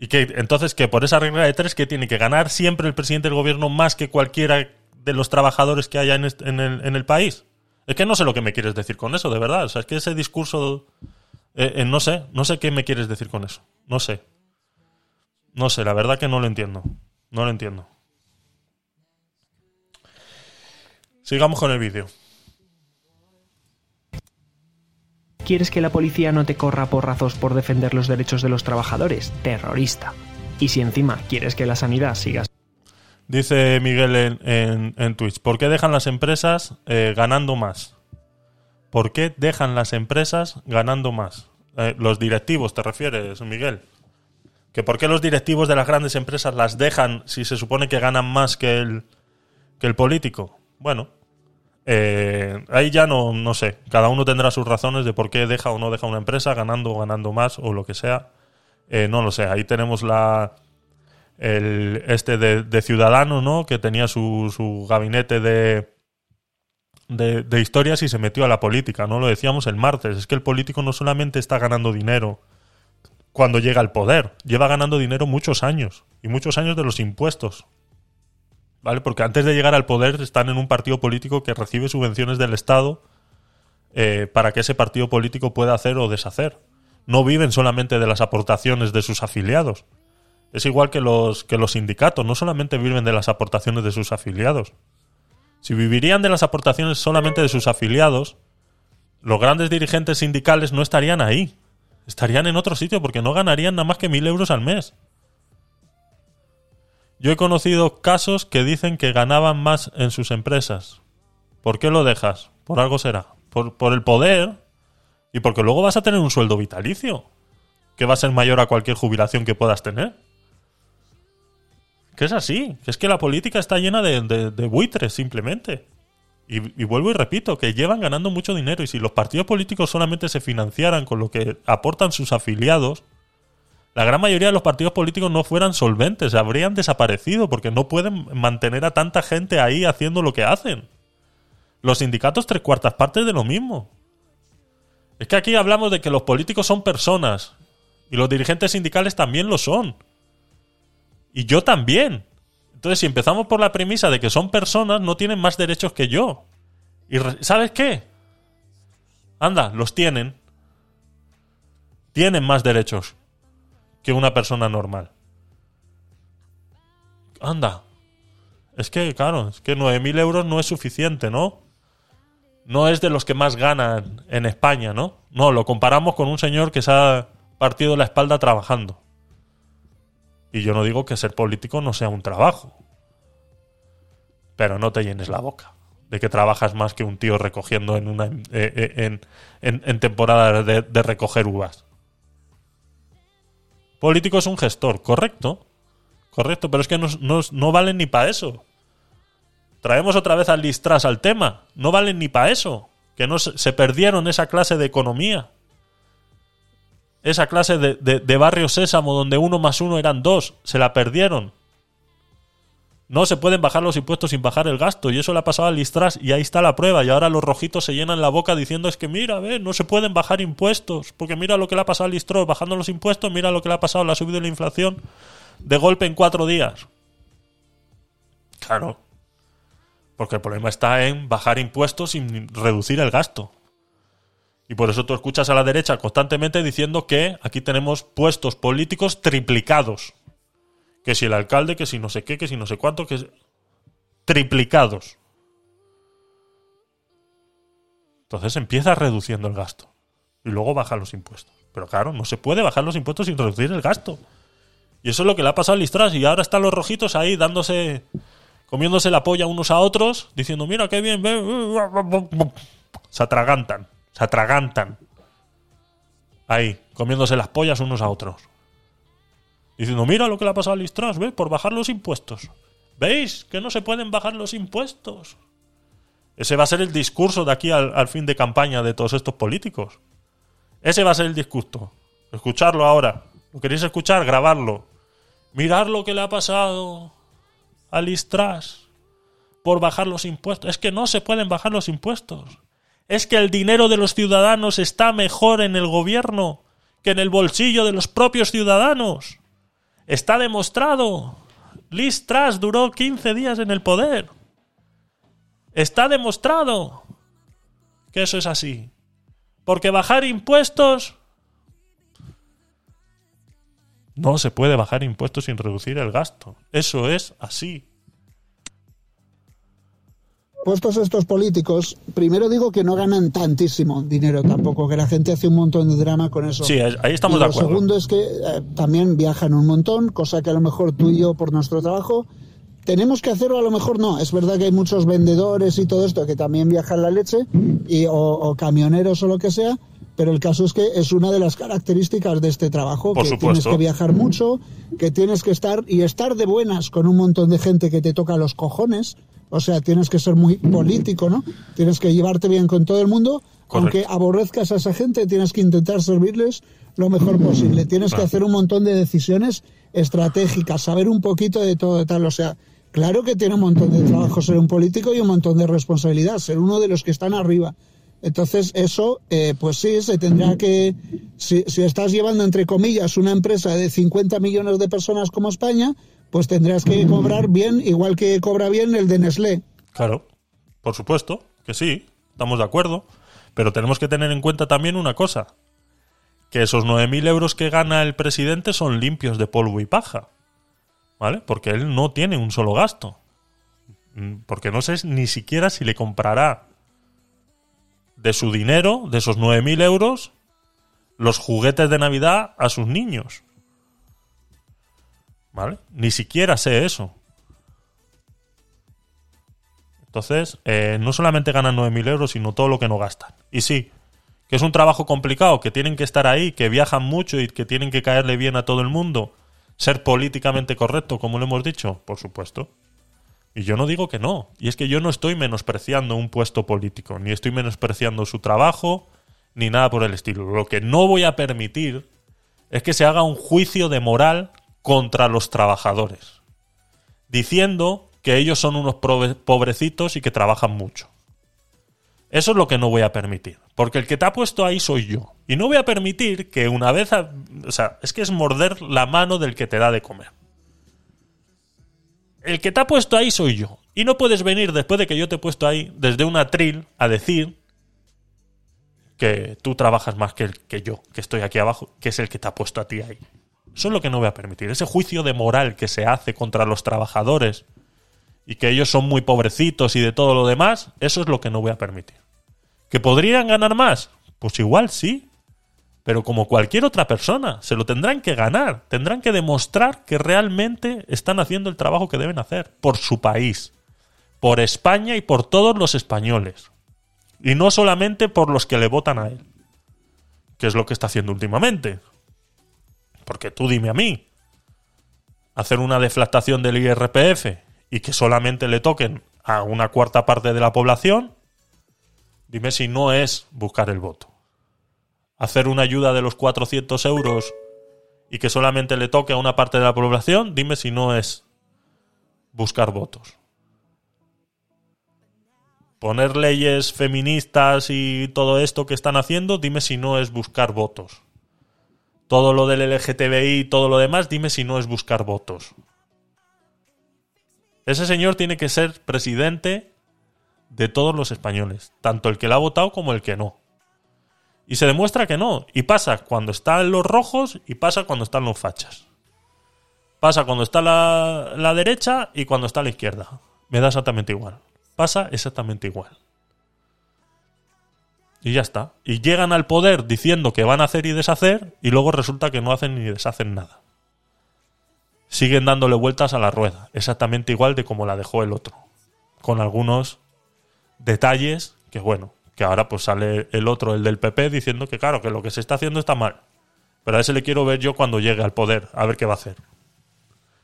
Y que entonces que por esa regla de tres que tiene que ganar siempre el presidente del gobierno más que cualquiera de los trabajadores que haya en, el país. Es que no sé lo que me quieres decir con eso, de verdad. O sea, es que ese discurso, eh, eh, no sé, no sé qué me quieres decir con eso. No sé. No sé, la verdad que no lo entiendo. No lo entiendo. Sigamos con el vídeo. ¿Quieres que la policía no te corra porrazos por defender los derechos de los trabajadores? Terrorista. Y si encima quieres que la sanidad siga Dice Miguel en, en, en Twitch, ¿por qué dejan las empresas eh, ganando más? ¿Por qué dejan las empresas ganando más? Eh, los directivos, ¿te refieres, Miguel? ¿Que por qué los directivos de las grandes empresas las dejan si se supone que ganan más que el, que el político? Bueno, eh, ahí ya no, no sé. Cada uno tendrá sus razones de por qué deja o no deja una empresa, ganando o ganando más o lo que sea. No lo sé. Ahí tenemos la el este de, Ciudadanos, ¿no? Que tenía su, su gabinete de, de, de historias y se metió a la política, ¿no? Lo decíamos el martes. Es que el político no solamente está ganando dinero cuando llega al poder, lleva ganando dinero muchos años. Y muchos años de los impuestos. ¿Vale? Porque antes de llegar al poder están en un partido político que recibe subvenciones del Estado eh, para que ese partido político pueda hacer o deshacer. No viven solamente de las aportaciones de sus afiliados. Es igual que los, que los sindicatos, no solamente viven de las aportaciones de sus afiliados. Si vivirían de las aportaciones solamente de sus afiliados, los grandes dirigentes sindicales no estarían ahí. Estarían en otro sitio porque no ganarían nada más que mil euros al mes. Yo he conocido casos que dicen que ganaban más en sus empresas. ¿Por qué lo dejas? Por algo será. Por, por el poder y porque luego vas a tener un sueldo vitalicio que va a ser mayor a cualquier jubilación que puedas tener. Que es así, que es que la política está llena de, de- buitres simplemente. Y, y vuelvo y repito, que llevan ganando mucho dinero y si los partidos políticos solamente se financiaran con lo que aportan sus afiliados, la gran mayoría de los partidos políticos no fueran solventes, habrían desaparecido porque no pueden mantener a tanta gente ahí haciendo lo que hacen. Los sindicatos tres cuartas partes de lo mismo. Es que aquí hablamos de que los políticos son personas y los dirigentes sindicales también lo son. Y yo también. Entonces, si empezamos por la premisa de que son personas, no tienen más derechos que yo. ¿Y sabes qué? Anda, los tienen. Tienen más derechos que una persona normal. Anda. Es que, claro, es que 9.000 euros no es suficiente, ¿no? No es de los que más ganan en España, ¿no? No, lo comparamos con un señor que se ha partido la espalda trabajando. Y yo no digo que ser político no sea un trabajo. Pero no te llenes la boca de que trabajas más que un tío recogiendo en una eh, eh, en, en- temporada de, recoger uvas. Político es un gestor, correcto. Correcto, pero es que no, no, valen ni para eso. Traemos otra vez al listras al tema. No valen ni para eso. Que no se perdieron esa clase de economía esa clase de, de- barrio sésamo donde uno más uno eran dos, se la perdieron. No se pueden bajar los impuestos sin bajar el gasto, y eso le ha pasado al Listras, y ahí está la prueba. Y ahora los rojitos se llenan la boca diciendo: Es que mira, ve, no se pueden bajar impuestos, porque mira lo que le ha pasado al Listras, bajando los impuestos, mira lo que le ha pasado, le ha subido la inflación de golpe en cuatro días. Claro, porque el problema está en bajar impuestos sin reducir el gasto. Y por eso tú escuchas a la derecha constantemente diciendo que aquí tenemos puestos políticos triplicados. Que si el alcalde, que si no sé qué, que si no sé cuánto, que triplicados. Entonces empieza reduciendo el gasto. Y luego baja los impuestos. Pero claro, no se puede bajar los impuestos sin reducir el gasto. Y eso es lo que le ha pasado al Listras. Y ahora están los rojitos ahí dándose. comiéndose la polla unos a otros, diciendo, mira qué bien, ve". Se atragantan. Se atragantan. Ahí, comiéndose las pollas unos a otros. Diciendo, mira lo que le ha pasado al Listras, ¿ves? Por bajar los impuestos. ¿Veis que no se pueden bajar los impuestos? Ese va a ser el discurso de aquí al, fin de campaña de todos estos políticos. Ese va a ser el discurso. Escucharlo ahora. ¿Lo queréis escuchar? Grabarlo. Mirar lo que le ha pasado al Listras por bajar los impuestos. Es que no se pueden bajar los impuestos. Es que el dinero de los ciudadanos está mejor en el gobierno que en el bolsillo de los propios ciudadanos. Está demostrado. Liz Truss duró 15 días en el poder. Está demostrado que eso es así. Porque bajar impuestos... No se puede bajar impuestos sin reducir el gasto. Eso es así. Puestos estos políticos, primero digo que no ganan tantísimo dinero tampoco, que la gente hace un montón de drama con eso. Sí, ahí estamos y de lo acuerdo. segundo es que eh, también viajan un montón, cosa que a lo mejor tú y yo por nuestro trabajo tenemos que hacerlo, a lo mejor no. Es verdad que hay muchos vendedores y todo esto que también viajan la leche, y, o, o camioneros o lo que sea, pero el caso es que es una de las características de este trabajo, Por que supuesto. tienes que viajar mucho, que tienes que estar y estar de buenas con un montón de gente que te toca los cojones. O sea, tienes que ser muy político, ¿no? Tienes que llevarte bien con todo el mundo, aunque aborrezcas a esa gente, tienes que intentar servirles lo mejor posible. Tienes que hacer un montón de decisiones estratégicas, saber un poquito de todo tal. O sea, claro que tiene un montón de trabajo ser un político y un montón de responsabilidad, ser uno de los que están arriba. Entonces, eso, eh, pues sí, se tendrá que. Si, si estás llevando, entre comillas, una empresa de 50 millones de personas como España, pues tendrás que cobrar bien, igual que cobra bien el de Nestlé. Claro, por supuesto, que sí, estamos de acuerdo. Pero tenemos que tener en cuenta también una cosa. Que esos 9.000 euros que gana el presidente son limpios de polvo y paja. ¿Vale? Porque él no tiene un solo gasto. Mm, Porque no sé ni siquiera si le comprará de su dinero, de esos 9.000 euros, los juguetes de Navidad a sus niños. ¿Vale? Ni siquiera sé eso. Entonces, eh, no solamente ganan 9.000 euros, sino todo lo que no gastan. Y sí, que es un trabajo complicado, que tienen que estar ahí, que viajan mucho y que tienen que caerle bien a todo el mundo. Ser políticamente correcto, como lo hemos dicho, por supuesto. Y yo no digo que no. Y es que yo no estoy menospreciando un puesto político, ni estoy menospreciando su trabajo, ni nada por el estilo. Lo que no voy a permitir es que se haga un juicio de moral contra los trabajadores, diciendo que ellos son unos pobrecitos y que trabajan mucho. Eso es lo que no voy a permitir. Porque el que te ha puesto ahí soy yo. Y no voy a permitir que una vez... o sea, es que es morder la mano del que te da de comer. El que te ha puesto ahí soy yo. Y no puedes venir después de que yo te he puesto ahí, desde un atril, a decir que tú trabajas más que, que yo, que estoy aquí abajo, que es el que te ha puesto a ti ahí. Eso es lo que no voy a permitir. Ese juicio de moral que se hace contra los trabajadores y que ellos son muy pobrecitos y de todo lo demás, eso es lo que no voy a permitir. ¿Que podrían ganar más? Pues igual sí. Pero como cualquier otra persona, se lo tendrán que ganar. Tendrán que demostrar que realmente están haciendo el trabajo que deben hacer. Por su país. Por España y por todos los españoles. Y no solamente por los que le votan a él. Que es lo que está haciendo últimamente. Porque tú dime a mí. Hacer una deflactación del IRPF y que solamente le toquen a una cuarta parte de la población, dime si no es buscar el voto. Hacer una ayuda de los 400 euros y que solamente le toque a una parte de la población, dime si no es buscar votos. Poner leyes feministas y todo esto que están haciendo, dime si no es buscar votos. Todo lo del LGTBI y todo lo demás, dime si no es buscar votos. Ese señor tiene que ser presidente de todos los españoles, tanto el que le ha votado como el que no. Y se demuestra que no. Y pasa cuando están los rojos y pasa cuando están los fachas. Pasa cuando está la, la derecha y cuando está la izquierda. Me da exactamente igual. Pasa exactamente igual. Y ya está. Y llegan al poder diciendo que van a hacer y deshacer y luego resulta que no hacen ni deshacen nada siguen dándole vueltas a la rueda, exactamente igual de como la dejó el otro, con algunos detalles que bueno, que ahora pues sale el otro, el del PP, diciendo que claro, que lo que se está haciendo está mal, pero a ese le quiero ver yo cuando llegue al poder, a ver qué va a hacer.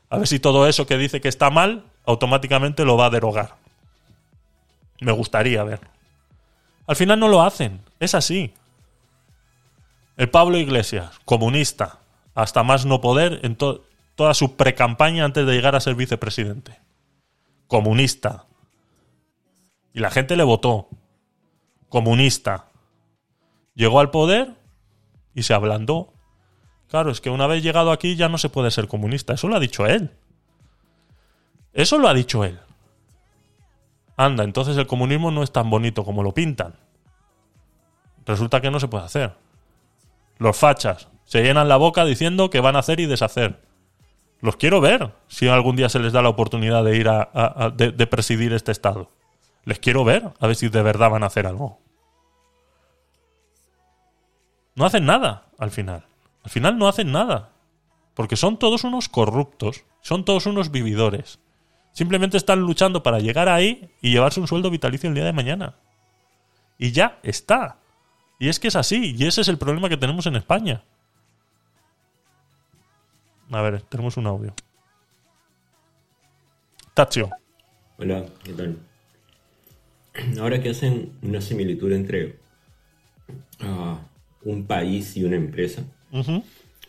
A ver si todo eso que dice que está mal, automáticamente lo va a derogar. Me gustaría ver. Al final no lo hacen, es así. El Pablo Iglesias, comunista, hasta más no poder en to- toda su precampaña antes de llegar a ser vicepresidente. Comunista. Y la gente le votó. Comunista. Llegó al poder y se ablandó. Claro, es que una vez llegado aquí ya no se puede ser comunista. Eso lo ha dicho él. Eso lo ha dicho él. Anda, entonces el comunismo no es tan bonito como lo pintan. Resulta que no se puede hacer. Los fachas se llenan la boca diciendo que van a hacer y deshacer. Los quiero ver si algún día se les da la oportunidad de ir a, de presidir este estado. Les quiero ver a ver si de verdad van a hacer algo. No hacen nada al final. Al final no hacen nada. Porque son todos unos corruptos. Son todos unos vividores. Simplemente están luchando para llegar ahí y llevarse un sueldo vitalicio el día de mañana. Y ya está. Y es que es así. Y ese es el problema que tenemos en España. A ver, tenemos un audio. Tachio. Hola, ¿qué tal? Ahora que hacen una similitud entre ah, un país y una empresa,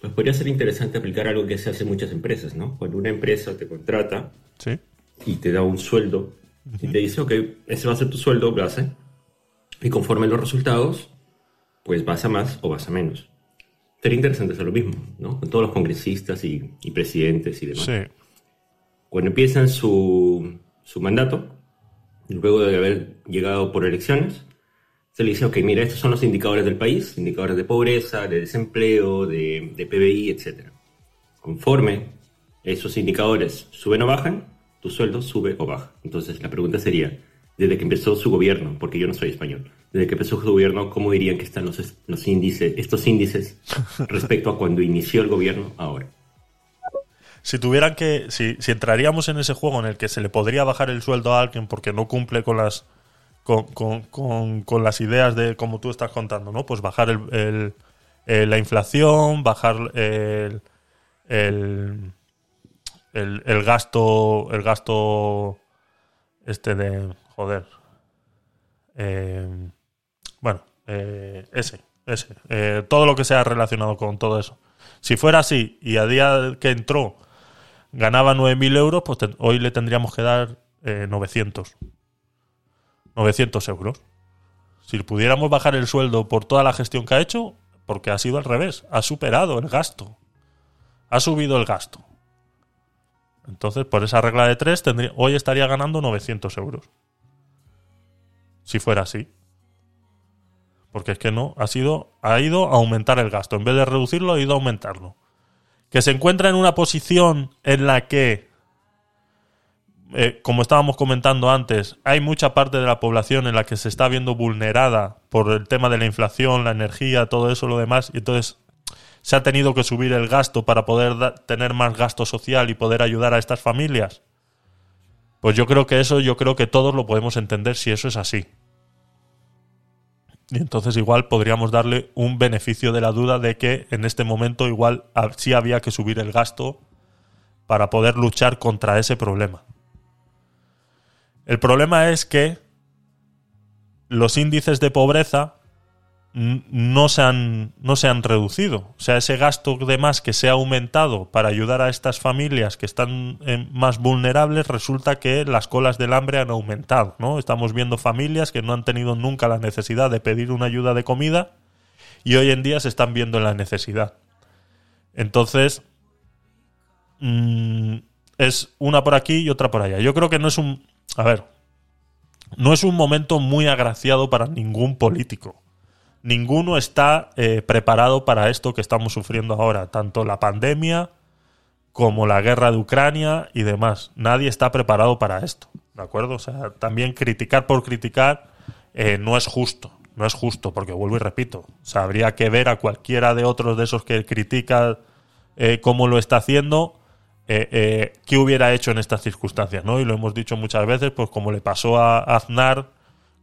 pues podría ser interesante aplicar algo que se hace en muchas empresas, ¿no? Cuando una empresa te contrata Sí. y te da un sueldo y te dice, ok, ese va a ser tu sueldo base, y conforme los resultados, pues vas a más o vas a menos. Sería interesante hacer lo mismo, ¿no? Con todos los congresistas y, y presidentes y demás. Sí. Cuando empiezan su, su mandato, luego de haber llegado por elecciones, se le dice, ok, mira, estos son los indicadores del país, indicadores de pobreza, de desempleo, de, de PBI, etc. Conforme esos indicadores suben o bajan, tu sueldo sube o baja. Entonces la pregunta sería, desde que empezó su gobierno, porque yo no soy español, desde que empezó su gobierno, ¿cómo dirían que están los, los índices, estos índices respecto a cuando inició el gobierno ahora? Si tuvieran que. Si, si entraríamos en ese juego en el que se le podría bajar el sueldo a alguien porque no cumple con las. Con, con- con- con las ideas de como tú estás contando, ¿no? Pues bajar el, el- eh, la inflación, bajar el, el, gasto. El gasto. Este de. Joder. Eh, bueno, eh, ese. Ese. Eh, todo lo que sea relacionado con todo eso. Si fuera así y a día que entró ganaba 9.000 euros, pues hoy le tendríamos que dar eh, 900. 900 euros. Si pudiéramos bajar el sueldo por toda la gestión que ha hecho, porque ha sido al revés, ha superado el gasto. Ha subido el gasto. Entonces, por esa regla de tres, tendría, hoy estaría ganando 900 euros. Si fuera así. Porque es que no, ha sido, ha ido a aumentar el gasto. En vez de reducirlo, ha ido a aumentarlo. Que se encuentra en una posición en la que, eh, como estábamos comentando antes, hay mucha parte de la población en la que se está viendo vulnerada por el tema de la inflación, la energía, todo eso, lo demás, y entonces se ha tenido que subir el gasto para poder tener más gasto social y poder ayudar a estas familias. Pues yo creo que eso, yo creo que todos lo podemos entender si eso es así. Y entonces igual podríamos darle un beneficio de la duda de que en este momento igual sí había que subir el gasto para poder luchar contra ese problema. El problema es que los índices de pobreza no se han, no se han reducido. O sea, ese gasto de más que se ha aumentado para ayudar a estas familias que están eh, más vulnerables, resulta que las colas del hambre han aumentado. ¿no? Estamos viendo familias que no han tenido nunca la necesidad de pedir una ayuda de comida y hoy en día se están viendo en la necesidad. Entonces, mm, es una por aquí y otra por allá. Yo creo que no es un... A ver, no es un momento muy agraciado para ningún político ninguno está eh, preparado para esto que estamos sufriendo ahora, tanto la pandemia como la guerra de Ucrania y demás. Nadie está preparado para esto, ¿de acuerdo? O sea, también criticar por criticar eh, no es justo, no es justo, porque vuelvo y repito, o sea, habría que ver a cualquiera de otros de esos que critica eh, cómo lo está haciendo, qué hubiera hecho en estas circunstancias, ¿no? Y lo hemos dicho muchas veces, pues como le pasó a Aznar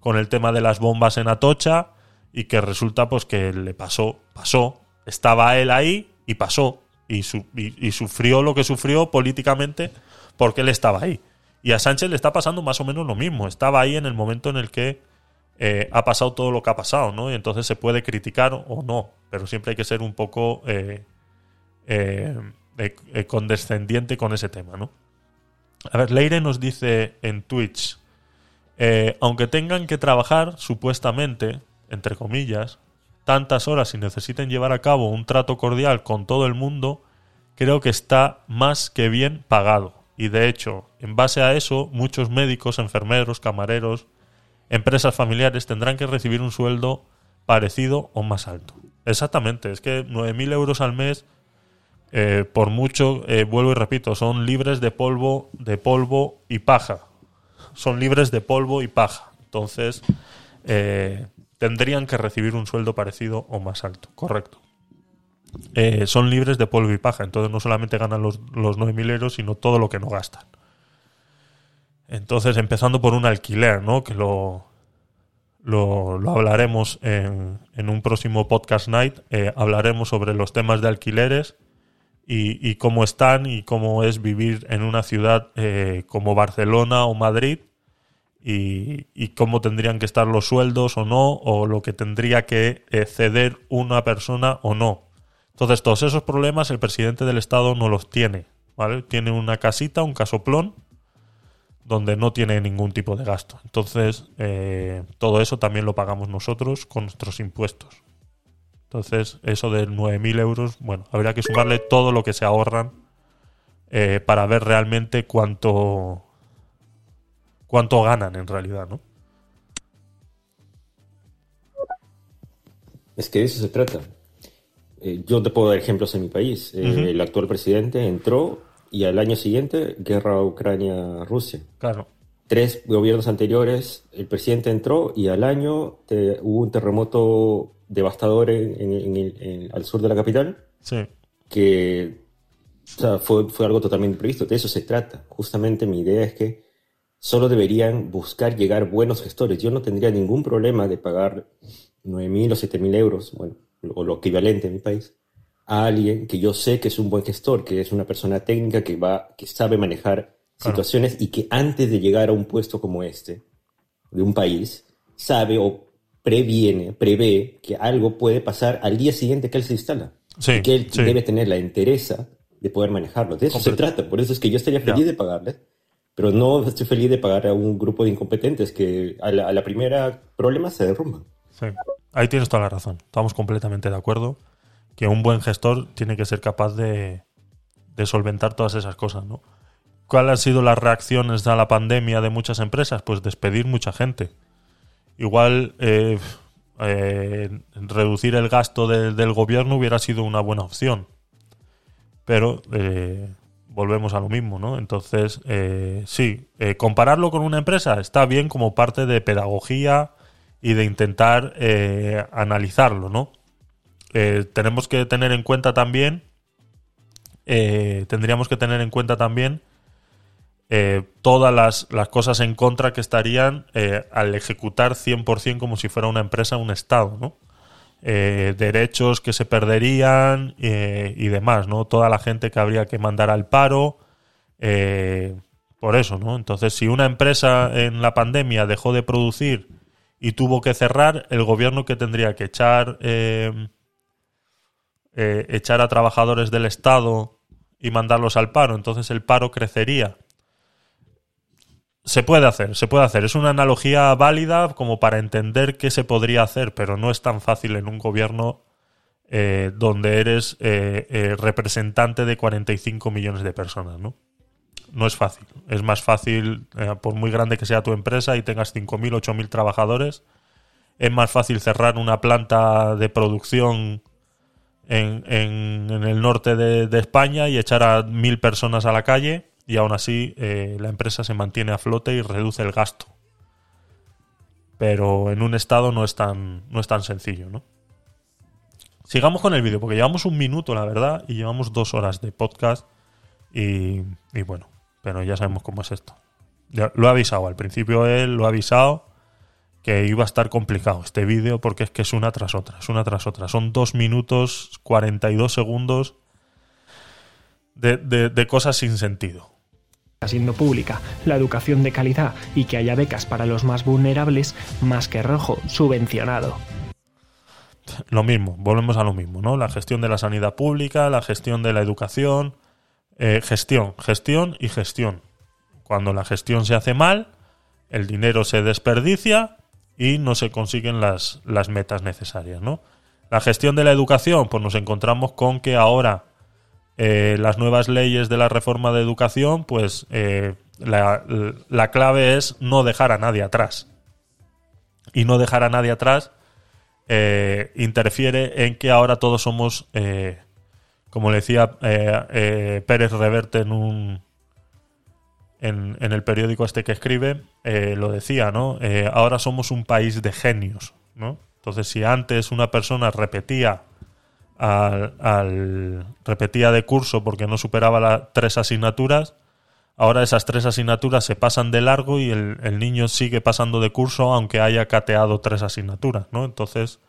con el tema de las bombas en Atocha, y que resulta pues que le pasó, pasó, estaba él ahí y pasó y, su- y- sufrió lo que sufrió políticamente porque él estaba ahí. Y a Sánchez le está pasando más o menos lo mismo, estaba ahí en el momento en el que eh, ha pasado todo lo que ha pasado, ¿no? Y entonces se puede criticar o no, pero siempre hay que ser un poco eh, eh, eh, condescendiente con ese tema, ¿no? A ver, Leire nos dice en Twitch, aunque tengan que trabajar supuestamente, entre comillas, tantas horas y necesiten llevar a cabo un trato cordial con todo el mundo, creo que está más que bien pagado. Y de hecho, en base a eso, muchos médicos, enfermeros, camareros, empresas familiares tendrán que recibir un sueldo parecido o más alto. Exactamente, es que 9.000 euros al mes, eh, por mucho, eh, vuelvo y repito, son libres de polvo, de polvo y paja. Son libres de polvo y paja. Entonces, eh, tendrían que recibir un sueldo parecido o más alto. Correcto. Eh, son libres de polvo y paja. Entonces no solamente ganan los, los 9.000 euros, sino todo lo que no gastan. Entonces, empezando por un alquiler, ¿no? Que lo, lo, lo hablaremos en, en un próximo podcast night. Eh, hablaremos sobre los temas de alquileres y, y cómo están y cómo es vivir en una ciudad eh, como Barcelona o Madrid y, cómo tendrían que estar los sueldos o no, o lo que tendría que eh, ceder una persona o no. Entonces, todos esos problemas el presidente del Estado no los tiene. ¿vale? Tiene una casita, un casoplón, donde no tiene ningún tipo de gasto. Entonces, eh, todo eso también lo pagamos nosotros con nuestros impuestos. Entonces, eso de 9.000 euros, bueno, habría que sumarle todo lo que se ahorran eh, para ver realmente cuánto, cuánto ganan en realidad, ¿no? Es que de eso se trata. Eh, yo te puedo dar ejemplos en mi país. Eh. El actual presidente entró y al año siguiente, guerra Ucrania-Rusia. Claro. Tres gobiernos anteriores, el presidente entró y al año te- hubo un terremoto devastador en- en- al sur de la capital Sí. que o sea, fue, fue algo totalmente imprevisto. De eso se trata. Justamente mi idea es que solo deberían buscar llegar buenos gestores. Yo no tendría ningún problema de pagar 9.000 o 7.000 euros, bueno, o lo equivalente en mi país, a alguien que yo sé que es un buen gestor, que es una persona técnica que va, que sabe manejar Claro. situaciones y que antes de llegar a un puesto como este, de un país, sabe o previene, prevé que algo puede pasar al día siguiente que él se instala. Sí, y que él sí. debe tener la entereza de poder manejarlo. De eso se trata. Por eso es que yo estaría feliz Ya. de pagarles, pero no estoy feliz de pagar a un grupo de incompetentes que a la, primera problema se derrumban. Sí, ahí tienes toda la razón. Estamos completamente de acuerdo que un buen gestor tiene que ser capaz de, de solventar todas esas cosas, ¿no? ¿Cuáles han sido las reacciones a la pandemia de muchas empresas? Pues despedir mucha gente. Igual eh, eh, reducir el gasto de- del gobierno hubiera sido una buena opción. Pero eh, volvemos a lo mismo, ¿no? Entonces, eh, sí, eh, compararlo con una empresa está bien como parte de pedagogía y de intentar eh, analizarlo, ¿no? Eh, tenemos que tener en cuenta también, eh, tendríamos que tener en cuenta también eh, todas las, las cosas en contra que estarían al ejecutar 100% como si fuera una empresa, un Estado, ¿no? Eh, derechos que se perderían eh, y demás, ¿no? Toda la gente que habría que mandar al paro, eh, por eso, ¿no? Entonces, si una empresa en la pandemia dejó de producir y tuvo que cerrar, el gobierno que tendría que echar echar a trabajadores del Estado y mandarlos al paro, entonces el paro crecería. Se puede hacer, se puede hacer. Es una analogía válida como para entender qué se podría hacer, pero no es tan fácil en un gobierno eh, donde eres eh, eh, representante de 45 millones de personas, ¿no? No es fácil. Es más fácil, eh, por muy grande que sea tu empresa y tengas 5.000, 8.000 trabajadores, es más fácil cerrar una planta de producción en, en- el norte de, de España y echar a mil personas a la calle y aún así eh, la empresa se mantiene a flote y reduce el gasto. Pero en un estado no es tan, no es tan sencillo, ¿no? Sigamos con el vídeo, porque llevamos un minuto, la verdad, y llevamos dos horas de podcast. Y, y bueno, pero ya sabemos cómo es esto. Lo ha avisado, al principio él lo ha avisado que iba a estar complicado este vídeo porque es que es una tras otra, es una tras otra. Son dos minutos 42 segundos de, de- de cosas sin sentido. Siendo pública, la educación de calidad y que haya becas para los más vulnerables, más que rojo, subvencionado. Lo mismo, volvemos a lo mismo, ¿no? La gestión de la sanidad pública, la gestión de la educación, eh, gestión, gestión y gestión. Cuando la gestión se hace mal, el dinero se desperdicia y no se consiguen las, las metas necesarias, ¿no? La gestión de la educación, pues nos encontramos con que ahora eh, las nuevas leyes de la reforma de educación, pues eh, la, la clave es no dejar a nadie atrás. Y no dejar a nadie atrás eh, interfiere en que ahora todos somos, como le decía Pérez Reverte en un en, en el periódico este que escribe, lo decía, ¿no? Ahora somos un país de genios, ¿no? Entonces, si antes una persona repetía al, repetía de curso porque no superaba las tres asignaturas, ahora esas tres asignaturas se pasan de largo y el, el niño sigue pasando de curso aunque haya cateado tres asignaturas, ¿no? Entonces,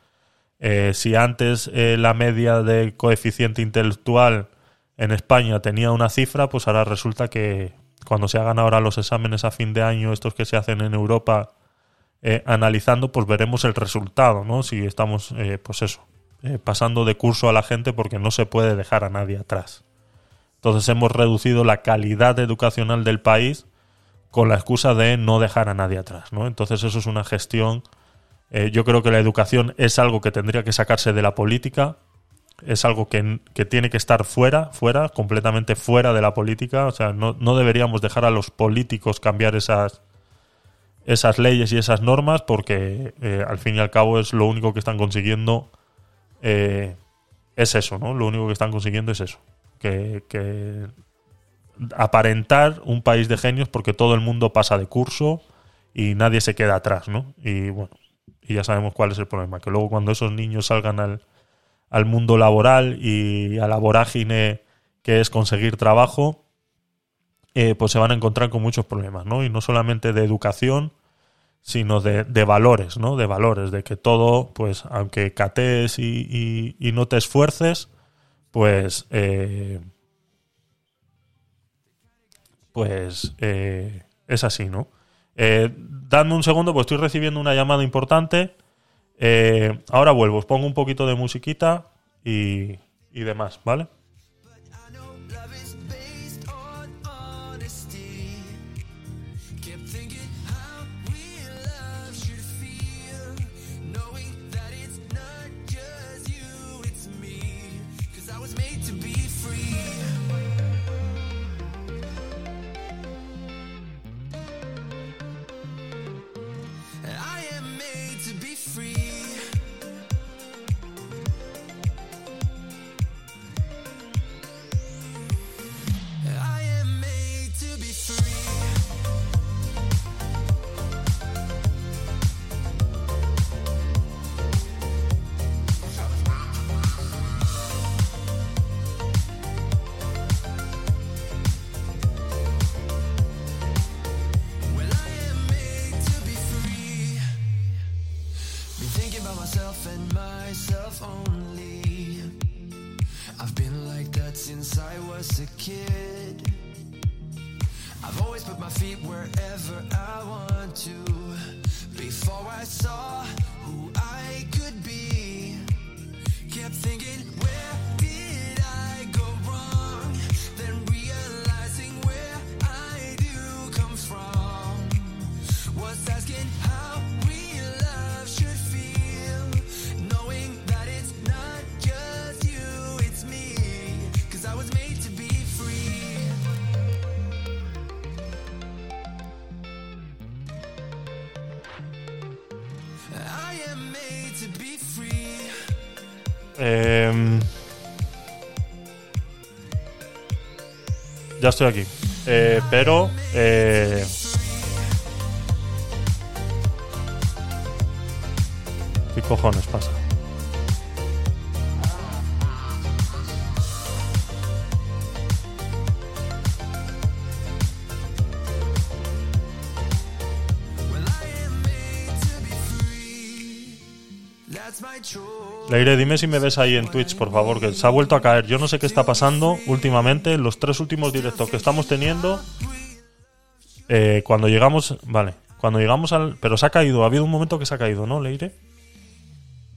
eh, si antes eh, la media de coeficiente intelectual en España tenía una cifra, pues ahora resulta que cuando se hagan ahora los exámenes a fin de año, estos que se hacen en Europa, eh, analizando, pues veremos el resultado, ¿no? Si estamos, eh, pues eso, eh, pasando de curso a la gente porque no se puede dejar a nadie atrás. Entonces hemos reducido la calidad educacional del país con la excusa de no dejar a nadie atrás, ¿no? Entonces eso es una gestión. eh, yo creo que la educación es algo que tendría que sacarse de la política, es algo que, que tiene que estar fuera, fuera, completamente fuera de la política. O sea, no, no deberíamos dejar a los políticos cambiar esas, esas leyes y esas normas porque eh, al fin y al cabo es lo único que están consiguiendo eh, es eso, ¿no? Lo único que están consiguiendo es eso. Que, aparentar un país de genios porque todo el mundo pasa de curso y nadie se queda atrás, ¿no? Y bueno, y ya sabemos cuál es el problema, que luego cuando esos niños salgan al, al mundo laboral y a la vorágine que es conseguir trabajo, eh, pues se van a encontrar con muchos problemas, ¿no? Y no solamente de educación, sino de, de valores, ¿no? De valores, de que todo, pues, aunque catees y, y- no te esfuerces, pues, eh, pues eh, es así, ¿no? Eh, un segundo, pues estoy recibiendo una llamada importante. Eh, ahora vuelvo, os pongo un poquito de musiquita y, y demás, ¿vale? Ya estoy aquí. Eh, pero... eh, ¿Qué cojones pasa? Leire, dime si me ves ahí en Twitch, por favor, que se ha vuelto a caer. Yo no sé qué está pasando últimamente. Los tres últimos directos que estamos teniendo. eh, cuando llegamos. Vale. Cuando llegamos al. Pero se ha caído. Ha habido un momento que se ha caído, ¿no, Leire?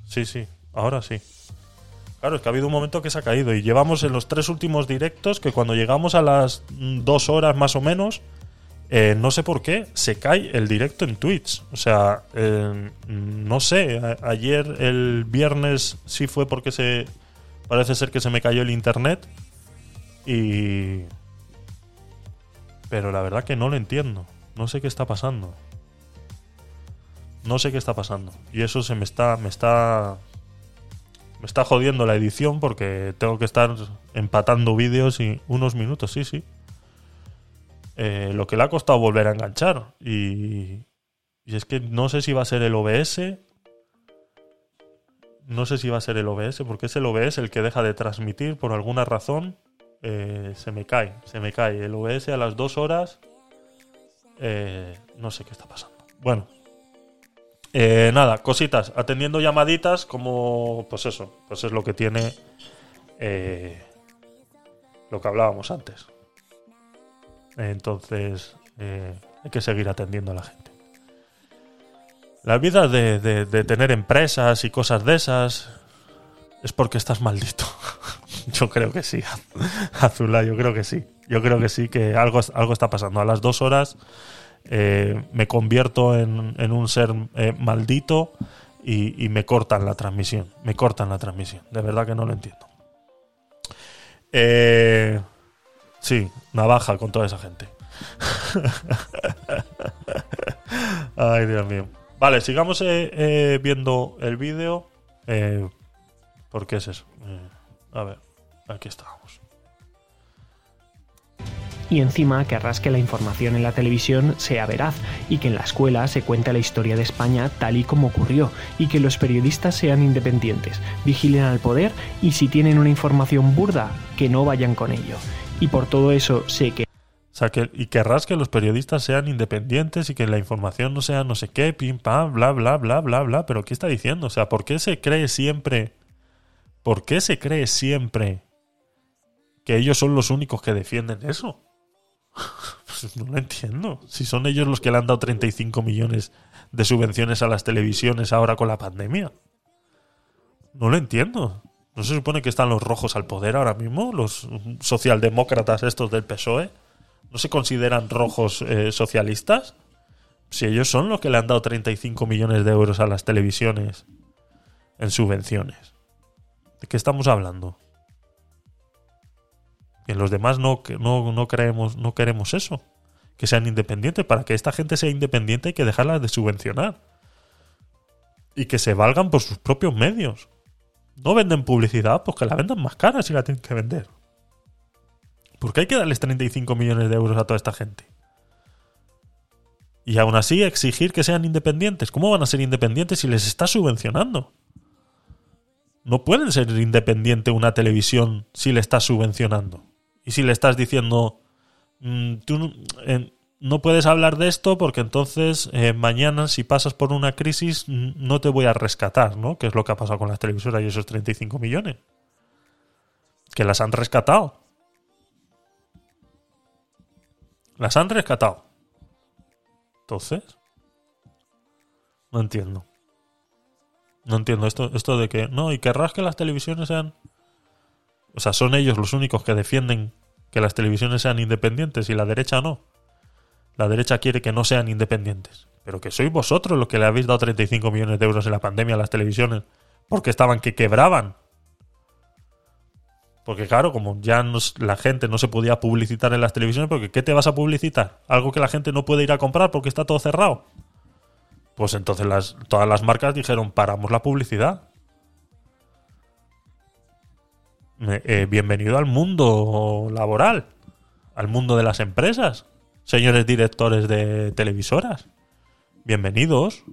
Sí, sí. Ahora sí. Claro, es que ha habido un momento que se ha caído. Y llevamos en los tres últimos directos que cuando llegamos a las dos horas más o menos. Eh, no sé por qué se cae el directo en Twitch. O sea, eh, no sé. ayer, el viernes, sí fue porque se. Parece ser que se me cayó el internet. Y. Pero la verdad que no lo entiendo. No sé qué está pasando. No sé qué está pasando. Y eso se me está. Me está. Me está jodiendo la edición porque tengo que estar empatando vídeos y unos minutos, sí, sí. Eh, lo que le ha costado volver a enganchar. Y, y es que no sé si va a ser el OBS. No sé si va a ser el OBS, porque es el OBS el que deja de transmitir por alguna razón. eh, se me cae, se me cae. El OBS a las dos horas, eh, no sé qué está pasando. Bueno, eh, nada, cositas, atendiendo llamaditas como, pues eso, pues es lo que tiene eh, lo que hablábamos antes. Entonces, eh, hay que seguir atendiendo a la gente. La vida de, de- tener empresas y cosas de esas es porque estás maldito. yo creo que sí, Azula, yo creo que sí. Yo creo que sí, que algo, algo está pasando. A las dos horas eh, me convierto en, en un ser eh, maldito y, y me cortan la transmisión. Me cortan la transmisión. De verdad que no lo entiendo. Eh, sí, navaja con toda esa gente. Ay, Dios mío. Vale, sigamos eh, eh, viendo el vídeo. Eh, ¿Por qué es eso? Eh, a ver, aquí estábamos. Y encima querrás que la información en la televisión sea veraz y que en la escuela se cuente la historia de España tal y como ocurrió y que los periodistas sean independientes, vigilen al poder y si tienen una información burda, que no vayan con ello. Y por todo eso sé que O sea, que, y querrás que los periodistas sean independientes y que la información no sea no sé qué, pim, pam, bla, bla, bla, bla, bla. Pero ¿qué está diciendo? O sea, ¿por qué se cree siempre... ¿Por qué se cree siempre que ellos son los únicos que defienden eso? Pues no lo entiendo. Si son ellos los que le han dado 35 millones de subvenciones a las televisiones ahora con la pandemia. No lo entiendo. ¿No se supone que están los rojos al poder ahora mismo? Los socialdemócratas estos del PSOE. ¿No se consideran rojos eh, socialistas? Si ellos son los que le han dado 35 millones de euros a las televisiones en subvenciones. ¿De qué estamos hablando? Que los demás no, no, no, creemos, no queremos eso. Que sean independientes. Para que esta gente sea independiente hay que dejarla de subvencionar. Y que se valgan por sus propios medios. No venden publicidad, pues que la vendan más cara si la tienen que vender. ¿Por qué hay que darles 35 millones de euros a toda esta gente? Y aún así exigir que sean independientes. ¿Cómo van a ser independientes si les está subvencionando? No pueden ser independiente una televisión si le estás subvencionando. Y si le estás diciendo, mm, no puedes hablar de esto porque entonces eh, mañana si pasas por una crisis no te voy a rescatar, ¿no? Que es lo que ha pasado con las televisoras y esos 35 millones. Que las han rescatado. Las han rescatado. Entonces, no entiendo. No entiendo esto, esto de que no, y querrás que las televisiones sean. O sea, son ellos los únicos que defienden que las televisiones sean independientes y la derecha no. La derecha quiere que no sean independientes. Pero que sois vosotros los que le habéis dado 35 millones de euros en la pandemia a las televisiones porque estaban que quebraban. Porque claro, como ya la gente no se podía publicitar en las televisiones, porque ¿qué te vas a publicitar? Algo que la gente no puede ir a comprar porque está todo cerrado. Pues entonces todas las marcas dijeron, paramos la publicidad. Eh, bienvenido al mundo laboral, al mundo de las empresas, señores directores de televisoras. Bienvenidos.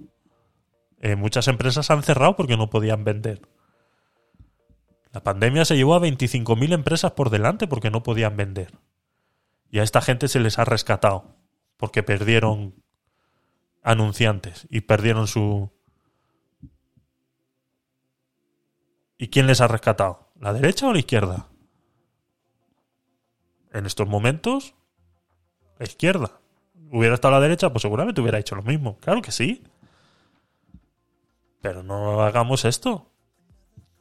Eh, muchas empresas han cerrado porque no podían vender. La pandemia se llevó a 25.000 empresas por delante porque no podían vender. Y a esta gente se les ha rescatado porque perdieron anunciantes y perdieron su... ¿Y quién les ha rescatado? ¿La derecha o la izquierda? En estos momentos, izquierda. Hubiera estado la derecha, pues seguramente hubiera hecho lo mismo. Claro que sí. Pero no hagamos esto.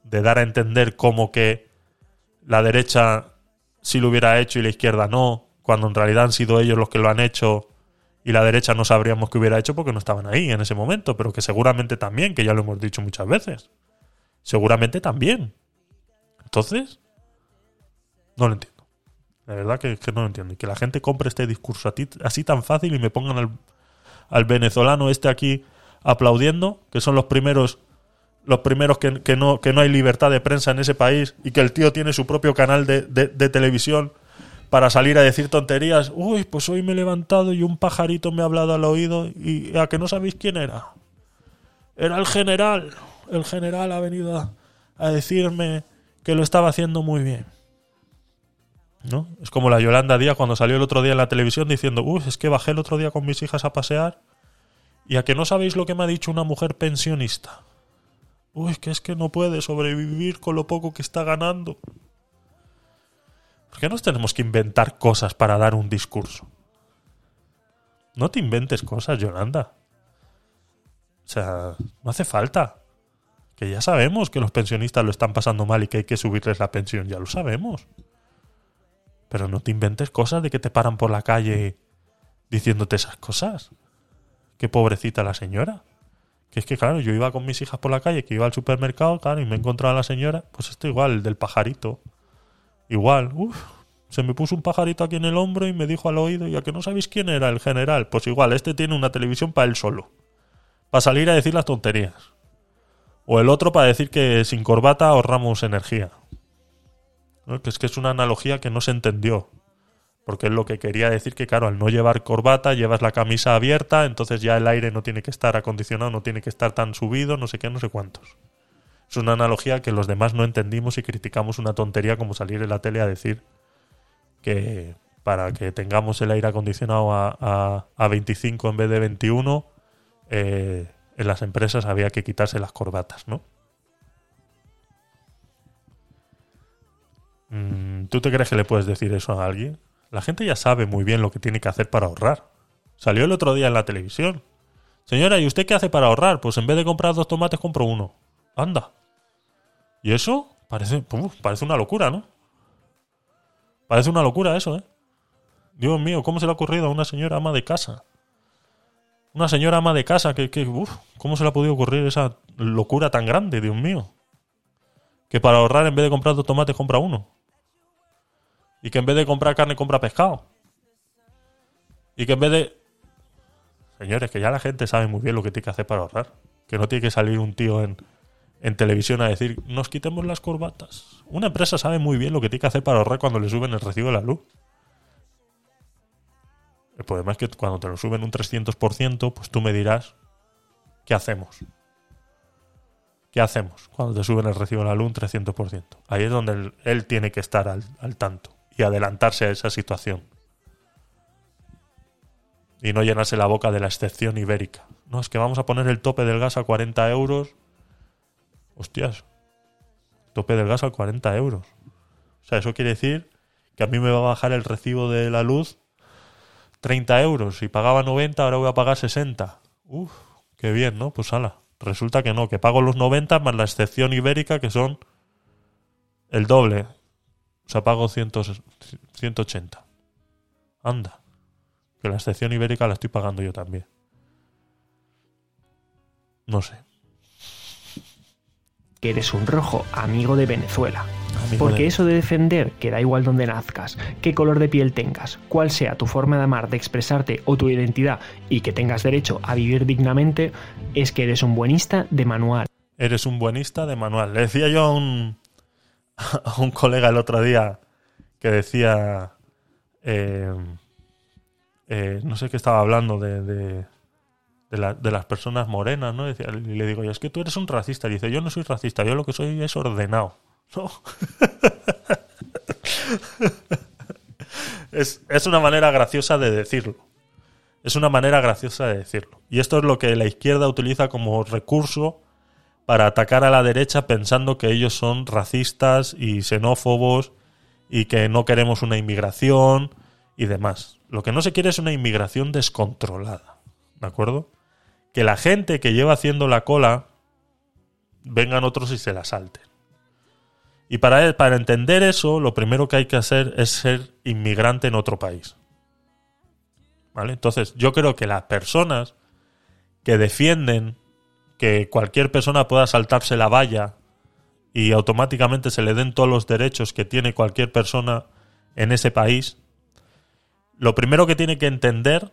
De dar a entender como que la derecha sí lo hubiera hecho y la izquierda no, cuando en realidad han sido ellos los que lo han hecho y la derecha no sabríamos que hubiera hecho porque no estaban ahí en ese momento, pero que seguramente también, que ya lo hemos dicho muchas veces. Seguramente también. Entonces, no lo entiendo. La verdad que, no lo entiendo. Y que la gente compre este discurso a ti- así tan fácil y me pongan al, al venezolano este aquí aplaudiendo, que son los primeros los primeros que, no, que no hay libertad de prensa en ese país y que el tío tiene su propio canal de, televisión para salir a decir tonterías. Uy, pues hoy me he levantado y un pajarito me ha hablado al oído y a que no sabéis quién era. Era el general. El general ha venido a decirme que lo estaba haciendo muy bien. ¿No? Es como la Yolanda Díaz cuando salió el otro día en la televisión diciendo, uy, es que bajé el otro día con mis hijas a pasear y a que no sabéis lo que me ha dicho una mujer pensionista. Uy, que es que no puede sobrevivir con lo poco que está ganando. ¿Por qué nos tenemos que inventar cosas para dar un discurso? No te inventes cosas, Yolanda. O sea, no hace falta. Que ya sabemos que los pensionistas lo están pasando mal y que hay que subirles la pensión, ya lo sabemos. Pero no te inventes cosas de que te paran por la calle diciéndote esas cosas. Qué pobrecita la señora. Que es que, claro, yo iba con mis hijas por la calle, que iba al supermercado, claro, y me encontraba a la señora. Pues esto igual, el del pajarito. Igual, uff, se me puso un pajarito aquí en el hombro y me dijo al oído, ya que no sabéis quién era el general. Pues igual, este tiene una televisión para él solo. Para salir a decir las tonterías. O el otro para decir que sin corbata ahorramos energía. Que es que es una analogía que no se entendió. Porque es lo que quería decir que, claro, al no llevar corbata, llevas la camisa abierta, entonces ya el aire no tiene que estar acondicionado, no tiene que estar tan subido, no sé qué, no sé cuántos. Es una analogía que los demás no entendimos y criticamos una tontería como salir en la tele a decir que para que tengamos el aire acondicionado a, a, a 25 en vez de 21, eh, en las empresas había que quitarse las corbatas, ¿no? ¿Tú te crees que le puedes decir eso a alguien? La gente ya sabe muy bien lo que tiene que hacer para ahorrar. Salió el otro día en la televisión. Señora, ¿y usted qué hace para ahorrar? Pues en vez de comprar dos tomates, compro uno. Anda. ¿Y eso? Parece, parece una locura, ¿no? Parece una locura eso, ¿eh? Dios mío, ¿cómo se le ha ocurrido a una señora ama de casa? Una señora ama de casa que, ¿cómo se le ha podido ocurrir esa locura tan grande, Dios mío? Que para ahorrar en vez de comprar dos tomates compra uno. Y que en vez de comprar carne compra pescado. Y que en vez de... Señores, que ya la gente sabe muy bien lo que tiene que hacer para ahorrar. Que no tiene que salir un tío en, en televisión a decir, nos quitemos las corbatas. Una empresa sabe muy bien lo que tiene que hacer para ahorrar cuando le suben el recibo de la luz. El problema es que cuando te lo suben un 300%, pues tú me dirás, ¿qué hacemos? ¿Qué hacemos cuando te suben el recibo de la luz un 300%? Ahí es donde él, él tiene que estar al, al tanto y adelantarse a esa situación. Y no llenarse la boca de la excepción ibérica. No, es que vamos a poner el tope del gas a 40 euros. Hostias. Tope del gas a 40 euros. O sea, eso quiere decir que a mí me va a bajar el recibo de la luz 30 euros. Si pagaba 90, ahora voy a pagar 60. Uf, qué bien, ¿no? Pues ala. Resulta que no, que pago los 90 más la excepción ibérica que son el doble. O sea, pago 100, 180. Anda. Que la excepción ibérica la estoy pagando yo también. No sé. que eres un rojo amigo de Venezuela. Amigo Porque de- eso de defender que da igual donde nazcas, qué color de piel tengas, cuál sea tu forma de amar, de expresarte o tu identidad y que tengas derecho a vivir dignamente, es que eres un buenista de manual. Eres un buenista de manual. Le decía yo a un, a un colega el otro día que decía, eh, eh, no sé qué estaba hablando de, de, de la- de las personas morenas, ¿no? Y le digo, yo, es que tú eres un racista. Y dice, yo no soy racista, yo lo que soy es ordenado. es, es una manera graciosa de decirlo. Es una manera graciosa de decirlo. Y esto es lo que la izquierda utiliza como recurso para atacar a la derecha pensando que ellos son racistas y xenófobos y que no queremos una inmigración y demás. Lo que no se quiere es una inmigración descontrolada. ¿De acuerdo? Que la gente que lleva haciendo la cola vengan otros y se la salten. Y para, para entender eso, lo primero que hay que hacer es ser inmigrante en otro país. ¿Vale? Entonces, yo creo que las personas que defienden que cualquier persona pueda saltarse la valla y automáticamente se le den todos los derechos que tiene cualquier persona en ese país, lo primero que tiene que entender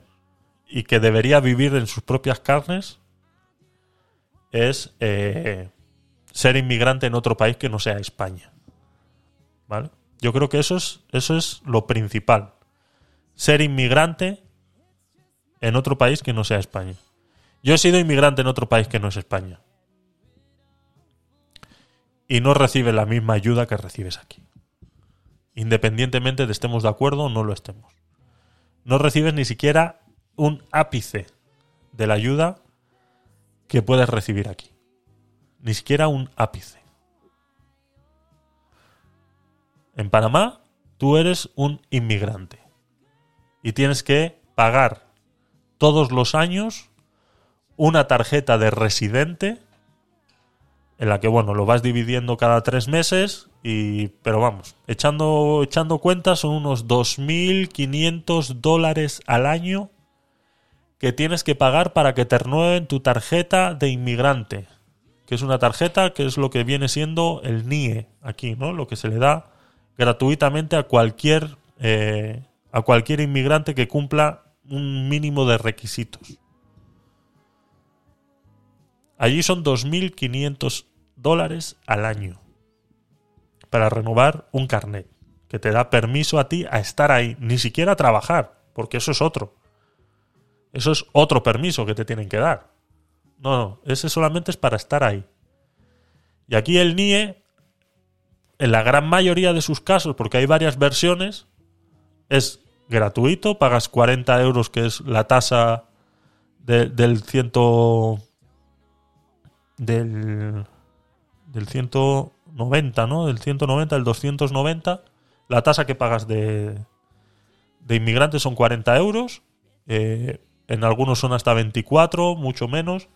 y que debería vivir en sus propias carnes es eh, ser inmigrante en otro país que no sea España. ¿Vale? Yo creo que eso es, eso es lo principal. Ser inmigrante en otro país que no sea España. Yo he sido inmigrante en otro país que no es España. Y no recibes la misma ayuda que recibes aquí. independientemente de estemos de acuerdo o no lo estemos. No recibes ni siquiera un ápice de la ayuda que puedes recibir aquí. Ni siquiera un ápice. En Panamá, tú eres un inmigrante y tienes que pagar todos los años una tarjeta de residente en la que, bueno, lo vas dividiendo cada tres meses y, pero vamos, echando, echando cuentas son unos 2.500 dólares al año que tienes que pagar para que te renueven tu tarjeta de inmigrante, que es una tarjeta que es lo que viene siendo el NIE aquí, ¿no? Lo que se le da gratuitamente a cualquier eh, a cualquier inmigrante que cumpla un mínimo de requisitos. Allí son 2.500 dólares al año para renovar un carnet que te da permiso a ti a estar ahí, ni siquiera a trabajar, porque eso es otro. Eso es otro permiso que te tienen que dar. No, no, ese solamente es para estar ahí. Y aquí el NIE, en la gran mayoría de sus casos, porque hay varias versiones, es gratuito, pagas 40 euros, que es la tasa de- del ciento. Del. del 190, ¿no? Del 190, el 290. La tasa que pagas de. de inmigrantes son 40 euros. eh, en algunos son hasta 24, mucho menos.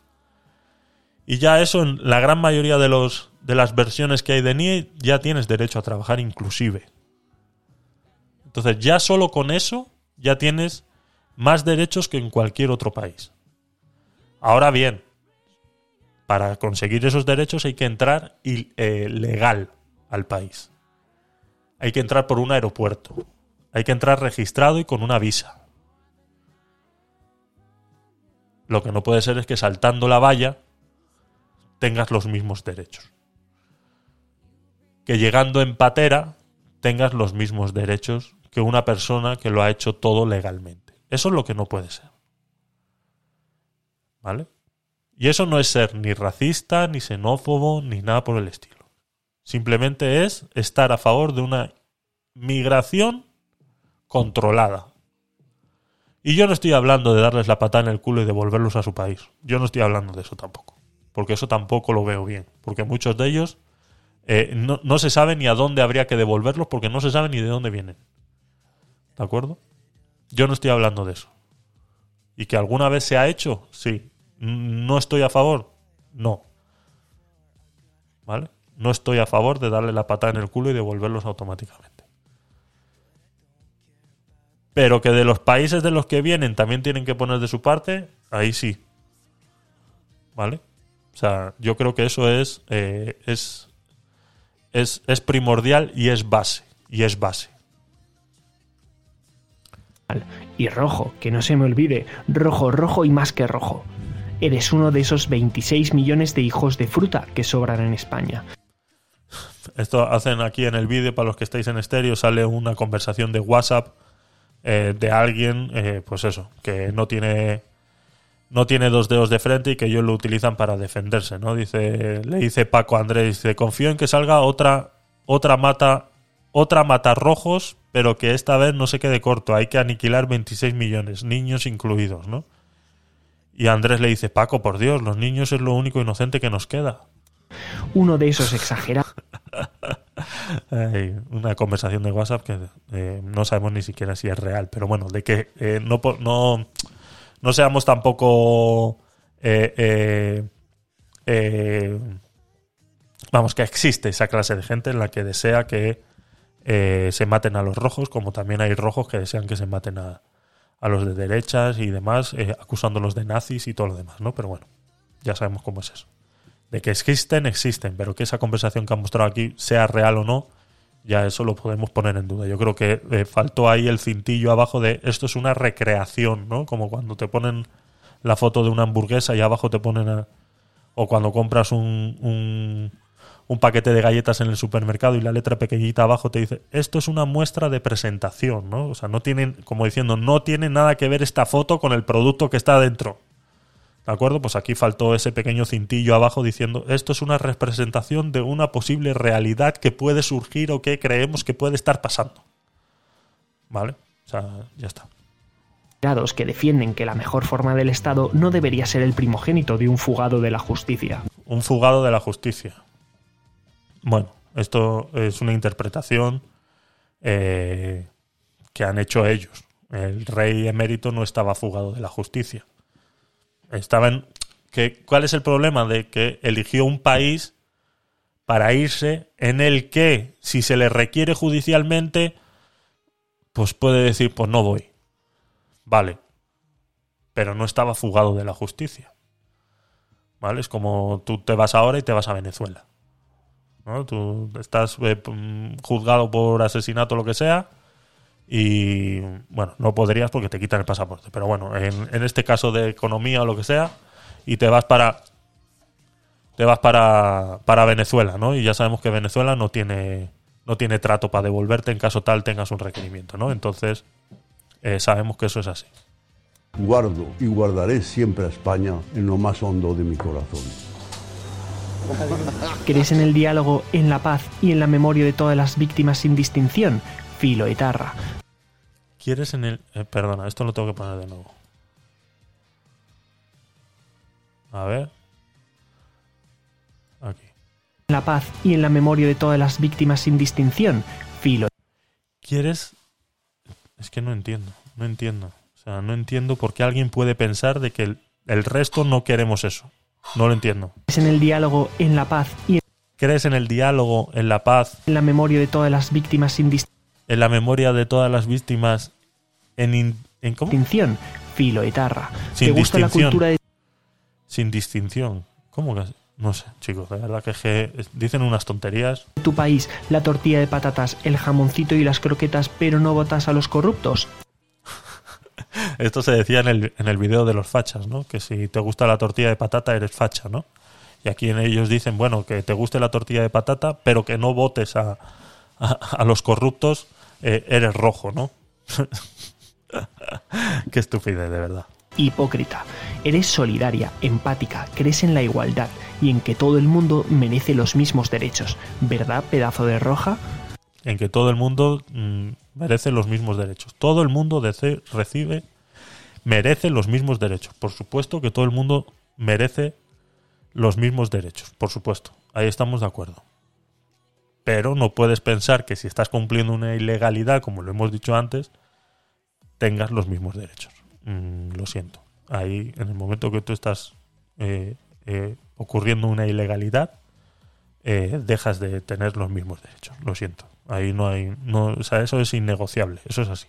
Y ya eso, en la gran mayoría de, los, de las versiones que hay de NIE, ya tienes derecho a trabajar inclusive. Entonces ya solo con eso ya tienes más derechos que en cualquier otro país. Ahora bien, para conseguir esos derechos hay que entrar eh, legal al país. Hay que entrar por un aeropuerto. Hay que entrar registrado y con una visa. Lo que no puede ser es que saltando la valla tengas los mismos derechos. Que llegando en patera tengas los mismos derechos que una persona que lo ha hecho todo legalmente. Eso es lo que no puede ser. ¿Vale? Y eso no es ser ni racista, ni xenófobo, ni nada por el estilo. Simplemente es estar a favor de una migración controlada. Y yo no estoy hablando de darles la patada en el culo y devolverlos a su país. Yo no estoy hablando de eso tampoco. Porque eso tampoco lo veo bien. Porque muchos de ellos eh, no, no se sabe ni a dónde habría que devolverlos porque no se sabe ni de dónde vienen. ¿De acuerdo? Yo no estoy hablando de eso. ¿Y que alguna vez se ha hecho? Sí. ¿No estoy a favor? No. ¿Vale? No estoy a favor de darle la patada en el culo y devolverlos automáticamente. Pero que de los países de los que vienen también tienen que poner de su parte, ahí sí. ¿Vale? O sea, yo creo que eso es, eh, es, es, es primordial y es base. Y es base. Y rojo, que no se me olvide, rojo, rojo y más que rojo. Eres uno de esos 26 millones de hijos de fruta que sobran en España. Esto hacen aquí en el vídeo, para los que estáis en estéreo, sale una conversación de WhatsApp eh, de alguien, eh, pues eso, que no tiene no tiene dos dedos de frente y que ellos lo utilizan para defenderse, ¿no? Dice, le dice Paco Andrés, dice, confío en que salga otra otra mata otra mata rojos, pero que esta vez no se quede corto, hay que aniquilar 26 millones, niños incluidos, ¿no? Y Andrés le dice, Paco, por Dios, los niños es lo único inocente que nos queda. Uno de esos exagerados Hay una conversación de WhatsApp que eh, no sabemos ni siquiera si es real, pero bueno, de que eh, no, no, no seamos tampoco... eh, eh, eh, vamos, que existe esa clase de gente en la que desea que se maten a los rojos, como también hay rojos que desean que se maten a, a los de derechas y demás, eh, acusándolos de nazis y todo lo demás, ¿no? Pero bueno, ya sabemos cómo es eso. De que existen, existen, pero que esa conversación que han mostrado aquí sea real o no, ya eso lo podemos poner en duda. Yo creo que eh, faltó ahí el cintillo abajo de esto es una recreación, ¿no? Como cuando te ponen la foto de una hamburguesa y abajo te ponen a- o cuando compras un, un, un paquete de galletas en el supermercado y la letra pequeñita abajo te dice esto es una muestra de presentación, ¿no? O sea, no tienen, como diciendo, no tiene nada que ver esta foto con el producto que está dentro. ¿De acuerdo? Pues aquí faltó ese pequeño cintillo abajo diciendo esto es una representación de una posible realidad que puede surgir o que creemos que puede estar pasando. ¿Vale? O sea, ya está. que defienden que la mejor forma del Estado no debería ser el primogénito de un fugado de la justicia. Un fugado de la justicia. Bueno, esto es una interpretación eh, que han hecho ellos. El rey emérito no estaba fugado de la justicia. Estaba en, que, ¿Cuál es el problema? De que eligió un país para irse en el que, si se le requiere judicialmente, pues puede decir, pues no voy. Vale. Pero no estaba fugado de la justicia. ¿Vale? Es como tú te vas ahora y te vas a Venezuela. ¿No? Tú estás eh, mm, juzgado por asesinato o lo que sea y bueno, no podrías porque te quitan el pasaporte. Pero bueno, en, este caso de economía o lo que sea, y te vas para te vas para, para Venezuela, ¿no? Y ya sabemos que Venezuela no tiene no tiene trato para devolverte en caso tal tengas un requerimiento, ¿no? Entonces eh, sabemos que eso es así. Guardo y guardaré siempre a España en lo más hondo de mi corazón. ¿Crees en el diálogo, en la paz y en la memoria de todas las víctimas sin distinción? Filo Etarra. ¿Quieres en el...? eh, perdona, esto lo tengo que poner de nuevo. A ver. Aquí. En la paz y en la memoria de todas las víctimas sin distinción. Filo ¿Quieres...? Es que no entiendo, no entiendo. O sea, no entiendo por qué alguien puede pensar de que el, el resto no queremos eso. No lo entiendo. ¿Crees en el diálogo, en la paz y ¿Crees en el diálogo, en la paz, en la memoria de todas las víctimas sin en la memoria de todas las víctimas, en... in- en ¿Cómo? distinción? Filo Etarra. Sin ¿Te gusta la cultura de Sin distinción. ¿Cómo que...? No sé, chicos, de verdad que, es que dicen unas tonterías. tu país, la tortilla de patatas, el jamoncito y las croquetas, pero no votas a los corruptos? Esto se decía en el, en el video de los fachas, ¿no? Que si te gusta la tortilla de patata eres facha, ¿no? Y aquí en ellos dicen, bueno, que te guste la tortilla de patata, pero que no votes a, a, a los corruptos, eh, eres rojo, ¿no? Qué estupidez, de verdad. Hipócrita. Eres solidaria, empática, crees en la igualdad y en que todo el mundo merece los mismos derechos. ¿Verdad, pedazo de roja? En que todo el mundo mm, merece los mismos derechos. Todo el mundo recibe, merece los mismos derechos. Por supuesto que todo el mundo merece los mismos derechos. Por supuesto. Ahí estamos de acuerdo. Pero no puedes pensar que si estás cumpliendo una ilegalidad, como lo hemos dicho antes, tengas los mismos derechos. Mm, lo siento. Ahí, en el momento que tú estás eh, eh, ocurriendo una ilegalidad, eh, dejas de tener los mismos derechos. Lo siento. Ahí no hay. No, o sea, eso es innegociable. Eso es así.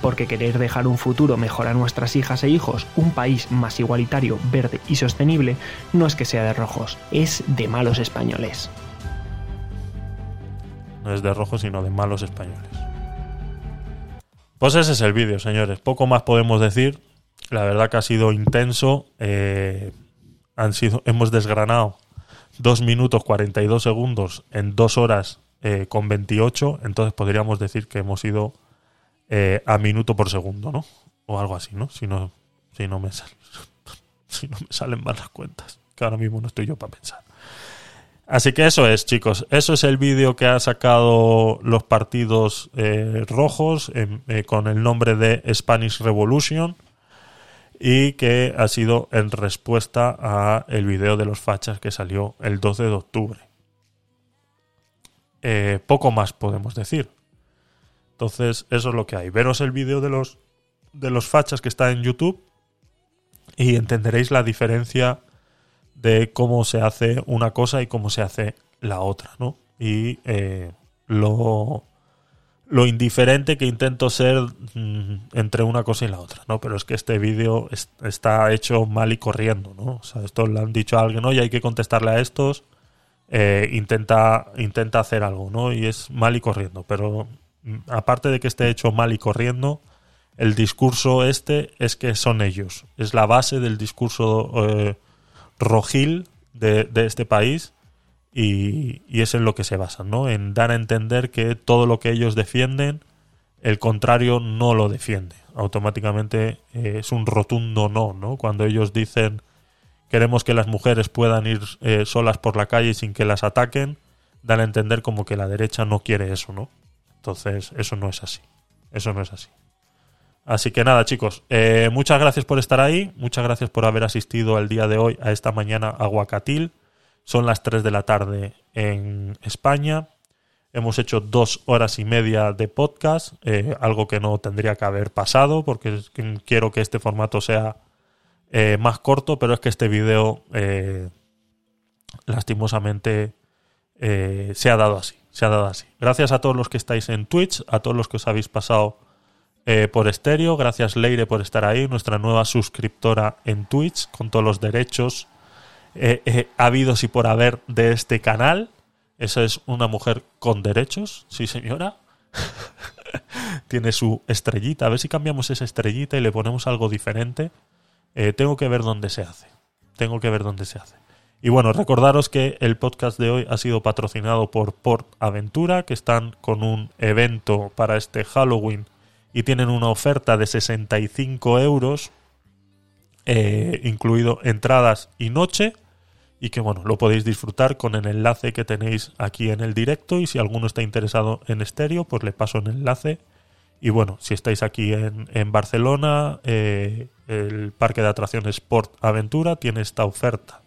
Porque querer dejar un futuro mejor a nuestras hijas e hijos, un país más igualitario, verde y sostenible, no es que sea de rojos, es de malos españoles. No es de rojo, sino de malos españoles. Pues ese es el vídeo, señores. Poco más podemos decir. La verdad que ha sido intenso. Eh, han sido, hemos desgranado 2 minutos 42 segundos en 2 horas eh, con 28. Entonces podríamos decir que hemos ido eh, a minuto por segundo, ¿no? O algo así, ¿no? Si no, si no me salen mal las cuentas. Que ahora mismo no estoy yo para pensar. Así que eso es, chicos. Eso es el vídeo que ha sacado los partidos eh, rojos em, con el nombre de Spanish Revolution y que ha sido en respuesta a el vídeo de los fachas que salió el 12 de octubre. Eh, poco más podemos decir. Entonces, eso es lo que hay. Veros el vídeo de los, de los fachas que está en YouTube y entenderéis la diferencia de cómo se hace una cosa y cómo se hace la otra, ¿no? Y eh, lo, lo indiferente que intento ser mm, entre una cosa y la otra, ¿no? Pero es que este vídeo es- está hecho mal y corriendo, ¿no? O sea, esto le han dicho a alguien, oye, hay que contestarle a estos, eh, intenta, intenta hacer algo, ¿no? Y es mal y corriendo, pero mm, aparte de que esté hecho mal y corriendo, el discurso este es que son ellos, es la base del discurso eh, rojil de, este país y, y es en lo que se basan, ¿no? En dar a entender que todo lo que ellos defienden, el contrario no lo defiende. Automáticamente eh, es un rotundo no, ¿no? Cuando ellos dicen queremos que las mujeres puedan ir eh, solas por la calle sin que las ataquen, dan a entender como que la derecha no quiere eso, ¿no? Entonces, eso no es así. Eso no es así. Así que nada, chicos, eh, muchas gracias por estar ahí, muchas gracias por haber asistido al día de hoy a esta mañana a Guacatil. Son las 3 de la tarde en España. Hemos hecho dos horas y media de podcast, eh, algo que no tendría que haber pasado porque quiero que este formato sea eh, más corto, pero es que este video eh, lastimosamente eh, se ha dado así, se ha dado así. Gracias a todos los que estáis en Twitch, a todos los que os habéis pasado eh, por estéreo, gracias Leire por estar ahí, nuestra nueva suscriptora en Twitch, con todos los derechos eh, habidos y por haber de este canal. Esa es una mujer con derechos, sí señora. Tiene su estrellita. A ver si cambiamos esa estrellita y le ponemos algo diferente. Eh, tengo que ver dónde se hace. Tengo que ver dónde se hace. Y bueno, recordaros que el podcast de hoy ha sido patrocinado por Port Aventura, que están con un evento para este Halloween y tienen una oferta de 65 euros, eh, incluido entradas y noche, y que bueno, lo podéis disfrutar con el enlace que tenéis aquí en el directo, y si alguno está interesado en estéreo, pues le paso el enlace. Y bueno, si estáis aquí en, Barcelona, eh, el parque de atracciones Port Aventura tiene esta oferta.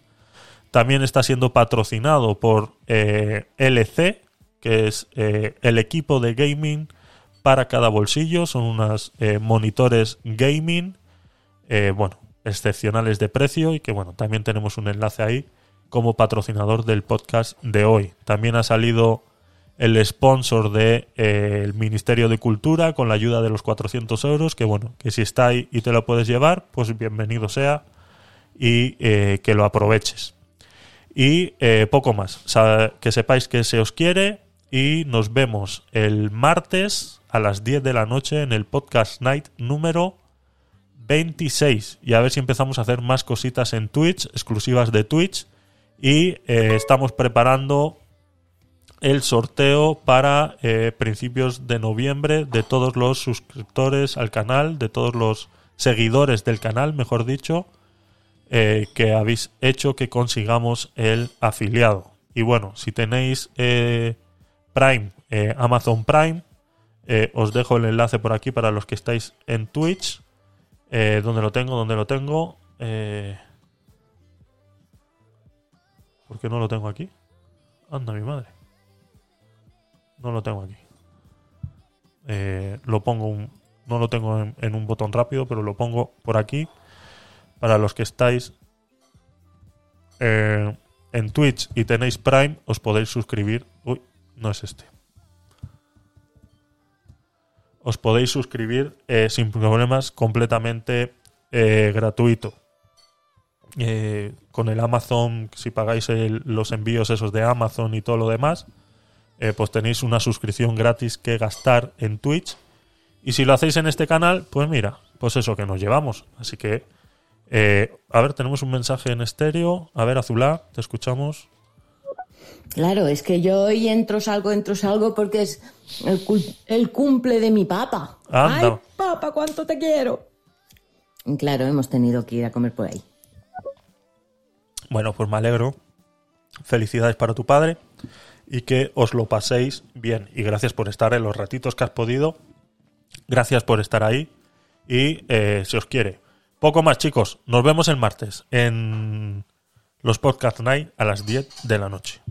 También está siendo patrocinado por eh, LC, que es eh, el equipo de gaming para cada bolsillo. Son unas eh, monitores gaming, bueno, excepcionales de precio y que bueno, también tenemos un enlace ahí como patrocinador del podcast de hoy. También ha salido el sponsor del de, el Ministerio de Cultura con la ayuda de los 400 euros, que bueno, que si está ahí y te lo puedes llevar, pues bienvenido sea y eh, que lo aproveches. Y eh, poco más. Que sepáis que se os quiere y nos vemos el martes a las 10 de la noche en el podcast night número 26. Y a ver si empezamos a hacer más cositas en Twitch, exclusivas de Twitch. Y eh, estamos preparando el sorteo para eh, principios de noviembre de todos los suscriptores al canal, de todos los seguidores del canal, mejor dicho, eh, que habéis hecho que consigamos el afiliado. Y bueno, si tenéis eh, Prime, Amazon Prime, os dejo el enlace por aquí para los que estáis en Twitch. Donde lo tengo, donde lo tengo. ¿Por qué no lo tengo aquí? Anda, mi madre. No lo tengo aquí. Eh, lo pongo un, no lo tengo en, un botón rápido, pero lo pongo por aquí para los que estáis eh, en Twitch y tenéis Prime, os podéis suscribir. Uy, no es este. Os podéis suscribir eh, sin problemas, completamente eh, gratuito. Eh, con el Amazon, si pagáis los envíos esos de Amazon y todo lo demás, eh, pues tenéis una suscripción gratis que gastar en Twitch. Y si lo hacéis en este canal, pues mira, pues eso que nos llevamos. Así que eh, a ver, tenemos un mensaje en estéreo. A ver, Azulá, te escuchamos. Claro, es que yo hoy entro, salgo, entro, salgo porque es el, cumple de mi papa. Anda. ¡Ay, papa, cuánto te quiero! Y Claro, hemos tenido que ir a comer por ahí. Bueno, pues me alegro. Felicidades para tu padre y que os lo paséis bien. Y gracias por estar en los ratitos que has podido. Gracias por estar ahí y eh, se os quiere. Poco más, chicos. Nos vemos el martes en los Podcast Night a las 10 de la noche.